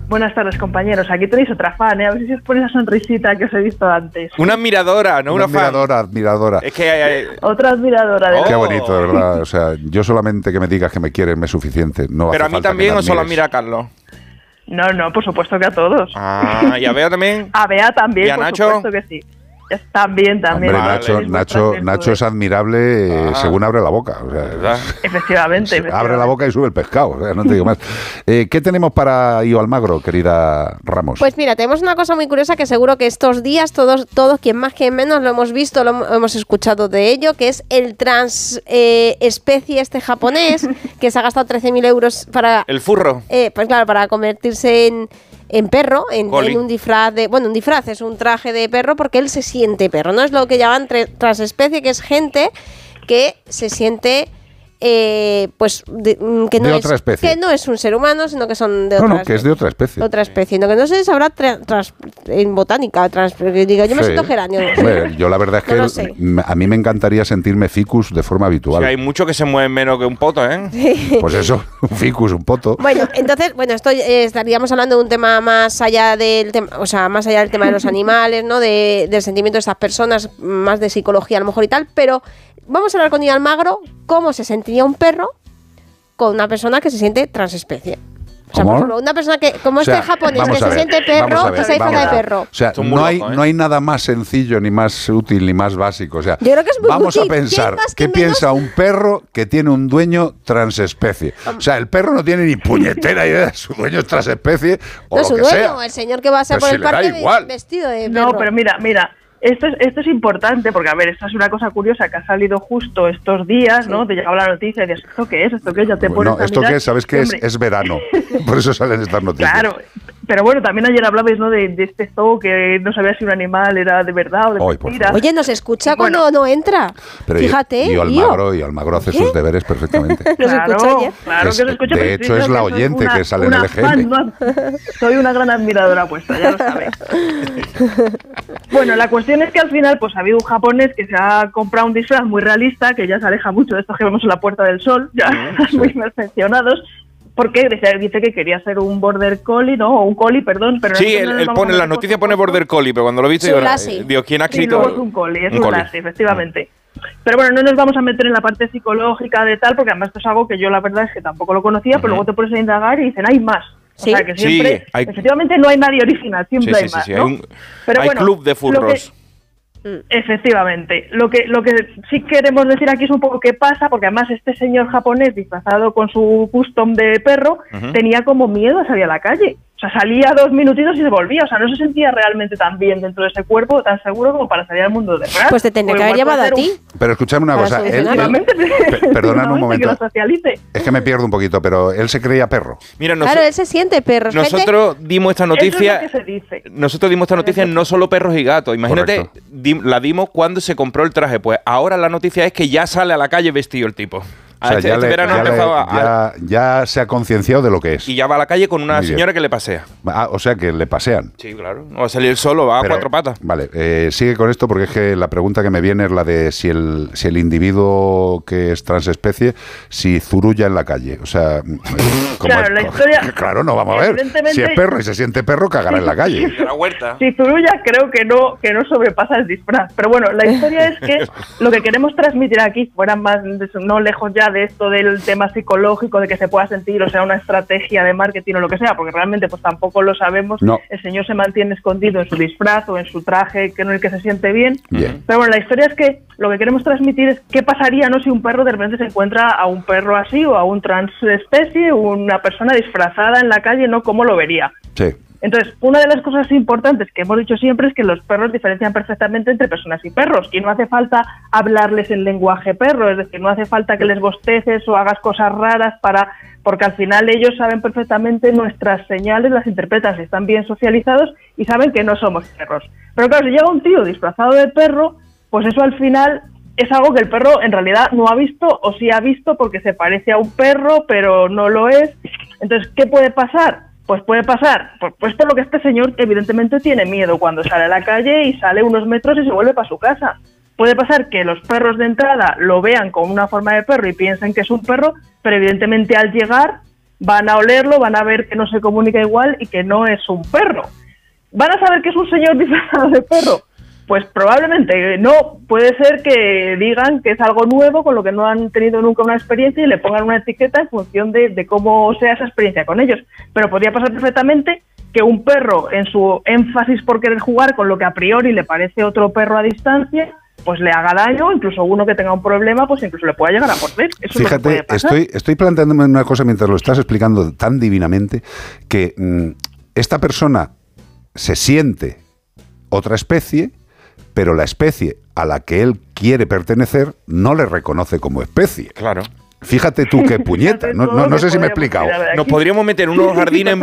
Speaker 24: Buenas tardes, compañeros. Aquí tenéis otra fan, ¿eh? A ver si os pone esa sonrisita que os he visto antes.
Speaker 4: Una admiradora, no una,
Speaker 3: admiradora, admiradora.
Speaker 4: Es que eh,
Speaker 24: Otra admiradora de
Speaker 3: Qué
Speaker 24: verdad.
Speaker 3: bonito, de verdad. O sea, yo solamente que me digas que me quieres me es suficiente. No
Speaker 4: Pero
Speaker 3: hace
Speaker 4: a mí
Speaker 3: falta
Speaker 4: también o solo
Speaker 3: admires.
Speaker 4: mira a Carlos.
Speaker 24: No, no, por supuesto que a todos.
Speaker 4: Ah, y a Bea también.
Speaker 24: A Bea también,
Speaker 4: ¿Y a
Speaker 24: por
Speaker 4: Nacho?
Speaker 24: supuesto que sí. También, también.
Speaker 3: Hombre, Nacho, es admirable eh,
Speaker 4: Ah.
Speaker 3: según abre la boca. o sea,
Speaker 24: Efectivamente,
Speaker 3: abre la boca y sube el pescado. o sea, no te digo más. Eh, ¿Qué tenemos para Io Almagro, querida Ramos?
Speaker 15: Pues mira, tenemos una cosa muy curiosa que seguro que estos días todos, todos quien más quien menos lo hemos visto, lo hem- hemos escuchado de ello, que es el trans eh, especie este japonés que se ha gastado 13.000 euros para
Speaker 4: El furro.
Speaker 15: eh, pues claro, para convertirse en, en perro, en, un disfraz de. Bueno, un disfraz es un traje de perro porque él se siente perro. No es lo que llaman transespecie, que es gente que se siente. Eh, pues de- mm, que no
Speaker 3: De
Speaker 15: es,
Speaker 3: especie.
Speaker 15: que no es un ser humano sino que son de
Speaker 3: no,
Speaker 15: otra
Speaker 3: no, que es de otra especie.
Speaker 15: otra especie no que no sé si sabrá en botánica trans, digo yo me
Speaker 3: Sí.
Speaker 15: siento geranio
Speaker 3: yo la verdad es que a mí me encantaría sentirme ficus de forma habitual.
Speaker 4: Hay muchos que se mueven menos que un poto, ¿eh?
Speaker 3: Pues eso, un ficus, un poto.
Speaker 15: Bueno, entonces, bueno, esto eh, estaríamos hablando de un tema más allá del tema, o sea, más allá del tema de los animales, ¿no? De, del sentimiento de estas personas, más de psicología a lo mejor y tal, pero vamos a hablar con Ian Almagro cómo se un perro con una persona que se siente transespecie. O sea, por
Speaker 3: ¿Cómo?
Speaker 15: ejemplo, una persona que, como
Speaker 3: O sea,
Speaker 15: este japonés que se
Speaker 3: ver,
Speaker 15: siente perro,
Speaker 3: ver,
Speaker 15: que se de perro.
Speaker 3: O sea, no hay,
Speaker 4: loco, ¿eh?
Speaker 3: no hay nada más sencillo, ni más útil, ni más básico. O sea,
Speaker 15: Yo creo que es muy
Speaker 3: vamos
Speaker 15: útil.
Speaker 3: a pensar,
Speaker 15: ¿Quién más,
Speaker 3: ¿qué piensa un perro que tiene un dueño transespecie? O sea, el perro no tiene ni puñetera idea de su dueño es transespecie o
Speaker 15: No
Speaker 3: lo
Speaker 15: su
Speaker 3: que
Speaker 15: dueño,
Speaker 3: sea.
Speaker 15: el señor que va a ser
Speaker 3: Pero
Speaker 15: por
Speaker 3: si
Speaker 15: el parque
Speaker 3: igual.
Speaker 15: vestido de perro.
Speaker 24: No, pero mira, mira, esto es, esto es importante porque, a ver, esto es una cosa curiosa que ha salido justo estos días, ¿no? Te llegaba la noticia y dices, ¿esto qué es? ¿Esto qué es? Ya te pones
Speaker 3: No,
Speaker 24: a
Speaker 3: ¿esto
Speaker 24: mirar.
Speaker 3: qué es? ¿Sabes qué es? Es verano. Por eso salen estas noticias.
Speaker 24: Claro, Pero bueno, también ayer hablabais ¿no? de, de este zoo que no sabía si un animal era de verdad o de
Speaker 3: por
Speaker 24: mentira.
Speaker 15: Oye, nos escucha cuando no entra.
Speaker 3: Pero
Speaker 15: Fíjate,
Speaker 3: y. Almagro, y Almagro hace
Speaker 15: ¿Qué?
Speaker 3: sus deberes perfectamente.
Speaker 15: Nos escucha ayer.
Speaker 24: Claro
Speaker 3: Es-
Speaker 24: que os escucho,
Speaker 3: de hecho, es la oyente
Speaker 24: una-
Speaker 3: que sale en el EGM.
Speaker 24: fan, ¿no? Soy una gran admiradora vuestra, ya lo sabéis. Bueno, la cuestión es que al final pues ha habido un japonés que se ha comprado un disfraz muy realista, que ya se aleja mucho de estos que vemos en la Puerta del Sol, ya muy perfeccionados, porque dice, dice que quería ser un border collie, ¿no? O un collie, perdón, pero
Speaker 4: Sí, él, él
Speaker 24: vamos
Speaker 4: pone
Speaker 24: a
Speaker 4: la
Speaker 24: meter
Speaker 4: noticia pone Border Collie, pero cuando lo he visto
Speaker 24: Sí,
Speaker 4: digo,
Speaker 24: un
Speaker 4: ¿quién ha
Speaker 24: Sí,
Speaker 4: escrito?
Speaker 24: luego es un collie, es un,
Speaker 4: collie.
Speaker 24: lassie, efectivamente. Pero bueno, no nos vamos a meter en la parte psicológica de tal, porque además esto es algo que yo la verdad es que tampoco lo conocía, pero luego te pones a indagar y dicen, hay más.
Speaker 4: Sí.
Speaker 24: O sea, que
Speaker 4: Sí,
Speaker 24: siempre,
Speaker 4: hay-
Speaker 24: efectivamente no hay nadie original, siempre
Speaker 4: Sí, sí,
Speaker 24: hay
Speaker 4: sí,
Speaker 24: más,
Speaker 4: sí,
Speaker 24: ¿no?
Speaker 4: hay un
Speaker 24: Pero
Speaker 4: hay
Speaker 24: bueno,
Speaker 4: club de
Speaker 24: lo que-
Speaker 4: furros.
Speaker 24: Efectivamente. Lo que, lo que sí queremos decir aquí es un poco qué pasa, porque además este señor japonés disfrazado con su custom de perro tenía como miedo a salir a la calle. Sea, salía dos minutitos y se volvía. O sea, no se sentía realmente tan bien dentro de ese cuerpo, tan seguro como para salir al mundo de verdad.
Speaker 15: Pues te tendría que haber llevado a ti.
Speaker 3: Pero escúchame una cosa, él, un
Speaker 24: que
Speaker 3: momento, es que me pierdo un poquito, pero él se creía perro.
Speaker 4: Mira,
Speaker 15: Claro, él se siente perro. gente-
Speaker 4: nosotros dimos esta
Speaker 24: Eso es
Speaker 4: noticia.
Speaker 24: lo que se dice.
Speaker 4: Nosotros dimos esta noticia no solo perros y gatos. Imagínate, dim- la dimos cuando se compró el traje. Pues ahora la noticia es que ya sale a la calle vestido el tipo.
Speaker 3: O sea,
Speaker 4: Este-
Speaker 3: ya,
Speaker 4: este
Speaker 3: le-
Speaker 4: verano
Speaker 3: ya le-
Speaker 4: empezaba a-
Speaker 3: ya- ya se ha concienciado de lo que es.
Speaker 4: y ya va a la calle con una
Speaker 3: Muy bien.
Speaker 4: señora que le pasea.
Speaker 3: Ah, o sea, que le pasean.
Speaker 4: Sí, claro. A salir solo, va a cuatro patas.
Speaker 3: Vale, eh, sigue con esto porque es que la pregunta que me viene es la de si el, si el individuo que es transespecie, si zurulla en la calle. O sea, como
Speaker 24: Claro, la historia-
Speaker 3: claro, no vamos a ver. Si es perro y se siente perro, cagará en la calle.
Speaker 24: Si Zurulla creo que no, que no sobrepasa el disfraz. Pero bueno, la historia es que lo que queremos transmitir aquí, fuera más no lejos ya de esto del tema psicológico, de que se pueda sentir, o sea, una estrategia de marketing o lo que sea, porque realmente pues tampoco lo sabemos.
Speaker 3: No.
Speaker 24: El señor se mantiene escondido en su disfraz o en su traje que en el que se siente bien.
Speaker 3: Bien.
Speaker 24: Pero bueno, la historia es que lo que queremos transmitir es qué pasaría no si un perro de repente se encuentra a un perro así o a un transespecie, una persona disfrazada en la calle, ¿no? ¿Cómo lo vería?
Speaker 3: Sí.
Speaker 24: Entonces, una de las cosas importantes que hemos dicho siempre es que los perros diferencian perfectamente entre personas y perros y no hace falta hablarles en lenguaje perro, es decir, no hace falta que les bosteces o hagas cosas raras para porque al final ellos saben perfectamente nuestras señales, las interpretan, si están bien socializados y saben que no somos perros. Pero claro, si llega un tío disfrazado de perro, pues eso al final es algo que el perro en realidad no ha visto o sí ha visto porque se parece a un perro, pero no lo es. Entonces, ¿qué puede pasar? Pues puede pasar, pues, pues por lo que este señor evidentemente tiene miedo cuando sale a la calle y sale unos metros y se vuelve para su casa. Puede pasar que los perros de entrada lo vean con una forma de perro y piensen que es un perro, pero evidentemente al llegar van a olerlo, van a ver que no se comunica igual y que no es un perro. ¿Van a saber que es un señor disfrazado de perro? Pues probablemente no. Puede ser que digan que es algo nuevo, con lo que no han tenido nunca una experiencia y le pongan una etiqueta en función de, de cómo sea esa experiencia con ellos. Pero podría pasar perfectamente que un perro, en su énfasis por querer jugar con lo que a priori le parece otro perro a distancia, pues le haga daño, incluso uno que tenga un problema, pues incluso le pueda llegar a morder. Eso es lo que puede
Speaker 3: Fíjate,
Speaker 24: pasar.
Speaker 3: estoy, estoy planteándome una cosa mientras lo estás explicando tan divinamente, que mm, esta persona se siente otra especie, pero la especie a la que él quiere pertenecer no le reconoce como especie.
Speaker 4: Claro.
Speaker 3: Fíjate tú qué puñeta. No, no- no sé si me he explicado.
Speaker 4: Nos podríamos meter en unos jardines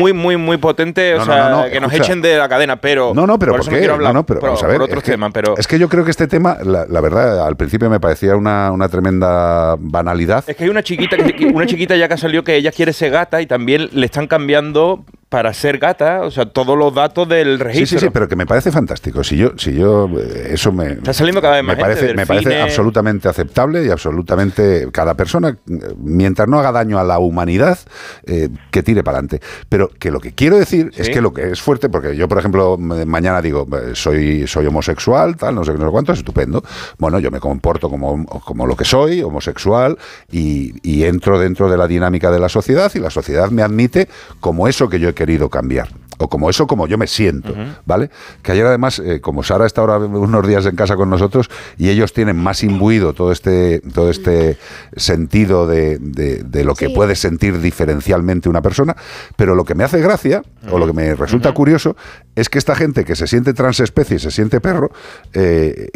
Speaker 4: muy, muy, muy potentes,
Speaker 3: No,
Speaker 4: o
Speaker 3: no,
Speaker 4: sea,
Speaker 3: no, no,
Speaker 4: que nos
Speaker 3: escucha.
Speaker 4: echen de la cadena, pero.
Speaker 3: No, no, pero ¿por, qué?
Speaker 4: quiero hablar
Speaker 3: no, no, pero
Speaker 4: por,
Speaker 3: vamos a ver.
Speaker 4: por otros
Speaker 3: es que-
Speaker 4: temas, pero.
Speaker 3: Es que yo creo que este tema, la, la verdad, al principio me parecía una, una tremenda banalidad.
Speaker 4: Es que hay una chiquita, una chiquita ya que salió que ella quiere ser gata y también le están cambiando para ser gata, o sea, todos los datos del
Speaker 3: Sí,
Speaker 4: registro.
Speaker 3: sí, sí, pero que me parece fantástico. Si yo, si yo eh, eso me,
Speaker 4: Está saliendo cada vez
Speaker 3: me
Speaker 4: más gente,
Speaker 3: parece, me parece absolutamente aceptable y absolutamente cada persona, mientras no haga daño a la humanidad, eh, que tire para adelante. Pero que lo que quiero decir es
Speaker 4: Sí.
Speaker 3: que lo que es fuerte, porque yo, por ejemplo, mañana digo, eh, soy, soy homosexual, tal, no sé, qué, no sé cuánto, es estupendo. Bueno, yo me comporto como, como lo que soy, homosexual, y, y entro dentro de la dinámica de la sociedad y la sociedad me admite como eso que yo he querido cambiar. O como eso, como yo me siento, ¿vale? Que ayer además, eh, como Sara está ahora unos días en casa con nosotros y ellos tienen más imbuido todo este, todo este sentido de, de- de lo que
Speaker 15: Sí.
Speaker 3: puede sentir diferencialmente una persona, pero lo que me hace gracia, o lo que me resulta curioso, es que esta gente que se siente transespecie y se siente perro, eh,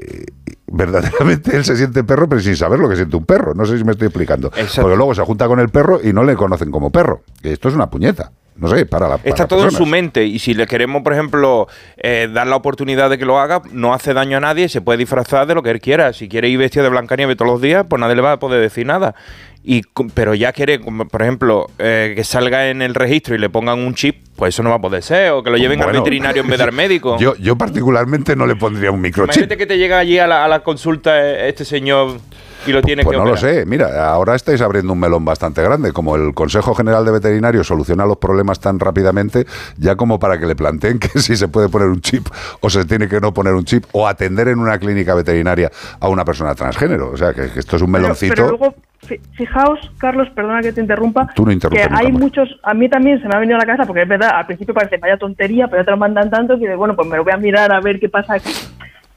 Speaker 3: verdaderamente él se siente perro, pero sin saber lo que siente un perro. No sé si me estoy explicando.
Speaker 4: Exacto.
Speaker 3: Porque luego se junta con el perro y no le conocen como perro. Esto es una puñeta. No sé, para la para
Speaker 4: Está todo en su mente y si le queremos, por ejemplo, eh, dar la oportunidad de que lo haga, no hace daño a nadie, se puede disfrazar de lo que él quiera. Si quiere ir vestido de Blancanieves todos los días, pues nadie le va a poder decir nada. Y, pero ya quiere, por ejemplo, eh, que salga en el registro y le pongan un chip, pues eso no va a poder ser. O que lo lleven al veterinario en vez de al médico.
Speaker 3: Yo, yo particularmente no le pondría un microchip.
Speaker 4: Imagínate que te llega allí a la, a la consulta eh, este señor y lo tiene
Speaker 3: Pues
Speaker 4: que
Speaker 3: no lo sé. Mira, ahora estáis abriendo un melón bastante grande. Como el Consejo General de Veterinarios soluciona los problemas tan rápidamente, ya como para que le planteen que si se puede poner un chip o se tiene que no poner un chip o atender en una clínica veterinaria a una persona transgénero. O sea, que, que esto es un meloncito.
Speaker 24: Pero, luego, fi- fijaos, Carlos, perdona que te interrumpa.
Speaker 3: Tú no interrumpes
Speaker 24: Que hay muchos, a mí también se me ha venido a la cabeza, porque es verdad, al principio parece vaya tontería, pero ya te lo mandan tanto que dices, bueno, pues me lo voy a mirar a ver qué pasa aquí.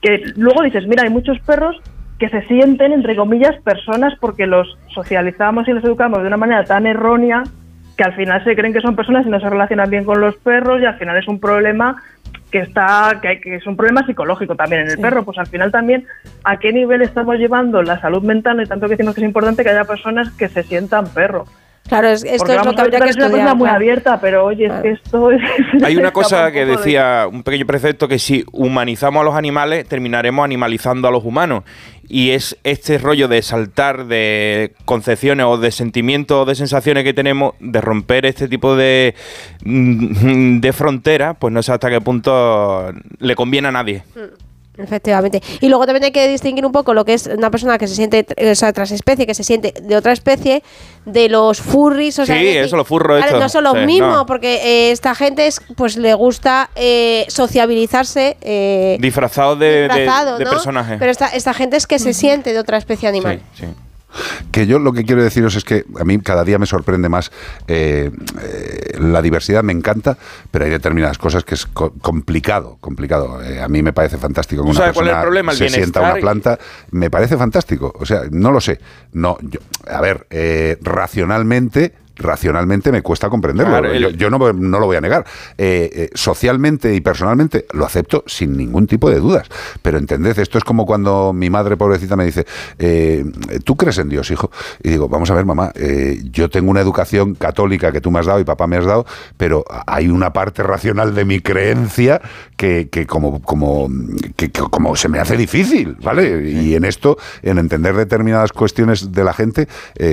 Speaker 24: Que luego dices, mira, hay muchos perros que se sienten, entre comillas, personas porque los socializamos y los educamos de una manera tan errónea que al final se creen que son personas y no se relacionan bien con los perros y al final es un problema que está que, hay- que es un problema psicológico también en el perro. Pues al final también a qué nivel estamos llevando la salud mental y tanto que decimos que es importante que haya personas que se sientan perro
Speaker 15: Claro, es- esto
Speaker 24: porque
Speaker 15: es lo que habría
Speaker 24: es una cosa muy abierta pero oye es que esto es
Speaker 4: Hay una cosa
Speaker 24: un
Speaker 4: que decía un pequeño precepto que si humanizamos a los animales terminaremos animalizando a los humanos. Y es este rollo de saltar de concepciones o de sentimientos o de sensaciones que tenemos de romper este tipo de mm, de fronteras pues no sé hasta qué punto le conviene a nadie
Speaker 15: Efectivamente. Y luego también hay que distinguir un poco lo que es una persona que se siente, o sea, transespecie, que se siente de otra especie, de los furries. O sea,
Speaker 4: Sí,
Speaker 15: decir,
Speaker 4: eso, los furros
Speaker 15: claro,
Speaker 4: estos.
Speaker 15: no son los
Speaker 4: Sí,
Speaker 15: mismos,
Speaker 4: no.
Speaker 15: porque eh, esta gente es, pues le gusta eh, sociabilizarse. Eh,
Speaker 4: disfrazado de, de-
Speaker 15: disfrazado,
Speaker 4: de
Speaker 15: ¿no?
Speaker 4: personaje
Speaker 15: Pero esta, esta gente es que se siente de otra especie animal.
Speaker 4: Sí, sí.
Speaker 3: Que yo lo que quiero deciros es que a mí cada día me sorprende más eh, eh, la diversidad, me encanta, pero hay determinadas cosas que es co- complicado, complicado. Eh, a mí me parece fantástico que
Speaker 4: ¿Tú
Speaker 3: una
Speaker 4: sabes cuál es el
Speaker 3: persona
Speaker 4: problema? El
Speaker 3: se sienta una planta, me parece fantástico. O sea, no lo sé. No, yo- a ver, racionalmente racionalmente me cuesta comprenderlo.
Speaker 4: Claro,
Speaker 3: yo yo no, no lo voy a negar. Eh, eh, socialmente y personalmente lo acepto sin ningún tipo de dudas. Pero entended, esto es como cuando mi madre pobrecita me dice, eh, ¿tú crees en Dios, hijo? Y digo, vamos a ver, mamá, eh, yo tengo una educación católica que tú me has dado y papá me has dado, pero hay una parte racional de mi creencia que, que como, como, que, que como se me hace difícil, ¿vale? Y en esto, en entender determinadas cuestiones de la gente,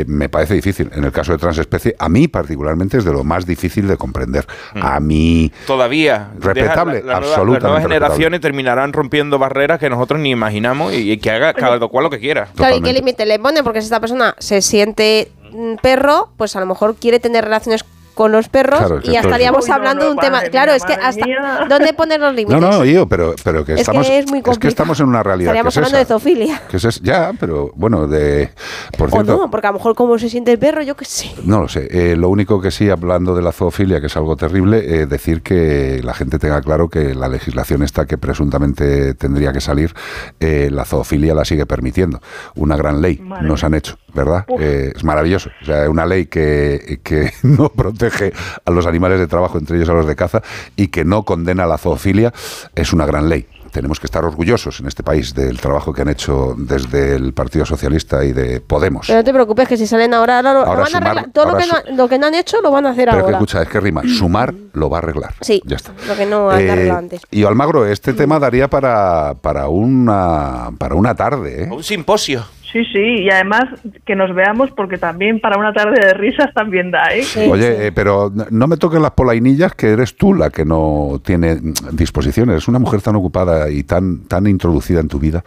Speaker 3: me parece difícil. En el caso de transespecie, a mí particularmente es de lo más difícil de comprender. A mí...
Speaker 4: Todavía.
Speaker 3: Respetable,
Speaker 4: la- nueva-
Speaker 3: absolutamente
Speaker 4: Las nuevas generaciones terminarán rompiendo barreras que nosotros ni imaginamos y, y que haga cada cual lo que quiera.
Speaker 15: Claro, ¿y qué límite le pone? Porque si esta persona se siente mm, perro, pues a lo mejor quiere tener relaciones con los perros
Speaker 3: Claro, es que
Speaker 15: y
Speaker 3: es-
Speaker 15: estaríamos
Speaker 24: no,
Speaker 15: hablando
Speaker 24: no,
Speaker 15: de un tema. Claro, es que hasta.
Speaker 24: mía.
Speaker 15: ¿Dónde poner los
Speaker 3: No,
Speaker 15: límites?
Speaker 3: no, yo, pero, pero que
Speaker 15: Es que
Speaker 3: estamos...
Speaker 15: es muy
Speaker 3: que
Speaker 15: complicado.
Speaker 3: estamos en una realidad que
Speaker 15: Estaríamos
Speaker 3: es
Speaker 15: hablando
Speaker 3: esa.
Speaker 15: de zoofilia.
Speaker 3: Que es es- ya, pero bueno, de... Por
Speaker 15: O
Speaker 3: cierto,
Speaker 15: no, porque a lo mejor como se siente el perro, yo qué sé.
Speaker 3: No lo sé. Eh, lo único que sí, hablando de la zoofilia, que es algo terrible, eh, decir que la gente tenga claro que la legislación esta que presuntamente tendría que salir, eh, la zoofilia la sigue permitiendo. Una gran ley
Speaker 24: Madre
Speaker 3: nos han hecho, ¿verdad? Eh, es maravilloso. O sea, una ley que, que no protege a los animales de trabajo, entre ellos a los de caza, y que no condena la zoofilia, es una gran ley. Tenemos que estar orgullosos en este país del trabajo que han hecho desde el Partido Socialista y de Podemos.
Speaker 15: Pero no te preocupes, que si salen ahora, ahora lo, van a arreglar. Todo lo que, no, lo que no han hecho lo van a hacer
Speaker 3: Pero que
Speaker 15: ahora.
Speaker 3: escucha, es que rima. Sumar lo va a arreglar.
Speaker 15: Sí,
Speaker 3: Ya está.
Speaker 15: lo que no han
Speaker 3: Eh,
Speaker 15: arreglado antes.
Speaker 3: y Almagro, este tema daría para, para, una, para una tarde. ¿eh?
Speaker 4: Un simposio.
Speaker 24: Sí, sí, y además que nos veamos porque también para una tarde de risas también da, ¿eh?
Speaker 3: Oye, eh, pero no me toques las polainillas, que eres tú la que no tiene disposiciones. Es una mujer tan ocupada y tan, tan introducida en tu vida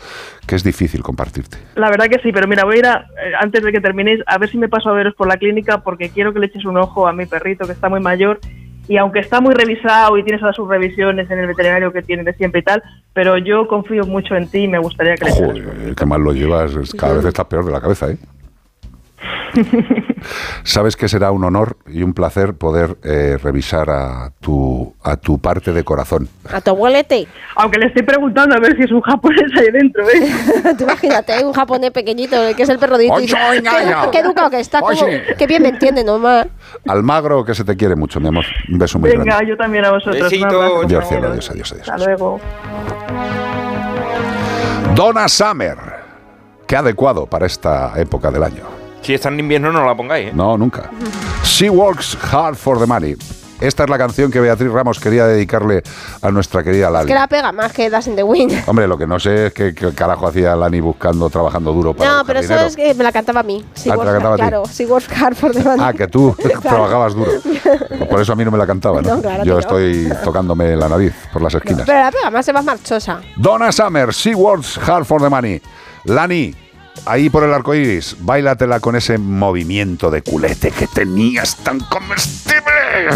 Speaker 3: que es difícil compartirte.
Speaker 24: La verdad que sí, pero mira, voy a ir a, eh, antes de que terminéis a ver si me paso a veros por la clínica porque quiero que le eches un ojo a mi perrito que está muy mayor y aunque está muy revisado y tienes todas sus revisiones en el veterinario que tiene de siempre y tal, pero yo confío mucho en ti y me gustaría que le
Speaker 3: Joder, qué mal lo llevas. Cada vez estás peor de la cabeza, ¿eh? Sabes que será un honor y un placer poder eh, revisar a tu, a tu parte de corazón.
Speaker 15: A tu abuelete.
Speaker 24: Aunque le estoy preguntando a ver si es un japonés ahí dentro, ¿eh?
Speaker 15: Tú imagínate, un japonés pequeñito, que es el perro de qué, qué educado que está, como, qué bien me entiende, nomás.
Speaker 3: Almagro, que se te quiere mucho, mi amor. Un beso muy
Speaker 24: Venga,
Speaker 3: grande.
Speaker 24: yo también a vosotros. un
Speaker 4: Besito.
Speaker 3: cielo, adiós, adiós, adiós.
Speaker 24: Hasta luego.
Speaker 3: Donna Summer. Qué adecuado para esta época del año.
Speaker 4: Si está en invierno, no la pongáis. ¿eh?
Speaker 3: No, nunca. She works hard for the money.
Speaker 16: Esta es la canción que Beatriz Ramos quería dedicarle a nuestra querida
Speaker 15: Es
Speaker 16: Lali.
Speaker 15: que la pega más que Das in the Wind.
Speaker 16: Hombre, lo que no sé es qué, carajo hacía Lani buscando, trabajando duro para
Speaker 15: No, pero eso
Speaker 16: dinero.
Speaker 15: es que me la cantaba a mí. Sí,
Speaker 16: Ah, te la cantaba a ti.
Speaker 15: claro, sí, Oscar por delante.
Speaker 16: Ah, que tú trabajabas duro. Por eso a mí no me la cantaba, ¿no?
Speaker 15: No, claro
Speaker 16: Yo
Speaker 15: que no.
Speaker 16: estoy tocándome la nariz por las esquinas.
Speaker 15: Pero la pega más es más marchosa.
Speaker 16: Donna Summer, She Works Hard for the Money. Lani, ahí por el arco iris, bailatela con ese movimiento de culete que tenías tan comestible.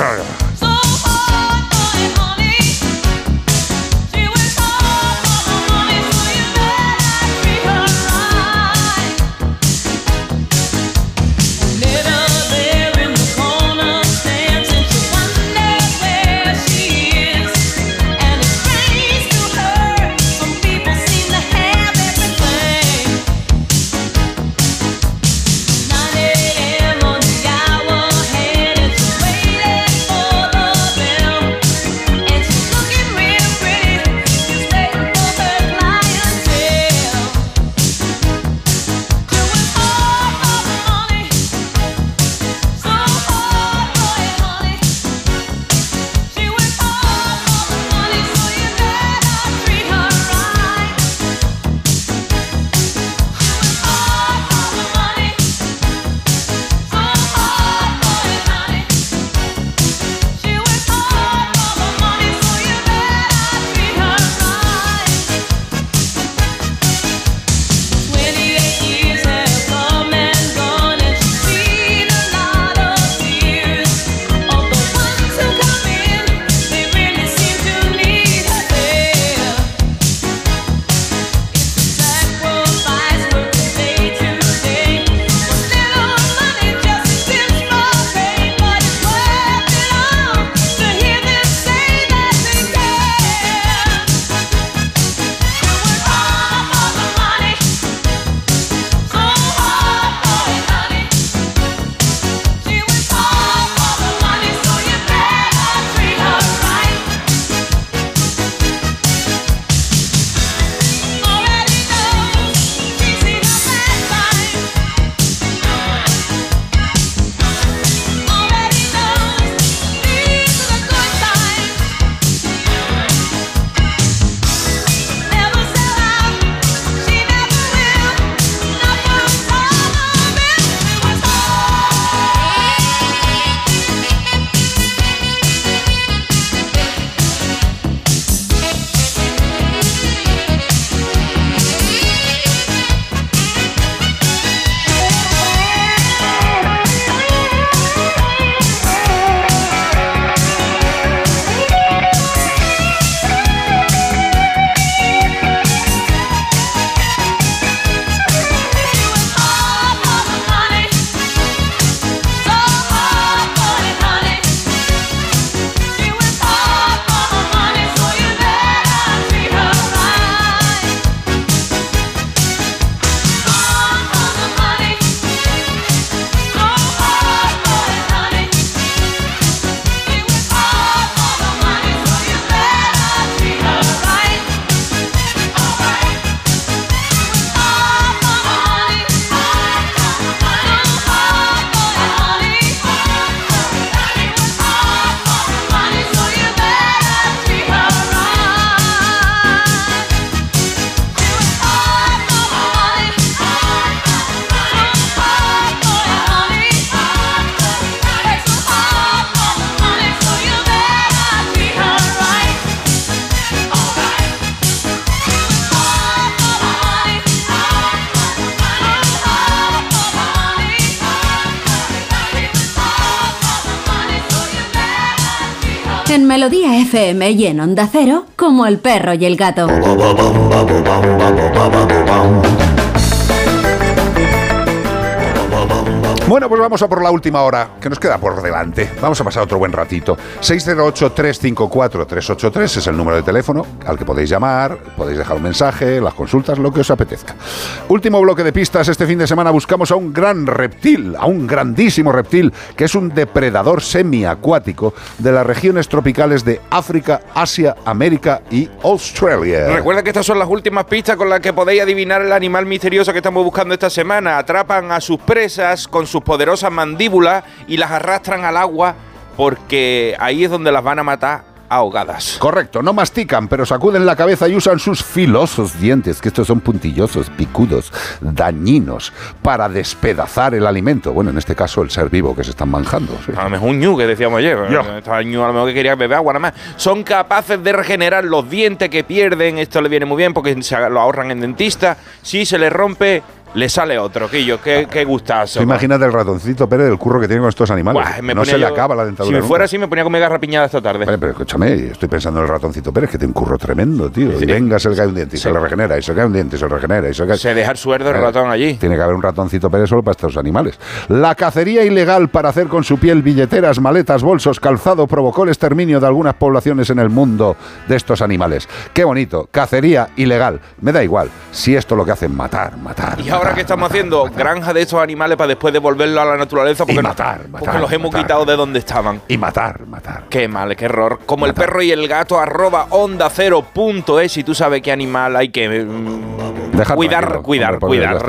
Speaker 6: Y en Onda Cero, como el perro y el gato.
Speaker 16: Bueno, pues vamos a por la última hora, que nos queda por delante. Vamos a pasar otro buen ratito. 608-354-383 es el número de teléfono al que podéis llamar, podéis dejar un mensaje, las consultas, lo que os apetezca. Último bloque de pistas. Este fin de semana buscamos a un gran reptil, a un grandísimo reptil, que es un depredador semiacuático de las regiones tropicales de África, Asia, América y Australia.
Speaker 4: Recuerda que estas son las últimas pistas con las que podéis adivinar el animal misterioso que estamos buscando esta semana. Atrapan a sus presas con sus poderosas mandíbulas y las arrastran al agua porque ahí es donde las van a matar ahogadas.
Speaker 3: Correcto, no mastican, pero sacuden la cabeza y usan sus filosos dientes, que estos son puntillosos, picudos, dañinos, para despedazar el alimento. Bueno, en este caso el ser vivo que se están manjando. sí.
Speaker 4: A lo mejor un ñu que decíamos ayer. Estaba ñu a lo mejor que quería beber agua nada más. Son capaces de regenerar los dientes que pierden. Esto le viene muy bien porque se lo ahorran en dentista. Si se les rompe, le sale otro. Quillo, qué, qué gustazo.
Speaker 3: Tú Imagínate el ratoncito Pérez del curro que tiene con estos animales.
Speaker 4: Buah, me
Speaker 3: no se le acaba la dentadura.
Speaker 4: Si me
Speaker 3: nunca.
Speaker 4: fuera así, me ponía a comer garrapiñada esta tarde.
Speaker 3: Vale, pero escúchame, estoy pensando en el ratoncito Pérez, que tiene un curro tremendo, tío. Y venga, se le cae un diente, y se le regenera, y se le cae un diente, y se le regenera, y se le cae...
Speaker 4: Se deja el suerdo el ratón allí.
Speaker 3: Tiene que haber un ratoncito Pérez solo para estos animales. La cacería ilegal para hacer con su piel billeteras, maletas, bolsos, calzado provocó el exterminio de algunas poblaciones en el mundo de estos animales. Qué bonito, cacería ilegal. Me da igual, si esto lo que hacen matar, matar.
Speaker 4: Y ahora que estamos haciendo granja de estos animales para después devolverlo a la naturaleza porque,
Speaker 3: matar,
Speaker 4: porque
Speaker 3: matar,
Speaker 4: los hemos
Speaker 3: matar.
Speaker 4: quitado de donde estaban.
Speaker 3: Y matar, matar.
Speaker 4: Qué mal, qué error. Como el perro y el gato, arroba onda cero punto es. Si tú sabes qué animal hay que mm, cuidar, cuidar, cuidar.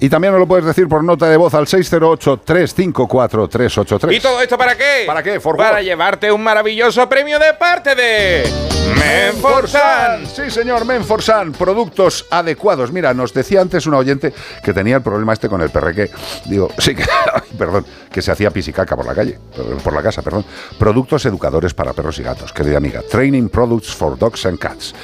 Speaker 3: Y también nos lo puedes decir por nota de voz al 608-354-383.
Speaker 4: ¿Y todo esto para qué?
Speaker 3: ¿Para qué? For
Speaker 4: Para
Speaker 3: what?
Speaker 4: llevarte un maravilloso premio de parte de Menforsan.
Speaker 3: Sí, señor, Menforsan, productos adecuados. Mira, nos decía antes un oyente que tenía el problema este con el perreque. Digo, sí que, ay, perdón, que se hacía pisicaca por la calle, por la casa, perdón. Productos educadores para perros y gatos, querida amiga. Training Products for Dogs and Cats.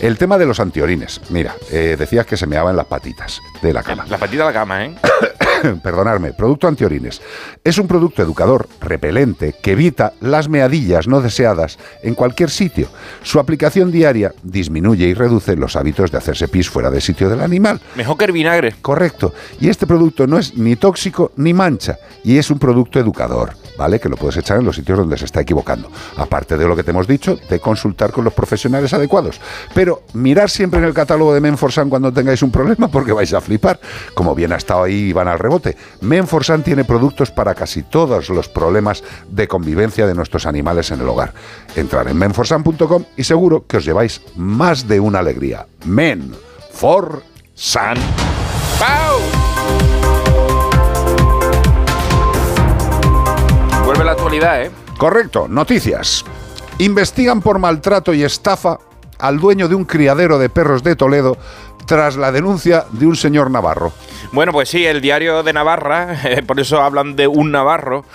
Speaker 3: El tema de los antiorines. Mira, eh, decías que se meaba en las patitas de la cama.
Speaker 4: La patita de la cama, ¿eh?
Speaker 3: perdonarme, producto antiorines. Es un producto educador repelente que evita las meadillas no deseadas en cualquier sitio. Su aplicación diaria disminuye y reduce los hábitos de hacerse pis fuera del sitio del animal.
Speaker 4: Mejor que el vinagre.
Speaker 3: Correcto. Y este producto no es ni tóxico ni mancha. Y es un producto educador, ¿vale? Que lo puedes echar en los sitios donde se está equivocando. Aparte de lo que te hemos dicho, de consultar con los profesionales adecuados. Pero mirar siempre en el catálogo de Menforsan cuando tengáis un problema porque vais a flipar. Como bien ha estado ahí y van al rebote. Menforsan tiene productos para casi todos los problemas de convivencia de nuestros animales en el hogar. Entrar en menforsan.com y seguro que os lleváis más de una alegría. Men for San.
Speaker 4: Vuelve ¿eh?
Speaker 3: Correcto, noticias. Investigan por maltrato y estafa al dueño de un criadero de perros de Toledo tras la denuncia de un señor navarro.
Speaker 4: Bueno, pues sí, el diario de Navarra, eh, por eso hablan de un navarro,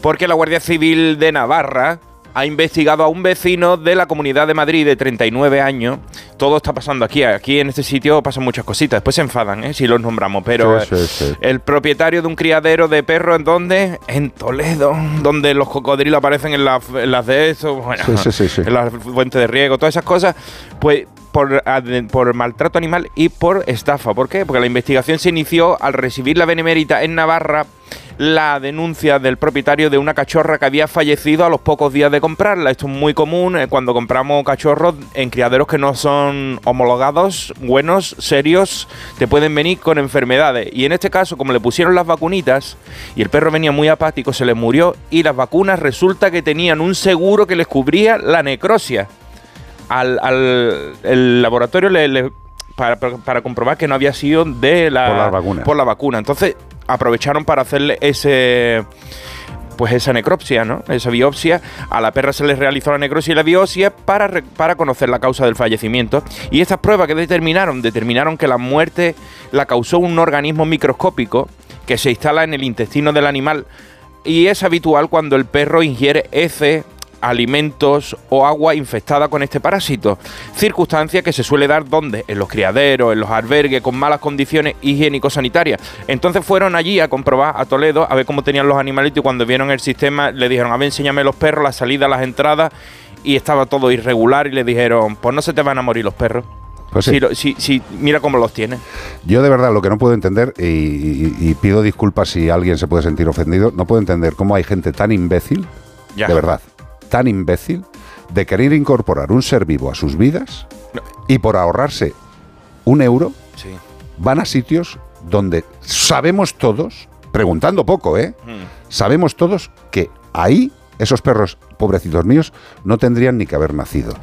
Speaker 4: porque la Guardia Civil de Navarra ha investigado a un vecino de la Comunidad de Madrid de 39 años. Todo está pasando aquí. Aquí en este sitio pasan muchas cositas. Después se enfadan, ¿eh? si los nombramos. Pero
Speaker 3: Sí, sí, sí.
Speaker 4: el propietario de un criadero de perros, ¿en dónde? En Toledo, donde los cocodrilos aparecen en, las- en las de eso, bueno, en las fuentes de riego, todas esas cosas. Pues por, maltrato animal y por estafa. ¿Por qué? Porque la investigación se inició al recibir la Benemérita en Navarra la denuncia del propietario de una cachorra que había fallecido a los pocos días de comprarla. Esto es muy común eh, cuando compramos cachorros en criaderos que no son homologados, buenos, serios, te pueden venir con enfermedades. Y en este caso, como le pusieron las vacunitas y el perro venía muy apático, se le murió y las vacunas resulta que tenían un seguro que les cubría la necrosia al, al- el laboratorio le, le- para, para- comprobar que no había sido de la,
Speaker 3: Por las vacunas.
Speaker 4: por la vacuna. Entonces aprovecharon para hacerle ese pues esa necropsia, ¿no? Esa biopsia. A la perra se le realizó la necropsia y la biopsia para, re- para conocer la causa del fallecimiento. Y estas pruebas que determinaron, determinaron que la muerte la causó un organismo microscópico que se instala en el intestino del animal y es habitual cuando el perro ingiere heces, alimentos o agua infectada con este parásito. Circunstancia que se suele dar donde? En los criaderos, en los albergues con malas condiciones higiénico-sanitarias. Entonces fueron allí a comprobar a Toledo a ver cómo tenían los animalitos y cuando vieron el sistema le dijeron, a ver, enséñame los perros, la salida, las entradas y estaba todo irregular y le dijeron, pues no se te van a morir los perros.
Speaker 3: Pues sí.
Speaker 4: Si si- si- mira cómo los tienes.
Speaker 3: Yo de verdad lo que no puedo entender, y, y- y pido disculpas si alguien se puede sentir ofendido, no puedo entender cómo hay gente tan imbécil,
Speaker 4: Ya.
Speaker 3: de verdad, tan imbécil, de querer incorporar un ser vivo a sus vidas y por ahorrarse un euro
Speaker 4: Sí.
Speaker 3: van a sitios donde sabemos todos, preguntando poco, ¿eh?
Speaker 4: Mm.
Speaker 3: Sabemos todos que ahí esos perros, pobrecitos míos, no tendrían ni que haber nacido.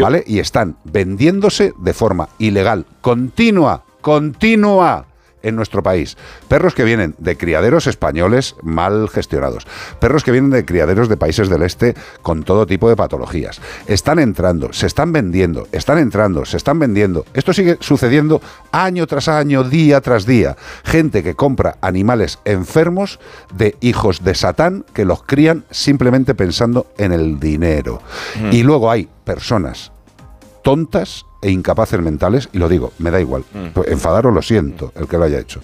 Speaker 3: ¿Vale? Y están vendiéndose de forma ilegal, continua, continua. En nuestro país. Perros que vienen de criaderos españoles mal gestionados. Perros que vienen de criaderos de países del este con todo tipo de patologías. Están entrando, se están vendiendo, están entrando, se están vendiendo. Esto sigue sucediendo año tras año, día tras día. Gente que compra animales enfermos de hijos de Satán que los crían simplemente pensando en el dinero.
Speaker 4: Mm.
Speaker 3: Y luego hay personas tontas e incapaces mentales, y lo digo, me da igual,
Speaker 4: Mm.
Speaker 3: enfadaros lo siento, el que lo haya hecho,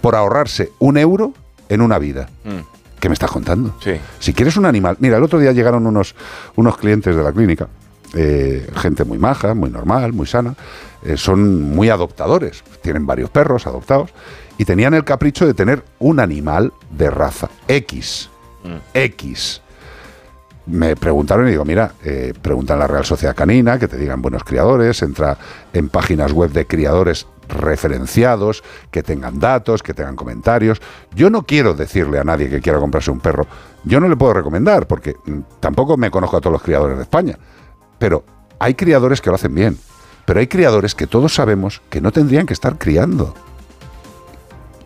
Speaker 3: por ahorrarse un euro en una vida.
Speaker 4: Mm.
Speaker 3: ¿Qué me estás contando?
Speaker 4: Sí.
Speaker 3: Si quieres un animal, mira, el otro día llegaron unos, unos clientes de la clínica, eh, gente muy maja, muy normal, muy sana, eh, son muy adoptadores, tienen varios perros adoptados, y tenían el capricho de tener un animal de raza X, X. Me preguntaron y digo, mira, eh, pregunta la Real Sociedad Canina, que te digan buenos criadores, entra en páginas web de criadores referenciados, que tengan datos, que tengan comentarios. Yo no quiero decirle a nadie que quiera comprarse un perro, yo no le puedo recomendar, porque mm, tampoco me conozco a todos los criadores de España, pero hay criadores que lo hacen bien, pero hay criadores que todos sabemos que no tendrían que estar criando.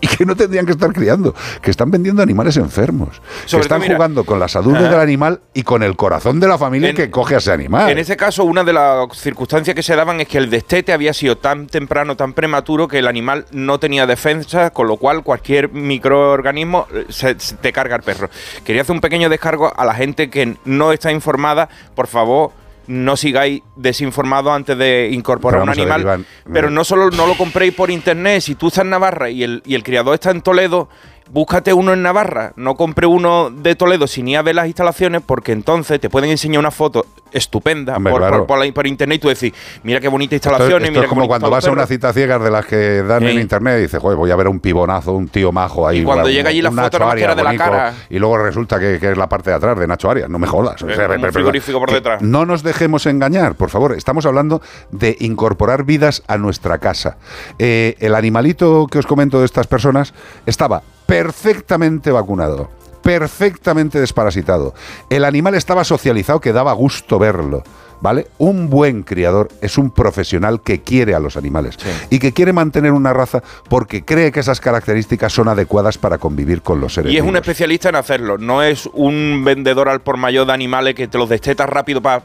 Speaker 3: Y que no tendrían que estar criando, que están vendiendo animales enfermos, que
Speaker 4: Sobre
Speaker 3: están
Speaker 4: todo, mira,
Speaker 3: jugando con la salud del animal y con el corazón de la familia
Speaker 4: En-
Speaker 3: que coge a ese animal.
Speaker 4: En ese caso, una de las circunstancias que se daban es que el destete había sido tan temprano, tan prematuro, que el animal no tenía defensa, con lo cual cualquier microorganismo eh, se, se te carga el perro. Quería hacer un pequeño descargo a la gente que no está informada. Por favor, no sigáis desinformados antes de incorporar un
Speaker 3: ver,
Speaker 4: animal.
Speaker 3: Iván,
Speaker 4: pero
Speaker 3: eh,
Speaker 4: no solo no lo compréis por internet. Si tú estás en Navarra y el, y el criador está en Toledo, búscate uno en Navarra. No compre uno de Toledo sin ir a ver las instalaciones, porque entonces te pueden enseñar una foto estupenda
Speaker 3: Hombre,
Speaker 4: por,
Speaker 3: claro.
Speaker 4: por- por la- por internet y tú decís, mira qué bonita instalaciones,
Speaker 3: esto
Speaker 4: mira
Speaker 3: es como cuando vas a una
Speaker 4: perros".
Speaker 3: cita ciegas de las que dan en internet y dices, joder, voy a ver un pibonazo, un tío majo ahí.
Speaker 4: Y cuando llega allí la foto
Speaker 3: Arias
Speaker 4: era de la cara.
Speaker 3: Y luego resulta que, que es la parte de atrás de Nacho Arias. No me jodas. O sea,
Speaker 4: como un
Speaker 3: pero-
Speaker 4: frigorífico por detrás.
Speaker 3: No nos dejemos engañar, por favor. Estamos hablando de incorporar vidas a nuestra casa. Eh, el animalito que os comento de estas personas estaba perfectamente vacunado. Perfectamente desparasitado. El animal estaba socializado que daba gusto verlo. ¿Vale? Un buen criador es un profesional que quiere a los animales y que quiere mantener una raza porque cree que esas características son adecuadas para convivir con los seres
Speaker 4: Y es un especialista en hacerlo, no es un vendedor al por mayor de animales que te los desteta rápido para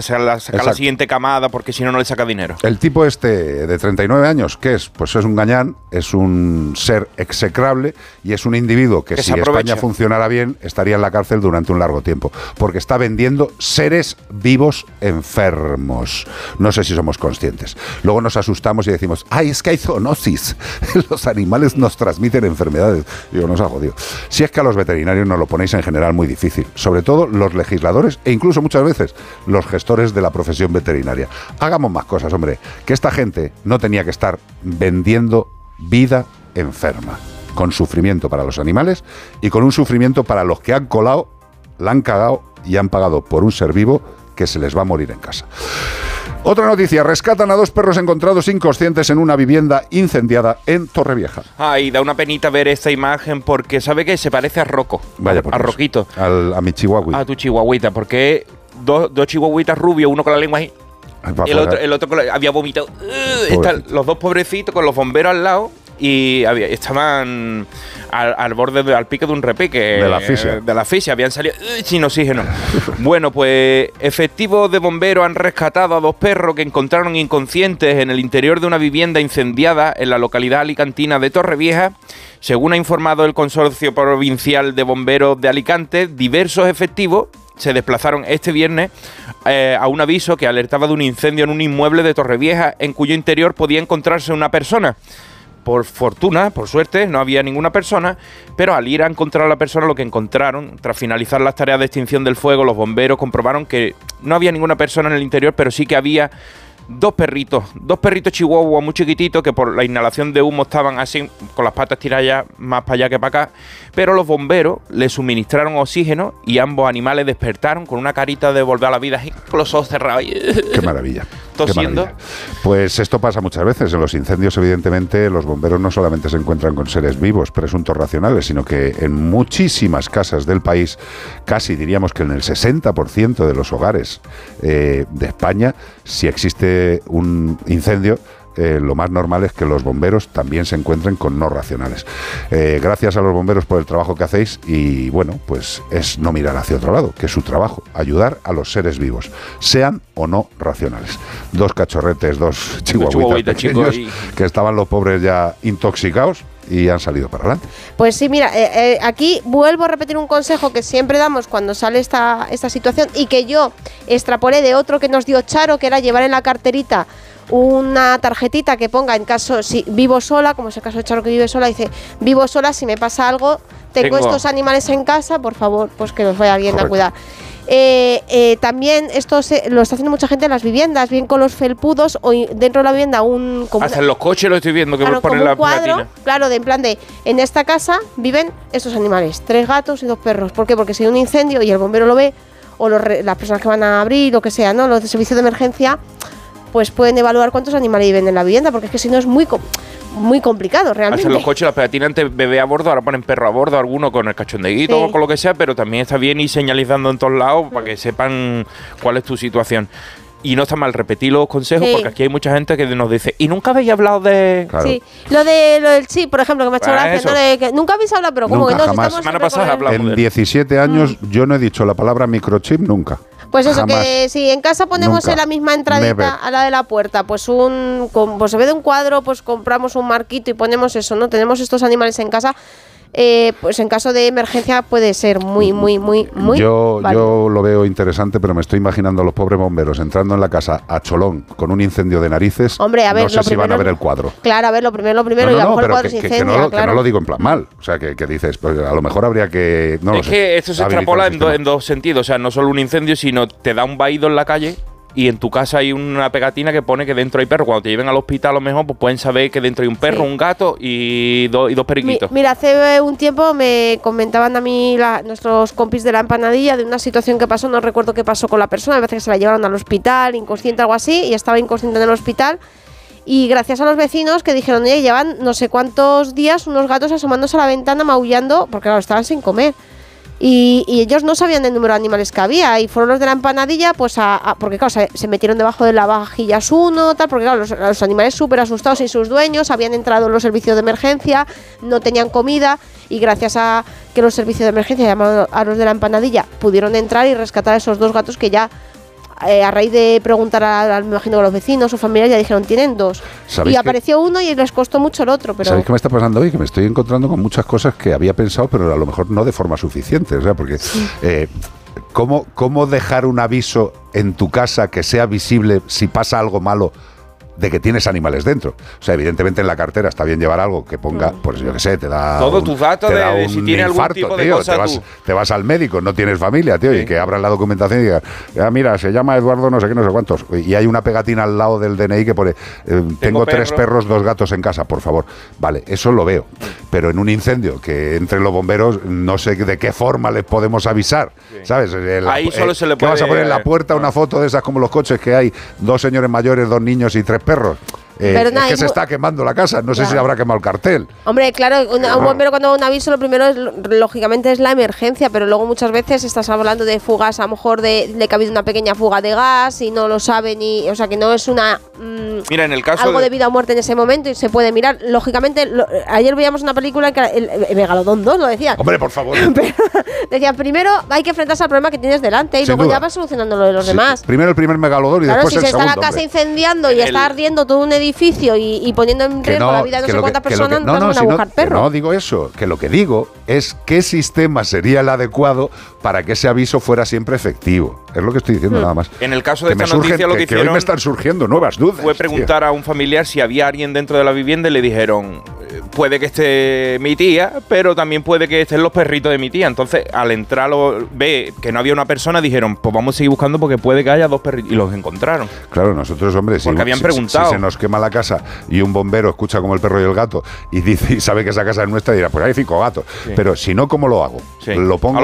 Speaker 4: sacar la siguiente camada porque si no, no le saca dinero.
Speaker 3: El tipo este de 39 años, ¿qué es? Pues es un gañán, es un ser execrable y es un individuo que,
Speaker 4: Que
Speaker 3: si. España funcionara bien estaría en la cárcel durante un largo tiempo, porque está vendiendo seres vivos enfermos. No sé si somos conscientes. Luego nos asustamos y decimos, ¡ay, es que hay zoonosis! Los animales nos transmiten enfermedades. Digo, nos ha jodido. Si es que a los veterinarios nos lo ponéis en general muy difícil, sobre todo los legisladores e incluso muchas veces los gestores de la profesión veterinaria. Hagamos más cosas, hombre, que esta gente no tenía que estar vendiendo vida enferma, con sufrimiento para los animales y con un sufrimiento para los que han colado, la han cagado y han pagado por un ser vivo que se les va a morir en casa. Otra noticia, rescatan a dos perros encontrados inconscientes en una vivienda incendiada en Torrevieja.
Speaker 4: Ay, da una penita ver esta imagen porque sabe que se parece a Rocco.
Speaker 3: Vaya por
Speaker 4: a. Roquito.
Speaker 3: Al- a mi chihuahua.
Speaker 4: A tu chihuahuita, porque dos, dos chihuahuitas rubios, uno con la lengua ahí. El otro, el otro había vomitado. Están los dos pobrecitos con los bomberos al lado y había, estaban al, al borde, de- al pique de un repique.
Speaker 3: De la asfixia.
Speaker 4: eh, De la asfixia, habían salido uh, sin oxígeno. bueno, pues efectivos de bomberos han rescatado a dos perros que encontraron inconscientes en el interior de una vivienda incendiada en la localidad alicantina de Torrevieja. Según ha informado el Consorcio Provincial de Bomberos de Alicante, diversos efectivos se desplazaron este viernes eh, a un aviso que alertaba de un incendio en un inmueble de Torrevieja en cuyo interior podía encontrarse una persona. Por fortuna, por suerte, no había ninguna persona, pero al ir a encontrar a la persona lo que encontraron, tras finalizar las tareas de extinción del fuego, los bomberos comprobaron que no había ninguna persona en el interior, pero sí que había dos perritos, dos perritos chihuahua muy chiquititos que por la inhalación de humo estaban así, con las patas tiradas ya más para allá que para acá, pero los bomberos les suministraron oxígeno y ambos animales despertaron con una carita de volver a la vida, con los ojos cerrados.
Speaker 3: Qué maravilla.
Speaker 4: Tosiendo.
Speaker 3: Pues esto pasa muchas veces. En los incendios, evidentemente, los bomberos no solamente se encuentran con seres vivos, presuntos racionales, sino que en muchísimas casas del país, casi diríamos que en el 60% de los hogares eh, de España, si existe un incendio, eh, lo más normal es que los bomberos también se encuentren con no racionales. Eh, gracias a los bomberos por el trabajo que hacéis y bueno, pues es no mirar hacia otro lado, que es su trabajo, ayudar a los seres vivos, sean o no racionales. Dos cachorretes, dos chihuahuitas pequeños, que estaban los pobres ya intoxicados y han salido para adelante.
Speaker 15: Pues sí, mira, eh, eh, aquí vuelvo a repetir un consejo que siempre damos cuando sale esta, esta situación y que yo extrapolé de otro que nos dio Charo, que era llevar en la carterita una tarjetita que ponga en caso si vivo sola, como es el caso de Charo que vive sola, dice vivo sola, si me pasa algo, tengo,
Speaker 25: Tengo.
Speaker 15: estos animales en casa, por favor, pues que los vaya bien a cuidar. Eh, eh, también esto se- lo está haciendo mucha gente en las viviendas, bien con los felpudos o dentro de la vivienda un como
Speaker 4: Hasta en los coches lo estoy viendo que
Speaker 15: Claro,
Speaker 4: ponen la
Speaker 15: cuadro, claro, de en plan de en esta casa viven estos animales, tres gatos y dos perros. ¿Por qué? Porque si hay un incendio y el bombero lo ve, o los las personas que van a abrir, lo que sea, ¿no? Los de servicio de emergencia, pues pueden evaluar cuántos animales viven en la vivienda, porque es que si no es muy, com- muy complicado realmente.
Speaker 4: Hasta en los coches, las pegatinas antes bebé a bordo, ahora ponen perro a bordo, alguno con el cachondeguito
Speaker 15: Sí.
Speaker 4: o con lo que sea, pero también está bien ir señalizando en todos lados para que sepan cuál es tu situación. Y no está mal repetir los consejos
Speaker 15: Sí.
Speaker 4: porque aquí hay mucha gente que nos dice, ¿y nunca habéis hablado de...?
Speaker 15: Sí, lo, de, lo del chip, por ejemplo, que me ha hecho
Speaker 4: Ah,
Speaker 15: gracia. ¿no? De que nunca habéis hablado, pero como que no, si estamos
Speaker 4: Semana pasada hablamos.
Speaker 3: En 17 años yo no he dicho la palabra microchip nunca.
Speaker 15: Pues eso,
Speaker 3: Jamás.
Speaker 15: que si en casa ponemos
Speaker 3: Nunca.
Speaker 15: en la misma entradita
Speaker 3: Never.
Speaker 15: a la de la puerta, pues un con- pues en vez de un cuadro, pues compramos un marquito y ponemos eso, ¿no? Tenemos estos animales en casa, eh, pues en caso de emergencia puede ser muy, muy, muy, muy.
Speaker 3: yo, yo lo veo interesante, pero me estoy imaginando a los pobres bomberos entrando en la casa a cholón con un incendio de narices.
Speaker 15: Hombre, a ver,
Speaker 3: no sé
Speaker 15: lo
Speaker 3: si van a
Speaker 15: primero-
Speaker 3: ver el cuadro.
Speaker 15: Claro, a ver, lo primero, lo primero,
Speaker 3: No,
Speaker 15: y a
Speaker 3: no,
Speaker 15: lo mejor el cuadro
Speaker 3: que,
Speaker 15: se
Speaker 3: que- no, lo- que no lo digo en plan mal. O sea, que, que dices, pues a lo mejor habría que. No lo
Speaker 4: es
Speaker 3: sé,
Speaker 4: que esto se extrapola en, do- en dos sentidos. O sea, no solo un incendio, sino te da un vaído en la calle y en tu casa hay una pegatina que pone que dentro hay perro. Cuando te lleven al hospital, a lo mejor, pues pueden saber que dentro hay un perro,
Speaker 15: Sí.
Speaker 4: un gato y, do- y dos
Speaker 15: Mi-
Speaker 4: periquitos.
Speaker 15: mira, hace un tiempo me comentaban a mí la- nuestros compis de la empanadilla de una situación que pasó, no recuerdo qué pasó con la persona, me parece que se la llevaron al hospital, inconsciente, algo así, y estaba inconsciente en el hospital. Y gracias a los vecinos que dijeron, oye, llevan no sé cuántos días unos gatos asomándose a la ventana, maullando, porque claro, estaban sin comer. Y, y ellos no sabían el número de animales que había. Y fueron los de la empanadilla, pues a. porque claro, se, se metieron debajo de la vajillas uno, tal, porque claro, los, los animales súper asustados y sus dueños habían entrado en los servicios de emergencia, no tenían comida. Y gracias a que los servicios de emergencia llamaron a los de la empanadilla, pudieron entrar y rescatar a esos dos gatos que ya. Eh, a raíz de preguntar a, a- me imagino a los vecinos o familiares ya dijeron tienen dos
Speaker 3: ¿Sabéis
Speaker 15: y apareció uno y les costó mucho el otro pero
Speaker 3: ¿Sabéis qué me está pasando hoy? Que me estoy encontrando con muchas cosas que había pensado, pero a lo mejor no de forma suficiente. O sea, porque. eh, ¿cómo, ¿Cómo dejar un aviso en tu casa que sea visible si pasa algo malo? De que tienes animales dentro. O sea, evidentemente en la cartera está bien llevar algo que ponga, pues yo qué sé, te da.
Speaker 4: Tus datos
Speaker 3: te
Speaker 4: de-
Speaker 3: da
Speaker 4: de
Speaker 3: un
Speaker 4: si tiene algún
Speaker 3: infarto,
Speaker 4: tipo de
Speaker 3: tío.
Speaker 4: cosa
Speaker 3: te, vas,
Speaker 4: tú.
Speaker 3: te vas al médico, no tienes familia, tío, y que abran la documentación y digan, "Ah, mira, se llama Eduardo no sé qué, no sé cuántos. Y hay una pegatina al lado del DNI que pone, eh, tengo, tres
Speaker 4: perro.
Speaker 3: perros, dos gatos en casa, por favor. Vale, eso lo veo. Pero en un incendio que entre los bomberos, no sé de qué forma les podemos avisar. ¿Sabes? La-
Speaker 4: Ahí solo se le
Speaker 3: ¿qué vas a
Speaker 4: puede-
Speaker 3: poner en la puerta una foto de esas como los coches que hay dos señores mayores, dos niños y tres perros perros. Eh,
Speaker 15: Pero
Speaker 3: es
Speaker 15: nada,
Speaker 3: que
Speaker 15: hay
Speaker 3: se está quemando la casa. No sé
Speaker 15: Ya.
Speaker 3: si habrá quemado el cartel.
Speaker 15: Hombre, claro, un, un bombero cuando da un aviso lo primero es, lógicamente es la emergencia, pero luego muchas veces estás hablando de fugas, a lo mejor de, de que ha habido una pequeña fuga de gas y no lo saben y, o sea, que no es una mm,
Speaker 4: Mira, en el caso
Speaker 15: algo
Speaker 4: de-
Speaker 15: de vida o muerte en ese momento y se puede mirar. Lógicamente, lo- ayer veíamos una película que era el, el Megalodón 2 lo decía.
Speaker 3: Hombre, por favor.
Speaker 15: Decía, primero hay que enfrentarse al problema que tienes delante y
Speaker 3: Sin
Speaker 15: luego
Speaker 3: duda.
Speaker 15: ya vas solucionando lo de los
Speaker 3: Sí,
Speaker 15: demás.
Speaker 3: Primero el primer megalodón y
Speaker 15: Claro,
Speaker 3: después
Speaker 15: si
Speaker 3: el
Speaker 15: se está la
Speaker 3: segundo.
Speaker 15: casa
Speaker 3: hombre.
Speaker 15: incendiando y está ardiendo todo un edificio y, y poniendo en riesgo la vida de no sé cuántas personas,
Speaker 3: no, no,
Speaker 15: a
Speaker 3: no-
Speaker 15: buscar
Speaker 3: que
Speaker 15: perro.
Speaker 3: no digo eso, que lo que digo es qué sistema sería el adecuado para que ese aviso fuera siempre efectivo. Es lo que estoy diciendo
Speaker 15: Hmm.
Speaker 3: nada más.
Speaker 4: En el caso de
Speaker 3: Que
Speaker 4: esta noticia,
Speaker 3: surgen-
Speaker 4: lo que
Speaker 3: que hoy
Speaker 4: hicieron
Speaker 3: me están surgiendo nuevas dudas.
Speaker 4: fue
Speaker 3: tío.
Speaker 4: preguntar a un familiar si había alguien dentro de la vivienda y le dijeron, eh, puede que esté mi tía, pero también puede que estén los perritos de mi tía. Entonces, al entrar, lo, ve que no había una persona, dijeron, pues vamos a seguir buscando porque puede que haya dos perritos. Y los encontraron.
Speaker 3: Claro, nosotros, hombre, si,
Speaker 4: Porque habían
Speaker 3: si-
Speaker 4: preguntado.
Speaker 3: si se nos quema la casa y un bombero escucha como el perro y el gato y dice y sabe que esa casa es nuestra, dirá, pues hay cinco gatos.
Speaker 4: Sí.
Speaker 3: Pero si no, ¿cómo lo hago?
Speaker 4: Sí.
Speaker 3: Lo, pongo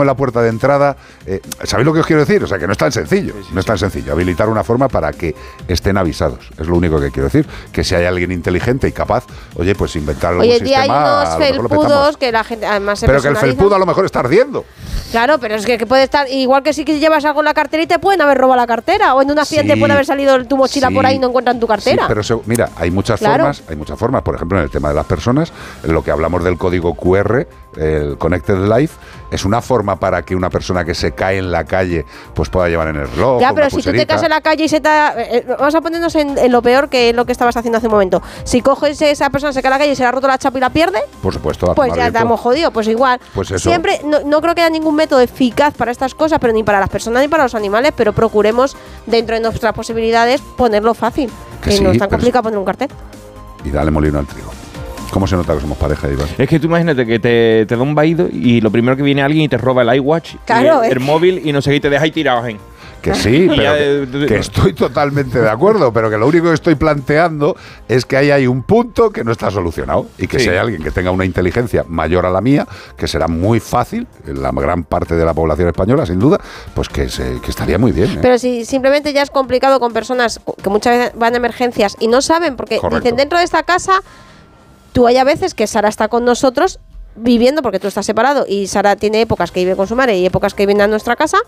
Speaker 3: en la puerta de entrada. eh, ¿Sabéis lo que os quiero decir? O sea, que no es tan sencillo. no es tan sencillo. Habilitar una forma para que estén avisados. Es lo único que quiero decir. Que si hay alguien inteligente y capaz, oye, pues inventar algún
Speaker 15: Hoy en día hay
Speaker 3: sistema.
Speaker 15: unos felpudos que la gente además se
Speaker 3: Pero que el felpudo a lo mejor está ardiendo.
Speaker 15: Claro, pero es que, que puede estar, igual que si llevas algo en la cartera y te pueden haber robado la cartera, o en un accidente
Speaker 3: Sí.
Speaker 15: puede haber salido tu mochila
Speaker 3: Sí.
Speaker 15: por ahí y no encuentran tu cartera.
Speaker 3: Sí, pero se- mira, hay muchas
Speaker 15: Claro.
Speaker 3: formas, hay muchas formas. Por ejemplo, en el tema de las personas, en lo que hablamos del código QR, el Connected Life, es una forma para que una persona que se cae en la calle pues pueda llevar en el reloj.
Speaker 15: Ya,
Speaker 3: una
Speaker 15: pero si tú te
Speaker 3: pulserita.
Speaker 15: caes en la calle y se te... eh, eh, vamos a ponernos en, en lo peor que es lo que estabas haciendo hace un momento. Si coges esa persona, se cae en la calle y se le ha roto la chapa y la pierde,
Speaker 3: Por supuesto,
Speaker 15: pues ya estamos jodidos. Pues igual.
Speaker 3: Pues eso.
Speaker 15: Siempre, no, no creo que haya ningún método eficaz para estas cosas, pero ni para las personas ni para los animales, pero procuremos, dentro de nuestras posibilidades, ponerlo fácil.
Speaker 3: Que
Speaker 15: Que,
Speaker 3: sí,
Speaker 15: no es tan complicado poner un cartel.
Speaker 3: Y dale molino al trigo. ¿Cómo se nota que somos pareja, Iván?
Speaker 4: Es que tú imagínate que te, te da un vaído y lo primero que viene alguien y te roba el iWatch, y el, móvil y no sé qué, y te deja ahí tirado. ¿eh?
Speaker 3: Que sí, pero que,
Speaker 4: eh,
Speaker 3: que estoy totalmente de acuerdo, pero que lo único que estoy planteando es que ahí hay un punto que no está solucionado y que
Speaker 4: Sí.
Speaker 3: si hay alguien que tenga una inteligencia mayor a la mía, que será muy fácil, en la gran parte de la población española, sin duda, pues que, se- que estaría muy bien. ¿eh?
Speaker 15: Pero si simplemente ya es complicado con personas que muchas veces van a emergencias y no saben, porque
Speaker 3: Correcto.
Speaker 15: dicen dentro de esta casa, tú hay a veces que Sara está con nosotros viviendo, porque tú estás separado y Sara tiene épocas que vive con su madre y épocas que viene a nuestra casa.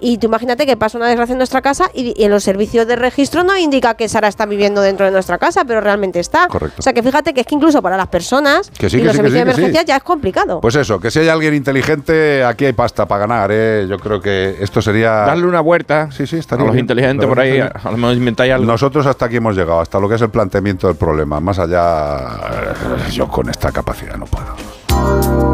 Speaker 15: Y tú imagínate que pasa una desgracia en nuestra casa y, y en los servicios de registro no indica que Sara está viviendo dentro de nuestra casa, pero realmente está.
Speaker 3: Correcto.
Speaker 15: O sea que fíjate que es que incluso para las personas
Speaker 3: Que sí,
Speaker 15: y
Speaker 3: que
Speaker 15: los
Speaker 3: sí, que
Speaker 15: servicios
Speaker 3: sí,
Speaker 15: de emergencia ya es complicado.
Speaker 3: Pues eso, que si hay alguien inteligente, aquí hay pasta para ganar, ¿eh? Yo creo que esto sería...
Speaker 4: Darle una vuelta
Speaker 3: Sí, sí,
Speaker 4: a
Speaker 3: estaría
Speaker 4: los
Speaker 3: bien.
Speaker 4: inteligentes por ahí, a, a lo mejor inventáis algo.
Speaker 3: Nosotros hasta aquí hemos llegado, hasta lo que es el planteamiento del problema. Más allá, yo con esta capacidad no puedo.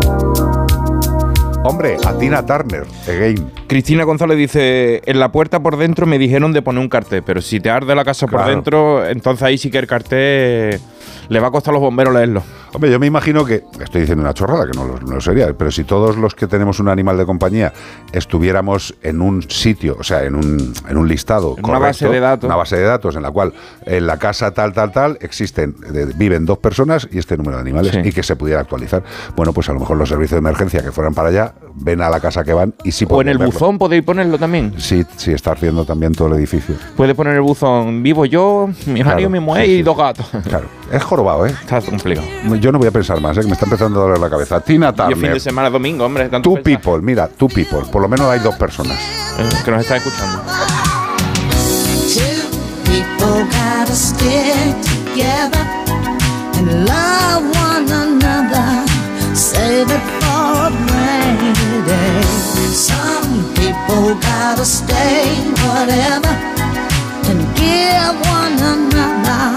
Speaker 3: Hombre, a Tina Turner, again.
Speaker 4: Cristina González dice, en la puerta por dentro me dijeron de poner un cartel, pero si te arde la casa por dentro, entonces ahí sí que el cartel le va a costar a los bomberos leerlo.
Speaker 3: Hombre, yo me imagino que, estoy diciendo una chorrada, que no lo, no sería, pero si todos los que tenemos un animal de compañía estuviéramos en un sitio, o sea, en un, en un listado,
Speaker 4: En una base de datos.
Speaker 3: una base de datos en la cual en la casa tal, tal, tal, existen, viven dos personas y este número de animales
Speaker 4: Sí.
Speaker 3: y que se pudiera actualizar. Bueno, pues a lo mejor los servicios de emergencia que fueran para allá, ven a la casa que van y sí
Speaker 4: O en el
Speaker 3: verlo.
Speaker 4: buzón podéis ponerlo también.
Speaker 3: Sí, sí, está ardiendo también todo el edificio.
Speaker 4: Puede poner el buzón vivo yo, mi marido,
Speaker 3: Claro,
Speaker 4: mi mujer
Speaker 3: sí,
Speaker 4: y dos gatos.
Speaker 3: Claro, es jorobado, ¿eh?
Speaker 4: Está complicado.
Speaker 3: Yo no voy a pensar más, ¿eh? que me está empezando a doler la cabeza. Tina
Speaker 4: Y el fin de
Speaker 3: Turner.
Speaker 4: semana, domingo, hombre. Tanto
Speaker 3: Two
Speaker 4: pensar.
Speaker 3: people, mira, two people. Por lo menos hay dos personas.
Speaker 4: Eh, que nos están escuchando.
Speaker 18: People gotta stick together and love one another. Save it for a rainy day. Some people gotta stay whatever and give one another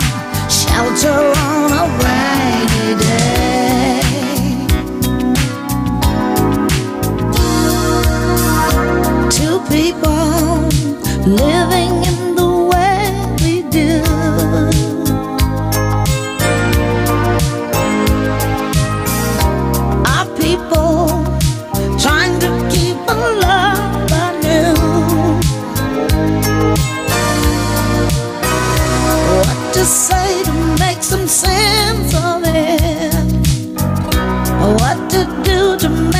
Speaker 18: shelter on a rainy day. Two people living in the way we do. Our people trying to keep a love anew. What to say to make some sense of it? What to do to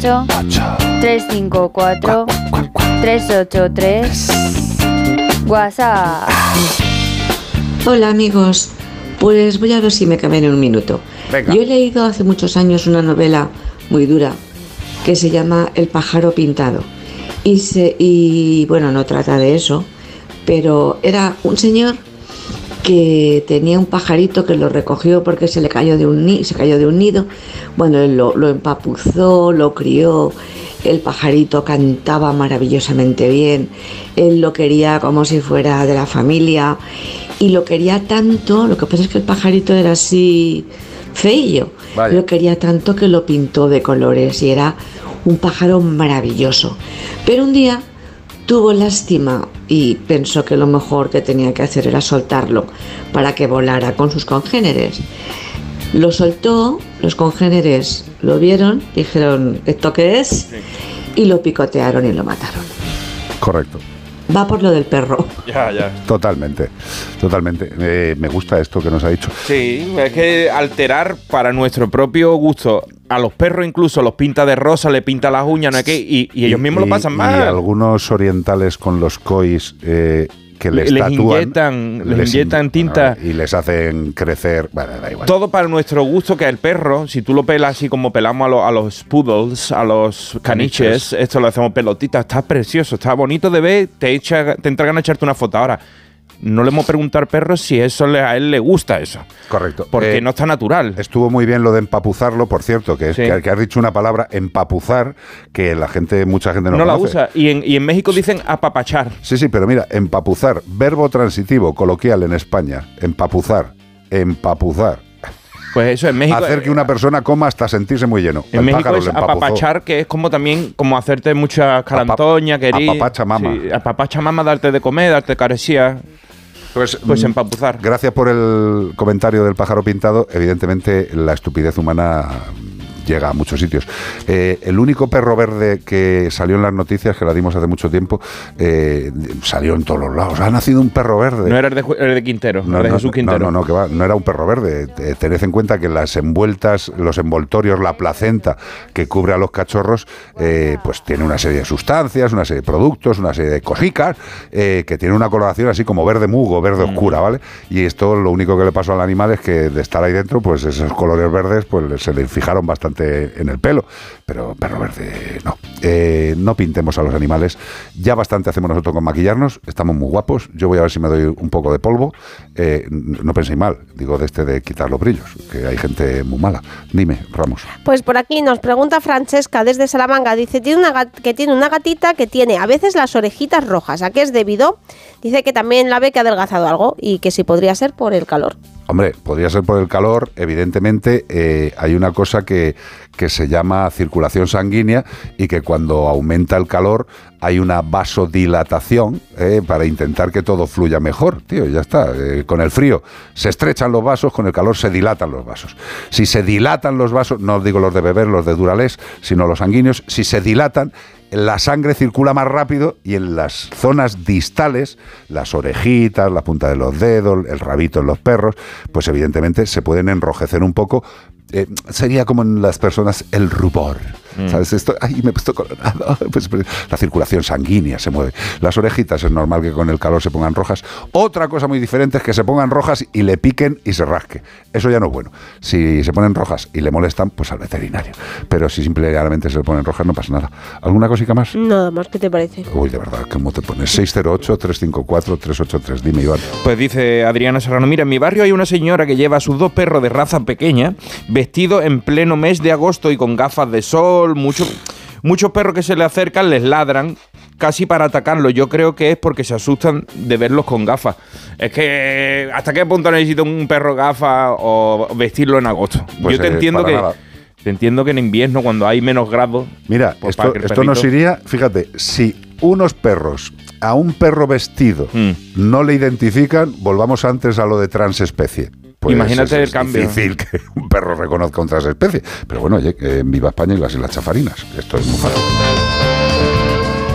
Speaker 13: 608 354 383 WhatsApp.
Speaker 25: Hola amigos, pues voy a ver si me caben en un minuto.
Speaker 3: Venga.
Speaker 25: Yo he leído hace muchos años una novela muy dura que se llama El pájaro pintado. Y, se, y bueno, no trata de eso, pero era un señor que tenía un pajarito que lo recogió porque se le cayó de un, ni- se cayó de un nido. Bueno, él lo, lo empapuzó, lo crió. El pajarito cantaba maravillosamente bien. Él lo quería como si fuera de la familia. Y lo quería tanto, lo que pasa es que el pajarito era así feillo.
Speaker 3: Vaya.
Speaker 25: Lo quería tanto que lo pintó de colores y era un pájaro maravilloso. Pero un día tuvo lástima y pensó que lo mejor que tenía que hacer era soltarlo para que volara con sus congéneres. Lo soltó, los congéneres lo vieron, dijeron, ¿esto qué es? Y lo picotearon y lo mataron.
Speaker 3: Correcto.
Speaker 25: Va por lo del perro.
Speaker 4: Ya, ya.
Speaker 3: Totalmente, totalmente. Eh, me gusta esto que nos ha dicho.
Speaker 4: Sí, es que alterar para nuestro propio gusto a los perros incluso los pinta de rosa, le pinta las uñas, no es que y, y ellos mismos lo pasan
Speaker 3: Y
Speaker 4: mal.
Speaker 3: algunos orientales con los cois eh, que les,
Speaker 4: Les
Speaker 3: tatúan,
Speaker 4: inyectan- les inyectan
Speaker 3: in-
Speaker 4: tinta.
Speaker 3: y les hacen crecer. Bueno, da igual.
Speaker 4: Todo para nuestro gusto, que el perro, si tú lo pelas así como pelamos a, lo- a los poodles, a los caniches,
Speaker 3: Caniches.
Speaker 4: esto lo hacemos pelotita, está precioso, está bonito de ver, te, echa, te entra ganas de echarte una foto. Ahora, no le hemos preguntado al perro si eso le- a él le gusta eso.
Speaker 3: Correcto.
Speaker 4: Porque
Speaker 3: Eh,
Speaker 4: no está natural.
Speaker 3: Estuvo muy bien lo de empapuzarlo, por cierto, que, es,
Speaker 4: Sí.
Speaker 3: que, que has dicho una palabra, empapuzar, que la gente, mucha gente no,
Speaker 4: No, la usa. Y en, y en México dicen apapachar.
Speaker 3: Sí, sí, pero mira, empapuzar, verbo transitivo coloquial en España, empapuzar, empapuzar.
Speaker 4: Pues eso, en México.
Speaker 3: Hacer que una persona coma hasta sentirse muy lleno.
Speaker 4: En
Speaker 3: El
Speaker 4: México es apapachar, que es como también como hacerte mucha carantoña, querer.
Speaker 3: apapacha mama.
Speaker 4: Sí, apapacha mama, darte de comer, darte carecía.
Speaker 3: Pues,
Speaker 4: Pues
Speaker 3: mm,
Speaker 4: empapuzar.
Speaker 3: Gracias por el comentario del pájaro pintado. Evidentemente, la estupidez humana llega a muchos sitios. Eh, el único perro verde que salió en las noticias, que la dimos hace mucho tiempo, eh, salió en todos los lados. Ha nacido un perro verde.
Speaker 4: No era el de, Quintero,
Speaker 3: No,
Speaker 4: era de
Speaker 3: no,
Speaker 4: Jesús Quintero.
Speaker 3: no, no, no, que va, no era un perro verde. Eh, Tened en cuenta que las envueltas, los envoltorios, la placenta que cubre a los cachorros, eh, pues tiene una serie de sustancias, una serie de productos, una serie de cosicas, que tiene una coloración así como verde mugo, verde
Speaker 4: Mm.
Speaker 3: oscura, ¿vale? Y esto lo único que le pasó al animal es que de estar ahí dentro, pues esos colores verdes pues se le fijaron bastante en el pelo. Pero perro verde, no. Eh, no pintemos a los animales. Ya bastante hacemos nosotros con maquillarnos, estamos muy guapos. Yo voy a ver si me doy un poco de polvo. Eh, no penséis mal, digo de este de quitar los brillos, que hay gente muy mala. Dime, Ramos.
Speaker 15: Pues por aquí nos pregunta Francesca desde Salamanca. Dice tiene una que tiene una gatita que tiene a veces las orejitas rojas. ¿A qué es debido? Dice que también la ve que ha adelgazado algo y que si podría ser por el calor.
Speaker 3: Hombre, podría ser por el calor, evidentemente eh, hay una cosa que, que se llama circulación sanguínea y que cuando aumenta el calor hay una vasodilatación eh, para intentar que todo fluya mejor, tío, ya está. Eh, con el frío se estrechan los vasos, con el calor se dilatan los vasos. Si se dilatan los vasos, no digo los de beber, los de Duralés, sino los sanguíneos, si se dilatan, la sangre circula más rápido y en las zonas distales, las orejitas, la punta de los dedos, el rabito en los perros, pues evidentemente se pueden enrojecer un poco. Eh, sería como en las personas el rubor. ¿Sabes? Esto, ay, me he puesto colorado. Pues, pues, la circulación sanguínea se mueve. Las orejitas es normal que con el calor se pongan rojas. Otra cosa muy diferente es que se pongan rojas y le piquen y se rasque. Eso ya no es bueno. Si se ponen rojas y le molestan, pues al veterinario. Pero si simplemente se ponen rojas, no pasa nada. ¿Alguna cosita más?
Speaker 15: Nada más, ¿qué te parece?
Speaker 3: Uy, de verdad, ¿cómo te pones? 608-354-383. Dime, Iván.
Speaker 4: Pues dice Adriana Serrano, mira, en mi barrio hay una señora que lleva a sus dos perros de raza pequeña, vestido en pleno mes de agosto y con gafas de sol, mucho- muchos perros que se le acercan les ladran casi para atacarlo. Yo creo que es porque se asustan de verlos con gafas. Es que, ¿hasta qué punto necesito un perro gafa o vestirlo en agosto?
Speaker 3: Pues,
Speaker 4: Yo te
Speaker 3: eh,
Speaker 4: entiendo que...
Speaker 3: nada.
Speaker 4: Te entiendo que en invierno, cuando hay menos grados...
Speaker 3: Mira,
Speaker 4: pues,
Speaker 3: esto, nos iría, fíjate, si unos perros a un perro vestido
Speaker 4: Hmm.
Speaker 3: no le identifican, volvamos antes a lo de transespecie. Pues
Speaker 4: Imagínate
Speaker 3: es-
Speaker 4: el
Speaker 3: es
Speaker 4: cambio.
Speaker 3: difícil que un perro reconozca un transespecie. Pero bueno, oye, en Viva España y las Islas Chafarinas. Esto es muy fácil.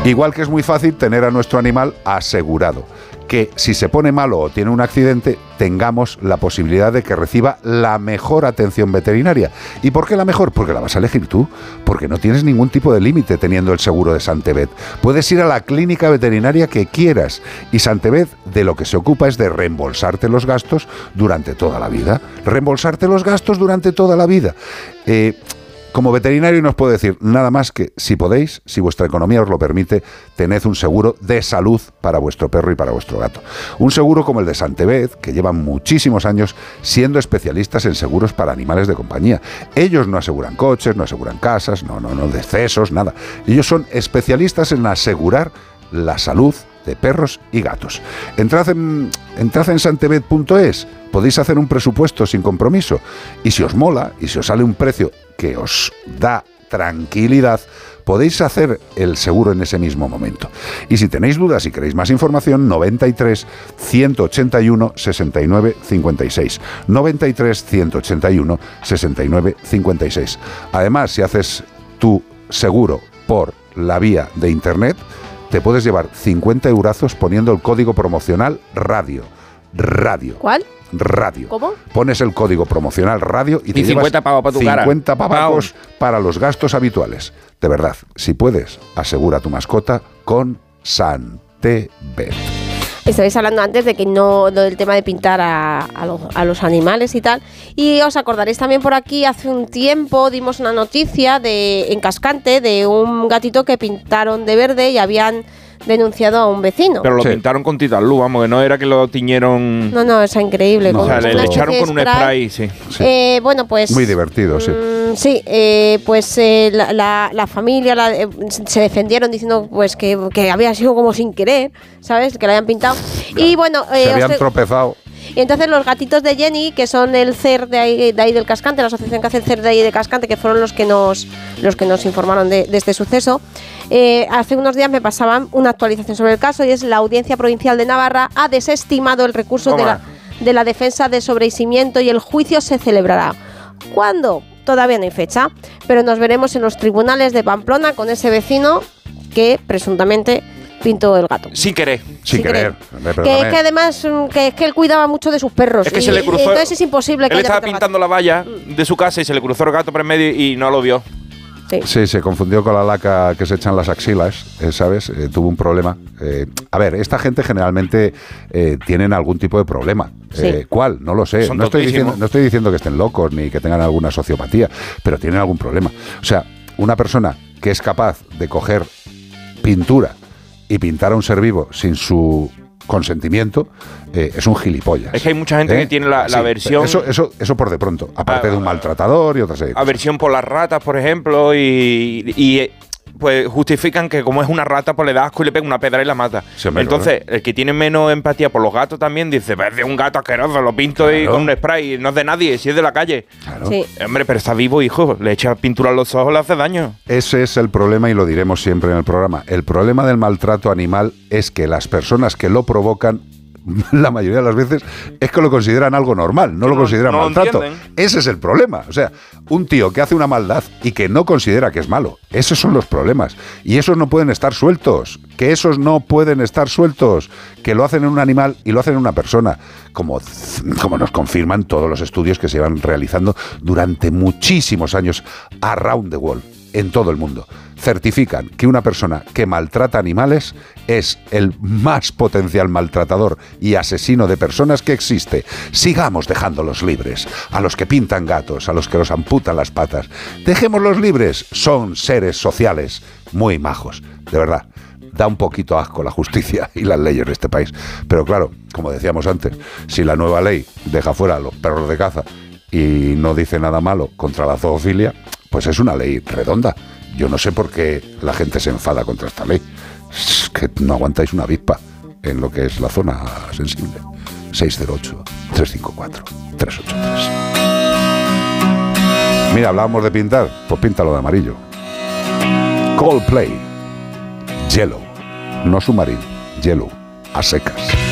Speaker 3: Igual que es muy fácil tener a nuestro animal asegurado. Que si se pone malo o tiene un accidente, tengamos la posibilidad de que reciba la mejor atención veterinaria. ¿Y por qué la mejor? Porque la vas a elegir tú. Porque no tienes ningún tipo de límite teniendo el seguro de Santebet. Puedes ir a la clínica veterinaria que quieras. Y Santebet de lo que se ocupa es de reembolsarte los gastos durante toda la vida. Reembolsarte los gastos durante toda la vida. Eh, como veterinario nos puedo decir nada más que si podéis, si vuestra economía os lo permite, tened un seguro de salud para vuestro perro y para vuestro gato. Un seguro como el de Santebet, que llevan muchísimos años siendo especialistas en seguros para animales de compañía. Ellos no aseguran coches, no aseguran casas, no, no, no, decesos, nada. Ellos son especialistas en asegurar la salud de perros y gatos. Entrad en, entrad en santebet.es, podéis hacer un presupuesto sin compromiso y si os mola y si os sale un precio que os da tranquilidad, podéis hacer el seguro en ese mismo momento. Y si tenéis dudas y queréis más información, 93 181 69 56. 93 181 69 56. Además, si haces tu seguro por la vía de internet, te puedes llevar 50 eurazos poniendo el código promocional radio. Radio.
Speaker 15: ¿Cuál?
Speaker 3: Radio.
Speaker 15: ¿Cómo?
Speaker 3: Pones el código promocional radio y te
Speaker 4: Y 50
Speaker 3: llevas
Speaker 4: pavos pa' tu cara.
Speaker 3: 50 pavos para los gastos habituales. De verdad, si puedes, asegura tu mascota con Santebet.
Speaker 15: Estabais hablando antes de que no del tema de pintar a, a los, a los animales y tal. Y os acordaréis también por aquí, hace un tiempo dimos una noticia de en Cascante de un gatito que pintaron de verde y habían denunciado a un vecino.
Speaker 4: Pero lo pintaron con titanluz, vamos, que no era que lo tiñeron.
Speaker 15: No, no, es increíble.
Speaker 4: o sea, le, echaron con un spray, sí.
Speaker 15: Eh, bueno, pues.
Speaker 3: Muy divertido, sí.
Speaker 15: Mm, Sí, eh, pues eh, la, la- la familia la- eh, se defendieron diciendo pues que, que había sido como sin querer, ¿sabes? Que lo habían pintado. Y bueno, eh,
Speaker 3: Se habían tropezado.
Speaker 15: Y entonces los gatitos de Jenny, que son el CER de ahí, de ahí del Cascante, la asociación que hace el CER de ahí de Cascante, que fueron los que nos, los que nos informaron de, de este suceso, eh, hace unos días me pasaban una actualización sobre el caso y es la Audiencia Provincial de Navarra ha desestimado el recurso de la,
Speaker 4: Toma.
Speaker 15: de la defensa de sobreseimiento y el juicio se celebrará. ¿Cuándo? Todavía no hay fecha, pero nos veremos en los tribunales de Pamplona con ese vecino que presuntamente pintó el gato.
Speaker 4: Sin querer.
Speaker 3: Sin
Speaker 15: querer. Que es que además mm, que, es que él cuidaba mucho de sus perros.
Speaker 4: Es que
Speaker 15: y-
Speaker 4: se le cruzó-
Speaker 15: Entonces es imposible que
Speaker 4: Él estaba pintando la valla de su casa y se le cruzó el gato por en medio y no lo vio.
Speaker 3: Sí, se confundió con la laca que se echan las axilas, eh, ¿sabes? Eh, tuvo un problema. Eh, a ver, esta gente generalmente eh, tienen algún tipo de problema.
Speaker 15: Sí.
Speaker 3: ¿Cuál? No lo sé. No estoy, diciendo, no estoy diciendo que estén locos ni que tengan alguna sociopatía, pero tienen algún problema. O sea, una persona que es capaz de coger pintura y pintar a un ser vivo sin su consentimiento eh, es un gilipollas.
Speaker 4: Es que hay mucha gente
Speaker 3: ¿Eh?
Speaker 4: que tiene la, la
Speaker 3: Sí,
Speaker 4: versión.
Speaker 3: Eso, eso, eso por de pronto, aparte
Speaker 4: Ah,
Speaker 3: de un maltratador y otra serie. de cosas.
Speaker 4: aversión por las ratas, por ejemplo, y, y, eh, pues justifican que como es una rata, pues le da asco y le pega una pedra y la mata.
Speaker 3: Sí,
Speaker 4: Entonces, el que tiene menos empatía por los gatos también dice, "Pues es de un gato asqueroso, lo pinto y
Speaker 3: Claro.
Speaker 4: con un spray, no es de nadie, si es de la calle.
Speaker 3: Claro.
Speaker 15: Sí.
Speaker 4: Hombre, pero está vivo, hijo, le echa pintura a los ojos, le hace daño.
Speaker 3: Ese es el problema y lo diremos siempre en el programa. El problema del maltrato animal es que las personas que lo provocan, la mayoría de las veces, es que lo consideran algo normal, no lo consideran
Speaker 4: no
Speaker 3: maltrato.
Speaker 4: entienden.
Speaker 3: Ese es el problema. O sea, un tío que hace una maldad y que no considera que es malo, esos son los problemas. Y esos no pueden estar sueltos. Que esos no pueden estar sueltos. Que lo hacen en un animal y lo hacen en una persona. Como, como nos confirman todos los estudios que se van realizando durante muchísimos años around the world en todo el mundo. Certifican que una persona que maltrata animales es el más potencial maltratador y asesino de personas que existe. Sigamos dejándolos libres. A los que pintan gatos, a los que los amputan las patas. Dejémoslos libres. Son seres sociales muy majos. De verdad. Da un poquito asco la justicia y las leyes de este país. Pero claro, como decíamos antes, si la nueva ley deja fuera a los perros de caza y no dice nada malo contra la zoofilia, pues es una ley redonda. Yo no sé por qué la gente se enfada contra esta ley. Es que no aguantáis una avispa en lo que es la zona sensible. 608-354-383. Mira, hablábamos de pintar, pues píntalo de amarillo. Coldplay, Yellow, no submarino, Yellow, a secas.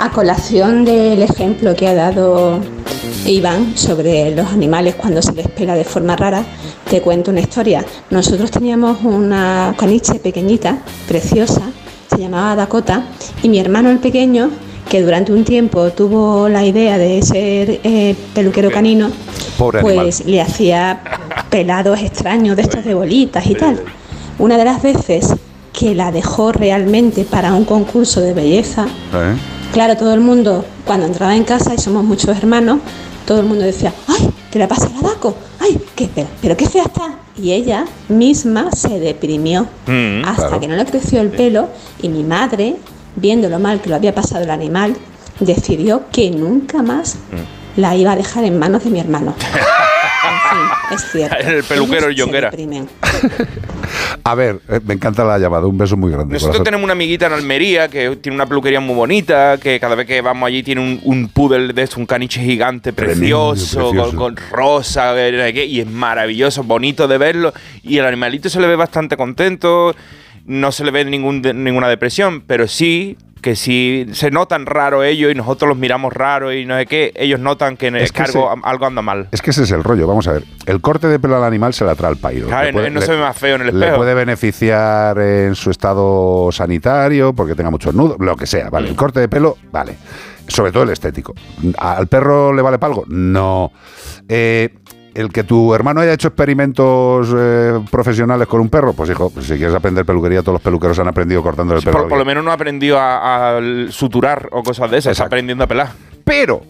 Speaker 26: A
Speaker 27: colación del ejemplo que ha dado Iván sobre los animales cuando se les pela de forma rara, te cuento una historia. Nosotros teníamos una caniche pequeñita, preciosa, se llamaba Dakota, y mi hermano el pequeño, que durante un tiempo tuvo la idea de ser eh, peluquero canino,
Speaker 3: Pobre
Speaker 27: pues le hacía pelados extraños de estos de bolitas y tal. Una de las veces que la dejó realmente para un concurso de belleza,
Speaker 3: ¿Eh?
Speaker 27: Claro, todo el mundo, cuando entraba en casa, y somos muchos hermanos, todo el mundo decía, ¡ay! ¿Qué le pasa a la Daco? ¡Ay! ¿Qué, pero, pero qué fea está! Y ella misma se deprimió
Speaker 3: Mm,
Speaker 27: hasta
Speaker 3: claro.
Speaker 27: que no le creció el pelo y mi madre, viendo lo mal que lo había pasado el animal, decidió que nunca más
Speaker 3: Mm.
Speaker 27: la iba a dejar en manos de mi hermano. es cierto.
Speaker 4: El peluquero
Speaker 27: se
Speaker 4: Jonguera.
Speaker 3: A ver, eh, me encanta la llamada. Un beso muy grande.
Speaker 4: Nosotros
Speaker 3: corazón.
Speaker 4: tenemos una amiguita en Almería que tiene una peluquería muy bonita, que cada vez que vamos allí tiene un, un poodle de esto, un caniche gigante
Speaker 3: Tremendo,
Speaker 4: precioso. Con, con rosa, y es maravilloso, bonito de verlo. Y el animalito se le ve bastante contento, no se le ve ningún, de- ninguna depresión, pero sí que si se notan raro ellos y nosotros los miramos raro y no sé qué, ellos notan que en el
Speaker 3: Es que se-
Speaker 4: algo anda mal.
Speaker 3: Es que ese es el rollo. Vamos a ver. El corte de pelo al animal se la trae al pairo.
Speaker 4: Claro,
Speaker 3: Le puede-
Speaker 4: no
Speaker 3: le-
Speaker 4: se ve más feo en el
Speaker 3: Le
Speaker 4: espejo.
Speaker 3: puede beneficiar en su estado sanitario porque tenga muchos nudos, lo que sea. ¿vale? El corte de pelo, vale. Sobre todo el estético. ¿Al perro le vale para algo? No. Eh, el que tu hermano haya hecho experimentos eh, profesionales con un perro, pues hijo, pues si quieres aprender peluquería, todos los peluqueros han aprendido cortando el pelo.
Speaker 4: Por, lo menos no ha aprendido a, a suturar o cosas de esas, está aprendiendo a pelar.
Speaker 3: Pero,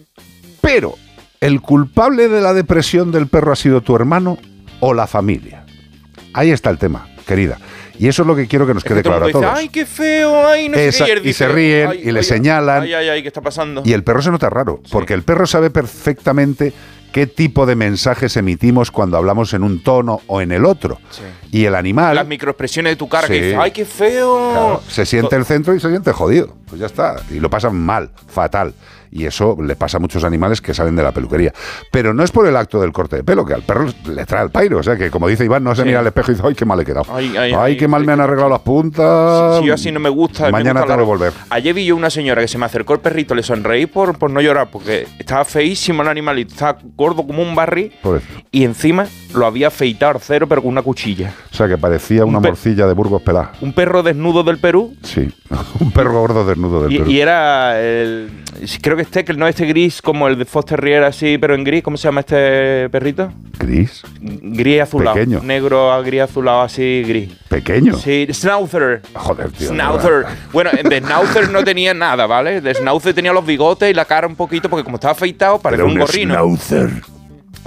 Speaker 3: pero, ¿el culpable de la depresión del perro ha sido tu hermano o la familia? Ahí está el tema, querida. Y eso es lo que quiero que nos quede claro a todos.
Speaker 4: dice, ay, qué feo, ay, no sé qué",
Speaker 3: y
Speaker 4: dice,
Speaker 3: se ríen
Speaker 4: "Ay,
Speaker 3: y le
Speaker 4: ay,
Speaker 3: señalan.
Speaker 4: Ay, ay, ay, ¿qué está pasando?
Speaker 3: Y el perro se nota raro, porque el perro sabe perfectamente qué tipo de mensajes emitimos cuando hablamos en un tono o en el otro. Y el animal
Speaker 4: Las microexpresiones de tu cara que
Speaker 3: Sí.
Speaker 4: dices, ay, qué feo.
Speaker 3: Claro, se siente el centro y se siente jodido. Pues ya está. Y lo pasan mal, fatal. Y eso le pasa a muchos animales que salen de la peluquería. Pero no es por el acto del corte de pelo, que al perro le trae el pairo. O sea, que como dice Iván, no se
Speaker 4: Sí.
Speaker 3: mira al espejo y dice, ay, qué mal he quedado.
Speaker 4: Ay,
Speaker 3: Ay,
Speaker 4: ay, ay,
Speaker 3: qué mal me han arreglado las puntas.
Speaker 4: Si yo así no me gusta. me
Speaker 3: Mañana
Speaker 4: gusta
Speaker 3: tengo que volver.
Speaker 4: Ayer vi yo una señora que se me acercó el perrito, le sonreí por, por no llorar, porque estaba feísimo el animalito, estaba gordo como un barril y encima lo había afeitado al cero, pero con una cuchilla.
Speaker 3: O sea, que parecía una
Speaker 4: Un
Speaker 3: morcilla de Burgos pelada.
Speaker 4: Un perro desnudo del Perú.
Speaker 3: Sí, un perro gordo desnudo del
Speaker 4: Y,
Speaker 3: Perú.
Speaker 4: y era el. Creo que este, que no este gris como el de Foster Terrier así, pero en gris. ¿Cómo se llama este perrito?
Speaker 3: Gris,
Speaker 4: Gris azulado.
Speaker 3: Pequeño.
Speaker 4: Negro a gris azulado así, gris.
Speaker 3: pequeño.
Speaker 4: Sí, Schnauzer.
Speaker 3: Joder, tío.
Speaker 4: Schnauzer. Bueno, de Schnauzer no tenía nada, ¿vale? De Schnauzer tenía los bigotes y la cara un poquito, porque como estaba afeitado, parecía un
Speaker 3: un
Speaker 4: gorrino.
Speaker 3: Schnauzer.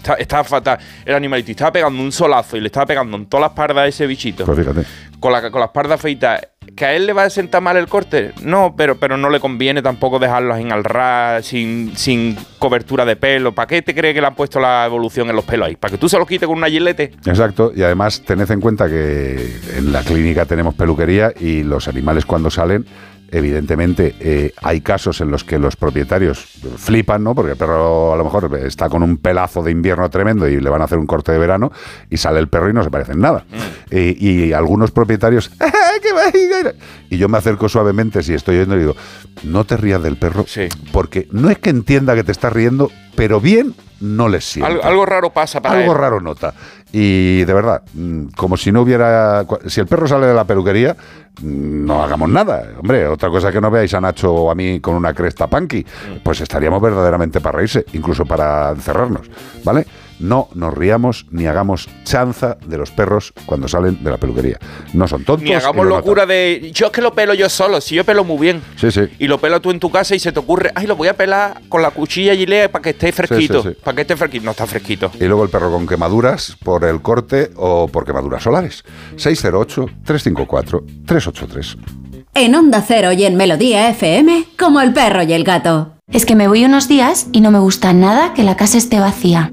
Speaker 4: Está- Estaba fatal. El animalito estaba pegando un solazo y le estaba pegando en toda la espalda a ese bichito.
Speaker 3: Pues fíjate.
Speaker 4: Con la, con la espalda afeitada. ¿Que a él le va a sentar mal el corte? No, pero, pero no le conviene tampoco dejarlos en al ras, sin, sin cobertura de pelo. ¿Para qué te cree que le han puesto la evolución en los pelos ahí? ¿Para que tú se los quites con una gilete?
Speaker 3: Exacto, y además tened en cuenta que en la clínica tenemos peluquería y los animales cuando salen, evidentemente eh, hay casos en los que los propietarios flipan, ¿no? Porque el perro a lo mejor está con un pelazo de invierno tremendo y le van a hacer un corte de verano y sale el perro y no se parece en nada. Eh, y algunos propietarios, "Ah, qué maravilla". y yo me acerco suavemente si estoy oyendo y digo, no te rías del perro, porque no es que entienda que te estás riendo, pero bien no les sienta.
Speaker 4: Algo, algo raro pasa para
Speaker 3: Algo
Speaker 4: él.
Speaker 3: raro nota. Y de verdad, mm, como si no hubiera. Si el perro sale de la peluquería, mm, no hagamos nada. Hombre, otra cosa que no veáis a Nacho a mí con una cresta punky, pues estaríamos verdaderamente para reírse, incluso para encerrarnos, ¿vale? No nos riamos ni hagamos chanza de los perros cuando salen de la peluquería. No son tontos.
Speaker 4: Ni
Speaker 3: y
Speaker 4: hagamos
Speaker 3: lo
Speaker 4: locura de. Yo es que lo pelo yo solo, si yo pelo muy bien.
Speaker 3: Sí, sí.
Speaker 4: Y lo pelo tú en tu casa y se te ocurre, ay, lo voy a pelar con la cuchilla gilet para que esté fresquito.
Speaker 3: sí, sí.
Speaker 4: Para que esté fresquito. No está fresquito.
Speaker 3: Y luego el perro con quemaduras por el corte o por quemaduras solares. 608-354-383.
Speaker 6: En Onda Cero y en Melodía FM, como el perro y el gato.
Speaker 11: Es que me voy unos días y no me gusta nada que la casa esté vacía.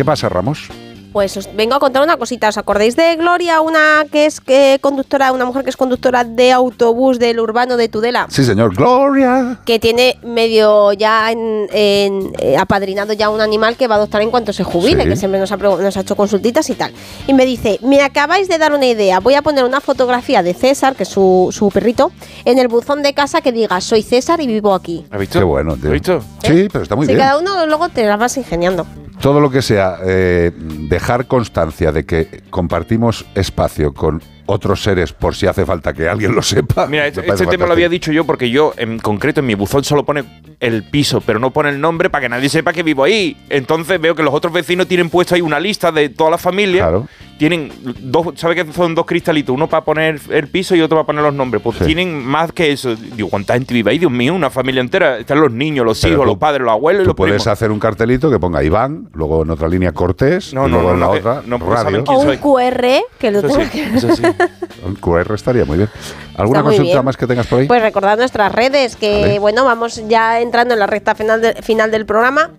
Speaker 3: ¿Qué pasa, Ramos?
Speaker 15: Pues os vengo a contar una cosita. ¿Os acordáis de Gloria, una que es conductora, una mujer que es conductora de autobús del urbano de Tudela?
Speaker 3: Sí, señor. Gloria.
Speaker 15: Que tiene medio ya en, en- eh, apadrinado ya un animal que va a adoptar en cuanto se jubile,
Speaker 3: Sí.
Speaker 15: que siempre nos ha, pregu- nos ha hecho consultitas y tal. Y me dice, me acabáis de dar una idea, voy a poner una fotografía de César, que es su, su perrito, en el buzón de casa que diga, soy César y vivo aquí.
Speaker 4: ¿Has visto?
Speaker 3: Qué bueno, tío.
Speaker 4: ¿Has visto?
Speaker 3: Sí, pero está muy
Speaker 15: si
Speaker 3: bien.
Speaker 15: cada uno luego te la vas ingeniando.
Speaker 3: Todo lo que sea eh, dejar constancia de que compartimos espacio con otros seres por si hace falta que alguien lo sepa.
Speaker 4: Mira, este, este tema lo había dicho yo porque yo, en concreto, en mi buzón solo pone el piso, pero no pone el nombre para que nadie sepa que vivo ahí. Entonces veo que los otros vecinos tienen puesto ahí una lista de toda la familia.
Speaker 3: Claro.
Speaker 4: Tienen dos, ¿sabe que son dos cristalitos? Uno para poner el piso y otro para poner los nombres. Pues
Speaker 3: Sí.
Speaker 4: tienen más que eso. Digo, ¿cuánta gente vive ahí? Dios mío, una familia entera. Están los niños, los
Speaker 3: Pero
Speaker 4: hijos,
Speaker 3: tú-
Speaker 4: los padres, los abuelos y los
Speaker 3: puedes
Speaker 4: primos.
Speaker 3: hacer un cartelito que ponga Iván, luego en otra línea Cortés,
Speaker 4: No,
Speaker 3: y
Speaker 4: no,
Speaker 3: luego
Speaker 4: no,
Speaker 3: en la
Speaker 4: que-
Speaker 3: otra
Speaker 4: no,
Speaker 3: radio.
Speaker 4: saben
Speaker 15: O un
Speaker 4: soy.
Speaker 15: QR que lo
Speaker 4: Eso
Speaker 15: tenga
Speaker 4: sí,
Speaker 15: que...
Speaker 4: eso sí.
Speaker 3: Un QR estaría muy bien. ¿Alguna
Speaker 15: muy
Speaker 3: consulta
Speaker 15: bien.
Speaker 3: más que tengas por ahí?
Speaker 15: Pues recordad nuestras redes, que
Speaker 3: Vale.
Speaker 15: bueno, vamos ya entrando en la recta final, de- final del programa.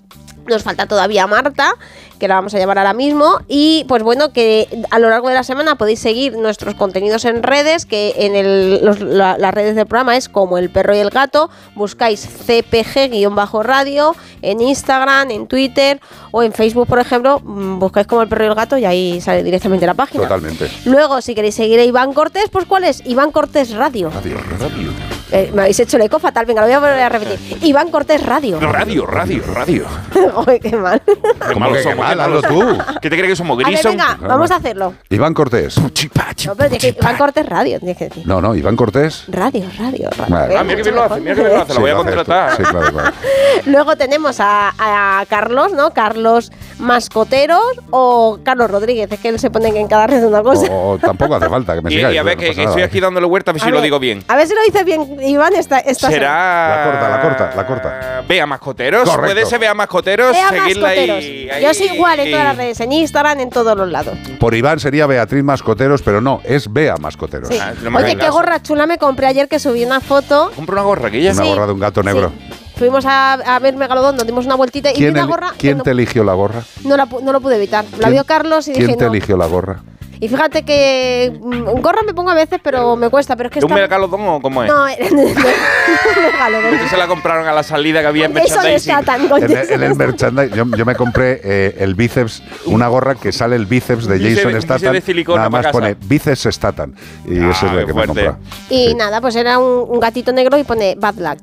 Speaker 15: Nos falta todavía Marta, que la vamos a llevar ahora mismo. Y pues bueno, que a lo largo de la semana podéis seguir nuestros contenidos en redes, que en el- los- la- las redes del programa es como el perro y el gato. Buscáis CPG-radio en Instagram, en Twitter o en Facebook, por ejemplo. mm, Buscáis como el perro y el gato y ahí sale directamente la página.
Speaker 3: Totalmente.
Speaker 15: Luego, si queréis seguir a Iván Cortés, pues ¿cuál es? Iván Cortés Radio.
Speaker 3: Radio, radio.
Speaker 15: Eh, me habéis hecho el eco fatal, venga, lo voy a volver a repetir. Iván Cortés Radio.
Speaker 4: Radio, radio, radio.
Speaker 15: Joder, qué mal.
Speaker 4: Qué malos
Speaker 3: que qué
Speaker 4: somos,
Speaker 3: mal?
Speaker 4: qué malos
Speaker 3: Hazlo tú.
Speaker 4: ¿Qué te crees que somos grisos?
Speaker 15: venga, vamos a hacerlo.
Speaker 3: Iván Cortés.
Speaker 15: No, pero Iván Cortés Radio, tienes que decir.
Speaker 3: No, no, Iván Cortés.
Speaker 15: Radio, radio, radio.
Speaker 3: Vale.
Speaker 15: Eh,
Speaker 4: Ah, mira que bien lo hace, mira que bien lo hace. La voy a
Speaker 3: lo
Speaker 4: contratar.
Speaker 3: Sí, claro, claro.
Speaker 15: Luego tenemos a, a Carlos, ¿no? Carlos Mascoteros o Carlos Rodríguez, es que él se pone en cada red una cosa.
Speaker 3: O, tampoco hace falta que me sigáis.
Speaker 4: y a ver,
Speaker 3: no
Speaker 4: que, estoy aquí dándole vuelta a ver
Speaker 15: A
Speaker 4: si lo digo bien.
Speaker 15: A ver si lo dice bien, Iván, esta, esta
Speaker 4: Será.
Speaker 3: La corta, la corta, la corta.
Speaker 4: Vea Mascoteros.
Speaker 3: Correcto.
Speaker 4: Puede ser Vea Mascoteros.
Speaker 15: Vea
Speaker 4: seguirla
Speaker 15: mascoteros.
Speaker 4: ahí, ahí.
Speaker 15: Yo soy igual en todas las redes, en Instagram, en todos los lados.
Speaker 3: Por Iván sería Beatriz Mascoteros, pero no, es Bea Mascoteros.
Speaker 15: Sí.
Speaker 4: Ah, no me
Speaker 15: Oye, qué gorra chula me compré ayer que subí una foto.
Speaker 4: Compra una gorra, que ya
Speaker 3: Una
Speaker 15: Sí.
Speaker 3: gorra de un gato negro.
Speaker 15: Fuimos a, a ver Megalodón, nos dimos una vueltita y vi
Speaker 3: ¿Quién,
Speaker 15: una gorra.
Speaker 3: quién
Speaker 15: no,
Speaker 3: te eligió la gorra?
Speaker 15: no la no lo pude evitar. La
Speaker 3: ¿Quién-
Speaker 15: vio Carlos y
Speaker 3: ¿Quién
Speaker 15: dije
Speaker 3: te
Speaker 15: no.
Speaker 3: eligió la gorra?
Speaker 15: Y fíjate que mm, gorra me pongo a veces, pero me cuesta. Pero es que
Speaker 4: ¿Es un megalodón o cómo es?
Speaker 15: No, era un Megalodón.
Speaker 4: Ustedes se la compraron a la salida que había en
Speaker 15: Eso
Speaker 4: merchandising.
Speaker 15: está tan con
Speaker 3: En el,
Speaker 15: eso
Speaker 3: en el merchandise, yo, yo me compré eh, el bíceps, una gorra que sale el bíceps de Jason Statham. Nada más pone bíceps Statham. Y
Speaker 4: Ah,
Speaker 3: ese es el que me comprado.
Speaker 15: Y nada, pues era un, un gatito negro y pone bad luck.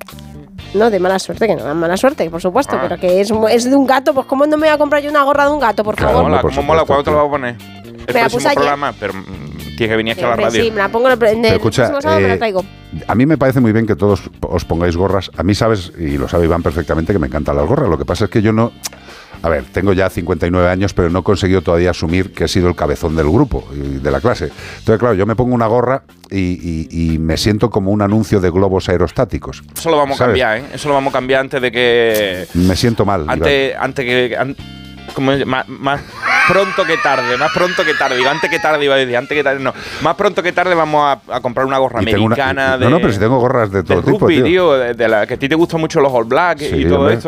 Speaker 15: No, de mala suerte, que no da mala suerte, por supuesto,
Speaker 4: Ah.
Speaker 15: pero que es, es de un gato. Pues, ¿cómo no me voy a comprar yo una gorra de un gato, por
Speaker 3: Claro,
Speaker 15: favor?
Speaker 4: Mola,
Speaker 3: por
Speaker 4: ¿cómo mola? ¿Cuándo te lo vas a poner? El
Speaker 15: la
Speaker 4: próximo
Speaker 15: ayer.
Speaker 4: programa, pero mm, tienes que venir aquí a la radio.
Speaker 15: Sí, me la pongo en el, en el
Speaker 3: Pero escucha,
Speaker 15: próximo me la
Speaker 3: eh,
Speaker 15: traigo.
Speaker 3: A mí me parece muy bien que todos os pongáis gorras. A mí sabes, y lo sabe Iván perfectamente, que me encantan las gorras. Lo que pasa es que yo no... A ver, tengo ya 59 años, pero no he conseguido todavía asumir que he sido el cabezón del grupo y de la clase. Entonces, claro, yo me pongo una gorra y, y- y me siento como un anuncio de globos aerostáticos.
Speaker 4: Eso lo vamos a cambiar, ¿eh? Eso lo vamos a cambiar antes de que.
Speaker 3: Me siento mal.
Speaker 4: Antes, antes que. an- ¿cómo es? Más, más pronto que tarde, más pronto que tarde. Digo, antes que tarde iba a decir, antes que tarde, no. Más pronto que tarde vamos a, a comprar una gorra
Speaker 3: Y una-
Speaker 4: americana
Speaker 3: y-
Speaker 4: de.
Speaker 3: no, no, pero si tengo gorras de todo
Speaker 4: del
Speaker 3: tipo,
Speaker 4: rugby,
Speaker 3: tío.
Speaker 4: tío, de, de la que a ti te gustan mucho los All Black
Speaker 3: Sí,
Speaker 4: y todo
Speaker 3: hombre.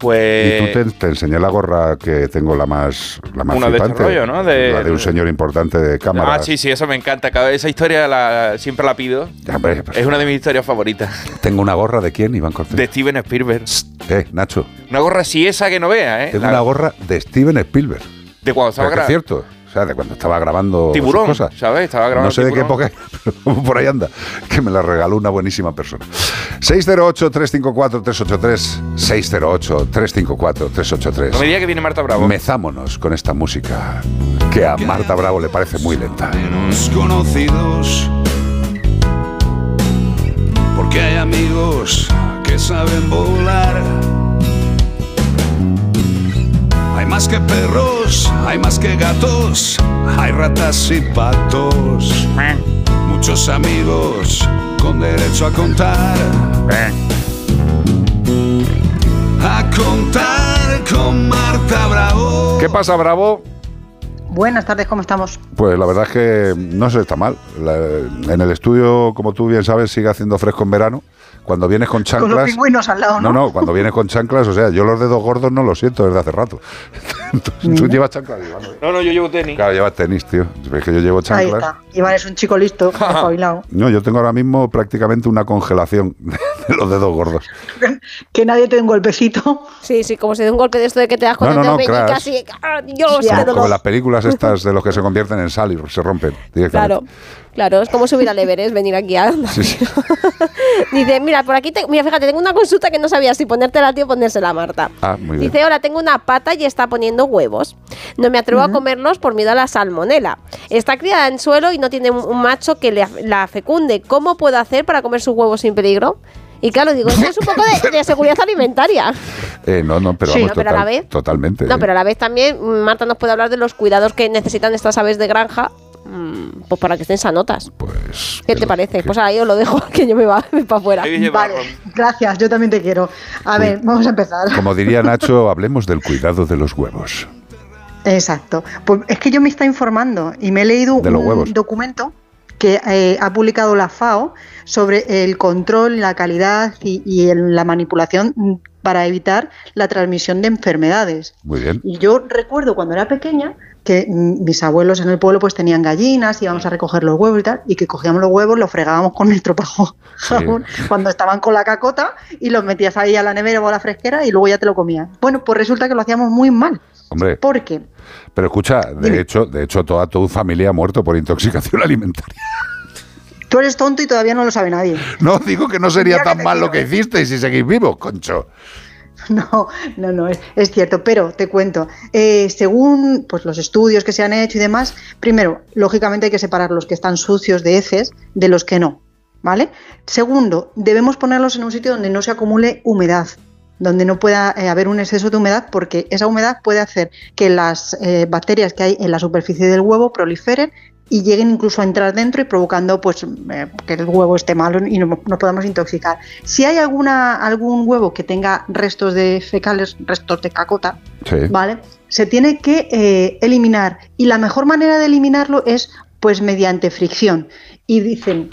Speaker 4: Esto.
Speaker 3: Y
Speaker 4: Pues.
Speaker 3: tú te, te enseñé la gorra que tengo la más, la más
Speaker 4: Una de este rollo, ¿no? De-
Speaker 3: la de un señor importante de cámara.
Speaker 4: Ah, sí, sí, eso me encanta. Esa historia la, siempre la pido.
Speaker 3: Hombre, pues,
Speaker 4: Es una de mis historias favoritas.
Speaker 3: Tengo una gorra de quién, Iván Cortés.
Speaker 4: De Steven Spielberg.
Speaker 3: Eh, Nacho.
Speaker 4: Una gorra así esa que no vea, ¿eh?
Speaker 3: Tengo
Speaker 4: La-
Speaker 3: una gorra de Steven Spielberg.
Speaker 4: de cuando estaba
Speaker 3: cierto. O sea, de cuando estaba grabando
Speaker 4: Tiburón,
Speaker 3: sus cosas.
Speaker 4: ¿sabes? Estaba grabando
Speaker 3: No sé de qué
Speaker 4: Tiburón.
Speaker 3: época, pero como por ahí anda. Que me la regaló una buenísima persona. 608-354-383. 608-354-383.
Speaker 4: No me diga que viene Marta Bravo.
Speaker 3: Mezámonos con esta música que a Marta Bravo le parece muy lenta.
Speaker 26: Menos conocidos. Porque hay amigos que saben volar. Hay más que perros, hay más que gatos, hay ratas y patos. Muchos amigos con derecho a contar. A contar con Marta Bravo.
Speaker 3: ¿Qué pasa, Bravo?
Speaker 28: Buenas tardes, ¿cómo estamos?
Speaker 3: Pues la verdad es que no se está mal. La- en el estudio, como tú bien sabes, sigue haciendo fresco en verano. Cuando vienes con
Speaker 28: Con los
Speaker 3: chanclas.
Speaker 28: pingüinos al lado, ¿no?
Speaker 3: No, no, cuando vienes con chanclas, o sea, yo los dedos gordos no los siento desde hace rato. ¿Tú, tú llevas chanclas, Iván?
Speaker 4: No, no, yo llevo tenis.
Speaker 3: Claro, llevas tenis, tío. Es que yo llevo
Speaker 28: Ahí
Speaker 3: chanclas.
Speaker 28: está. Iván es un chico listo, espabilado.
Speaker 3: No, yo tengo ahora mismo prácticamente una congelación de los dedos gordos.
Speaker 28: Que nadie te dé un golpecito.
Speaker 15: Sí, sí, como si de un golpe de esto de que te das con
Speaker 3: No,
Speaker 15: el
Speaker 3: no,
Speaker 15: dedo
Speaker 3: no,
Speaker 15: así. ¡ah, Dios,
Speaker 3: Como, como las películas estas de los que se convierten en sal y se rompen directamente.
Speaker 15: Claro, claro, es como subir al Everest, venir aquí a...
Speaker 3: Sí, sí.
Speaker 15: Dice, mira, por aquí, te- mira, fíjate, tengo una consulta que no sabía si ponértela a ti o ponérsela a Marta.
Speaker 3: Ah, muy bien.
Speaker 15: Dice, hola, tengo una pata y está poniendo huevos. No me atrevo a comerlos por miedo a la salmonela. Está criada en suelo y no tiene un, macho que le la fecunde. ¿Cómo puedo hacer para comer sus huevos sin peligro? Y claro, digo, esto es un poco de, de seguridad alimentaria.
Speaker 3: Eh, no, no, pero
Speaker 15: Sí, no, pero a la
Speaker 3: total-
Speaker 15: vez-
Speaker 3: totalmente.
Speaker 15: No,
Speaker 3: eh.
Speaker 15: pero a la vez también Marta nos puede hablar de los cuidados que necesitan estas aves de granja mm, pues para que estén sanotas.
Speaker 3: Pues.
Speaker 15: ¿Qué te parece? Pues ahí os lo dejo, que yo me va para afuera.
Speaker 28: Vale, gracias, yo también te quiero. A ver, vamos a empezar.
Speaker 3: Como diría Nacho, hablemos del cuidado de los huevos.
Speaker 28: Exacto. Pues es que yo me está informando y me he leído
Speaker 3: De los
Speaker 28: un
Speaker 3: huevos.
Speaker 28: documento que eh, ha publicado la FAO sobre el control, la calidad y, y el- la manipulación para evitar la transmisión de enfermedades.
Speaker 3: Muy bien.
Speaker 28: Y yo recuerdo cuando era pequeña que mm, mis abuelos en el pueblo pues tenían gallinas, íbamos a recoger los huevos y tal, y que cogíamos los huevos, los fregábamos con nuestro pajo jabón cuando estaban con la cacota y los metías ahí a la nevera o a la fresquera y luego ya te lo comías. Bueno, pues resulta que lo hacíamos muy mal.
Speaker 3: Hombre,
Speaker 28: ¿Por qué?
Speaker 3: pero escucha, de hecho, de hecho, toda tu familia ha muerto por intoxicación alimentaria.
Speaker 28: Tú eres tonto y todavía no lo sabe nadie.
Speaker 3: No, digo que no sería tan mal lo que hicisteis si seguís vivos, concho.
Speaker 28: No, no, no, es, cierto, pero te cuento, eh, según pues, los estudios que se han hecho y demás, primero, lógicamente hay que separar los que están sucios de heces de los que no, ¿vale? Segundo, debemos ponerlos en un sitio donde no se acumule humedad, donde no pueda eh, haber un exceso de humedad, porque esa humedad puede hacer que las eh, bacterias que hay en la superficie del huevo proliferen y lleguen incluso a entrar dentro y provocando pues eh, que el huevo esté malo y no- nos podamos intoxicar. Si hay alguna algún huevo que tenga restos de fecales, restos de cacota,
Speaker 3: Sí.
Speaker 28: ¿vale? Se tiene que eh, eliminar y la mejor manera de eliminarlo es pues mediante fricción. Y dicen,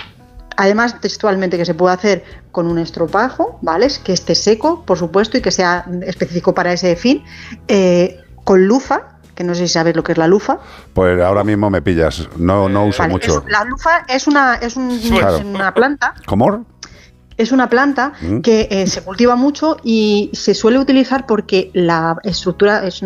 Speaker 28: además textualmente que se puede hacer con un estropajo, ¿vale? Que esté seco, por supuesto, y que sea específico para ese fin, eh, con lufa, que no sé si sabes lo que es la lufa.
Speaker 3: Pues ahora mismo me pillas. No, no uso
Speaker 28: Vale,
Speaker 3: mucho.
Speaker 28: es- la lufa es una, es un-
Speaker 3: Claro.
Speaker 28: una planta
Speaker 3: ¿Cómo?
Speaker 28: es una planta
Speaker 3: Mm.
Speaker 28: que eh, se cultiva mucho y se suele utilizar porque la estructura, es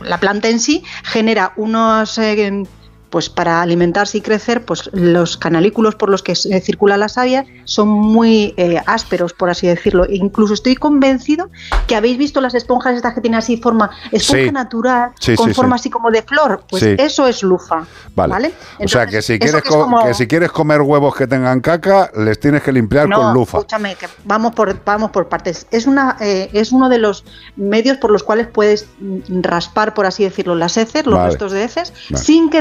Speaker 28: la planta en sí, genera unos, eh, pues para alimentarse y crecer, pues los canalículos por los que se circula la savia son muy eh, ásperos, por así decirlo. E incluso estoy convencido que habéis visto las esponjas estas que tienen así forma, esponja
Speaker 3: Sí.
Speaker 28: natural,
Speaker 3: Sí,
Speaker 28: con
Speaker 3: sí,
Speaker 28: forma
Speaker 3: sí.
Speaker 28: así como de flor. Pues eso es lufa.
Speaker 3: Vale.
Speaker 28: ¿vale?
Speaker 3: o sea,
Speaker 28: Entonces,
Speaker 3: que si, quieres
Speaker 28: que como-
Speaker 3: si quieres comer huevos que tengan caca, les tienes que limpiar
Speaker 28: no,
Speaker 3: con lufa.
Speaker 28: escúchame, que vamos por, vamos por partes. Es, una, eh, es uno de los medios por los cuales puedes mm, raspar, por así decirlo, las heces, los
Speaker 3: Vale.
Speaker 28: restos de heces,
Speaker 3: Vale.
Speaker 28: sin que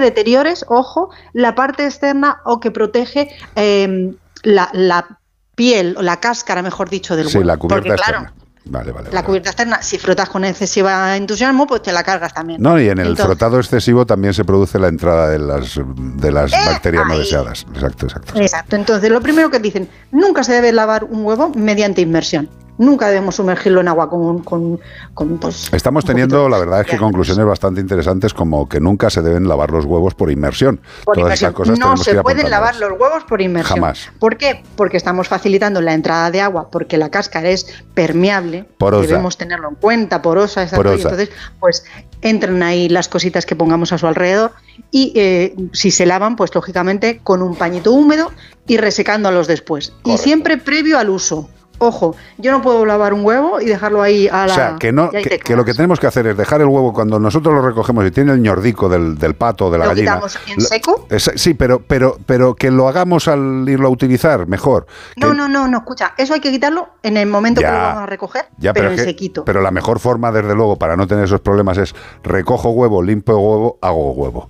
Speaker 28: ojo, la parte externa o que protege eh, la, la piel o la cáscara, mejor dicho, del
Speaker 3: Sí,
Speaker 28: huevo.
Speaker 3: la cubierta
Speaker 28: Porque, claro,
Speaker 3: externa. Vale, vale.
Speaker 28: la cubierta externa, si frotas con excesiva entusiasmo, pues te la cargas también.
Speaker 3: No, y en el
Speaker 28: Entonces,
Speaker 3: frotado excesivo también se produce la entrada de las, de las
Speaker 28: Eh,
Speaker 3: bacterias no deseadas. Exacto, exacto.
Speaker 28: Exacto, entonces lo primero que dicen, nunca se debe lavar un huevo mediante inmersión. Nunca debemos sumergirlo en agua con, con, con, pues,
Speaker 3: Estamos teniendo, la verdad es que conclusiones bastante interesantes como que nunca se deben lavar los huevos por inmersión.
Speaker 28: por
Speaker 3: Todas
Speaker 28: inmersión.
Speaker 3: esas cosas
Speaker 28: no se pueden lavar los huevos por inmersión.
Speaker 3: Jamás.
Speaker 28: ¿Por qué? Porque estamos facilitando la entrada de agua, porque la cáscara es permeable.
Speaker 3: Porosa.
Speaker 28: Debemos tenerlo en cuenta, porosa, exacto, y
Speaker 3: Porosa.
Speaker 28: entonces, pues entran ahí las cositas que pongamos a su alrededor y eh, si se lavan, pues lógicamente con un pañito húmedo y resecándolos después. Y siempre previo al uso. Ojo, yo no puedo lavar un huevo y dejarlo ahí a la.
Speaker 3: O sea, que, no, que, lo que tenemos que hacer es dejar el huevo cuando nosotros lo recogemos y tiene el ñordico del, del pato de la
Speaker 28: ¿Lo
Speaker 3: gallina.
Speaker 28: en seco?
Speaker 3: es- sí, pero, pero, pero que lo hagamos al irlo a utilizar mejor.
Speaker 28: No,
Speaker 3: Que-
Speaker 28: no, no, no, escucha, eso hay que quitarlo en el momento
Speaker 3: Ya.
Speaker 28: que lo vamos a recoger,
Speaker 3: Ya,
Speaker 28: pero,
Speaker 3: pero,
Speaker 28: en
Speaker 3: es
Speaker 28: sequito.
Speaker 3: pero la mejor forma, desde luego, para no tener esos problemas es recojo huevo, limpio huevo, hago huevo.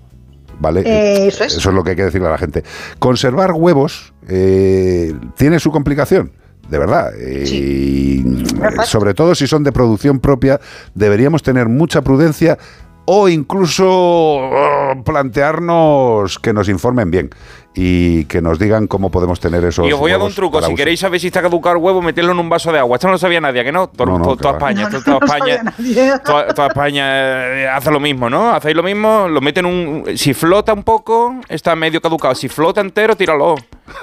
Speaker 3: ¿Vale?
Speaker 28: Eh, eso es.
Speaker 3: lo que hay que decirle a la gente. Conservar huevos eh, tiene su complicación. De verdad. Y sobre todo si son de producción propia, deberíamos tener mucha prudencia o incluso oh, plantearnos que nos informen bien y que nos digan cómo podemos tener esos
Speaker 4: Y os voy a dar un truco. Si
Speaker 3: uso.
Speaker 4: queréis saber si está caducado el huevo, meterlo en un vaso de agua. Esto no lo sabía nadie, ¿a que no? Todo-
Speaker 3: No, no,
Speaker 4: todo-
Speaker 3: que
Speaker 4: toda. España,
Speaker 28: No,
Speaker 4: toda
Speaker 28: no
Speaker 4: España. Toda, toda España eh, hace lo mismo, ¿no? Hacéis lo mismo, lo meten un. Si flota un poco, está medio caducado. Si flota entero, tíralo.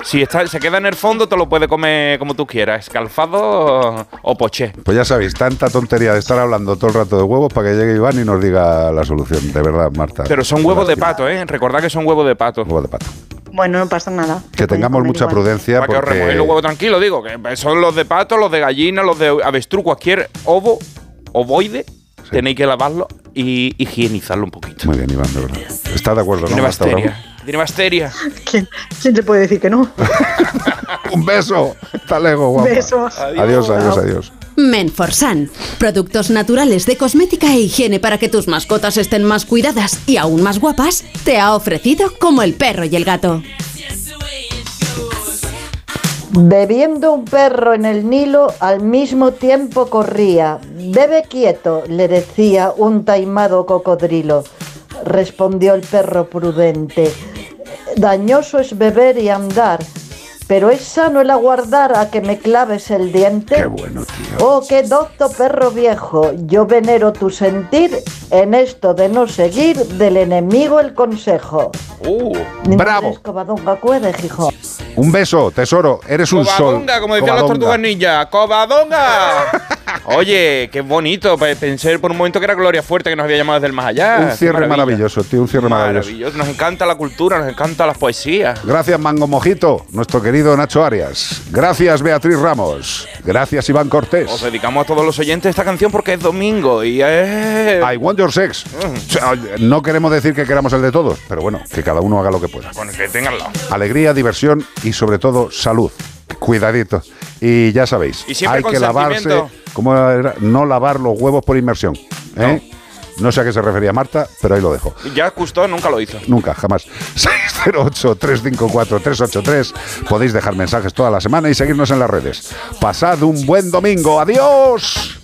Speaker 4: Si está, se queda en el fondo, te lo puedes comer como tú quieras, escalfado o, o poché.
Speaker 3: Pues ya sabéis, tanta tontería de estar hablando todo el rato de huevos para que llegue Iván y nos diga la solución. De verdad, Marta.
Speaker 4: Pero son huevos de pato, ¿eh? Recordad que son huevos de pato.
Speaker 3: Huevos de pato.
Speaker 28: Bueno, no pasa nada.
Speaker 3: Que tengamos mucha
Speaker 28: igual.
Speaker 3: prudencia
Speaker 4: Para que os
Speaker 3: porque
Speaker 4: los huevos tranquilos, digo, que son los de pato, los de gallina, los de avestruz, cualquier ovo, ovoide, tenéis que lavarlo y higienizarlo un poquito.
Speaker 3: Muy bien, Iván, de verdad. ¿Estás de acuerdo,
Speaker 4: Tiene
Speaker 3: no?
Speaker 4: Tiene bacteria.
Speaker 28: ¿Quién, quién te puede decir que no?
Speaker 3: Un beso. Hasta luego, guapa.
Speaker 28: Besos.
Speaker 3: Adiós, adiós, adiós.
Speaker 6: Menforsan, productos naturales de cosmética e higiene para que tus mascotas estén más cuidadas y aún más guapas, te ha ofrecido como el perro y el gato.
Speaker 29: Bebiendo un perro en el Nilo al mismo tiempo corría. Bebe quieto, le decía un taimado cocodrilo. Respondió el perro prudente. Dañoso es beber y andar, pero es sano el aguardar a que me claves el diente.
Speaker 3: Qué bueno, tío.
Speaker 29: Oh, qué docto perro viejo, yo venero tu sentir en esto de no seguir del enemigo el consejo.
Speaker 4: Uh,
Speaker 3: Bravo.
Speaker 29: Gijón.
Speaker 3: Un beso, tesoro. Eres un sol.
Speaker 4: Cobadonga, como decían las
Speaker 3: Covadonga.
Speaker 4: tortugas ninja. ¡Cobadonga! Oye, qué bonito. Pe- Pensé por un momento que era Gloria Fuerte que nos había llamado desde el más allá.
Speaker 3: Un cierre maravilloso, tío. Un cierre maravilloso.
Speaker 4: Maravilloso. Nos encanta la cultura, nos encanta las poesías.
Speaker 3: Gracias, Mango Mojito, nuestro querido Nacho Arias. Gracias, Beatriz Ramos. Gracias, Iván Cortés.
Speaker 4: Os dedicamos a todos los oyentes esta canción porque es domingo y es.
Speaker 3: I want your sex. Sea, no queremos decir que queramos el de todos, pero bueno, que cada uno haga lo que pueda.
Speaker 4: El que tenganlo.
Speaker 3: Alegría, diversión y sobre todo salud. Cuidadito. Y ya sabéis,
Speaker 4: Y
Speaker 3: hay que lavarse, como era? no lavar los huevos por inmersión. ¿eh? No. sé a qué se refería Marta, pero ahí lo dejo.
Speaker 4: Ya Custó nunca lo hizo.
Speaker 3: Nunca, jamás. 608-354-383. Podéis dejar mensajes toda la semana y seguirnos en las redes. Pasad un buen domingo. Adiós.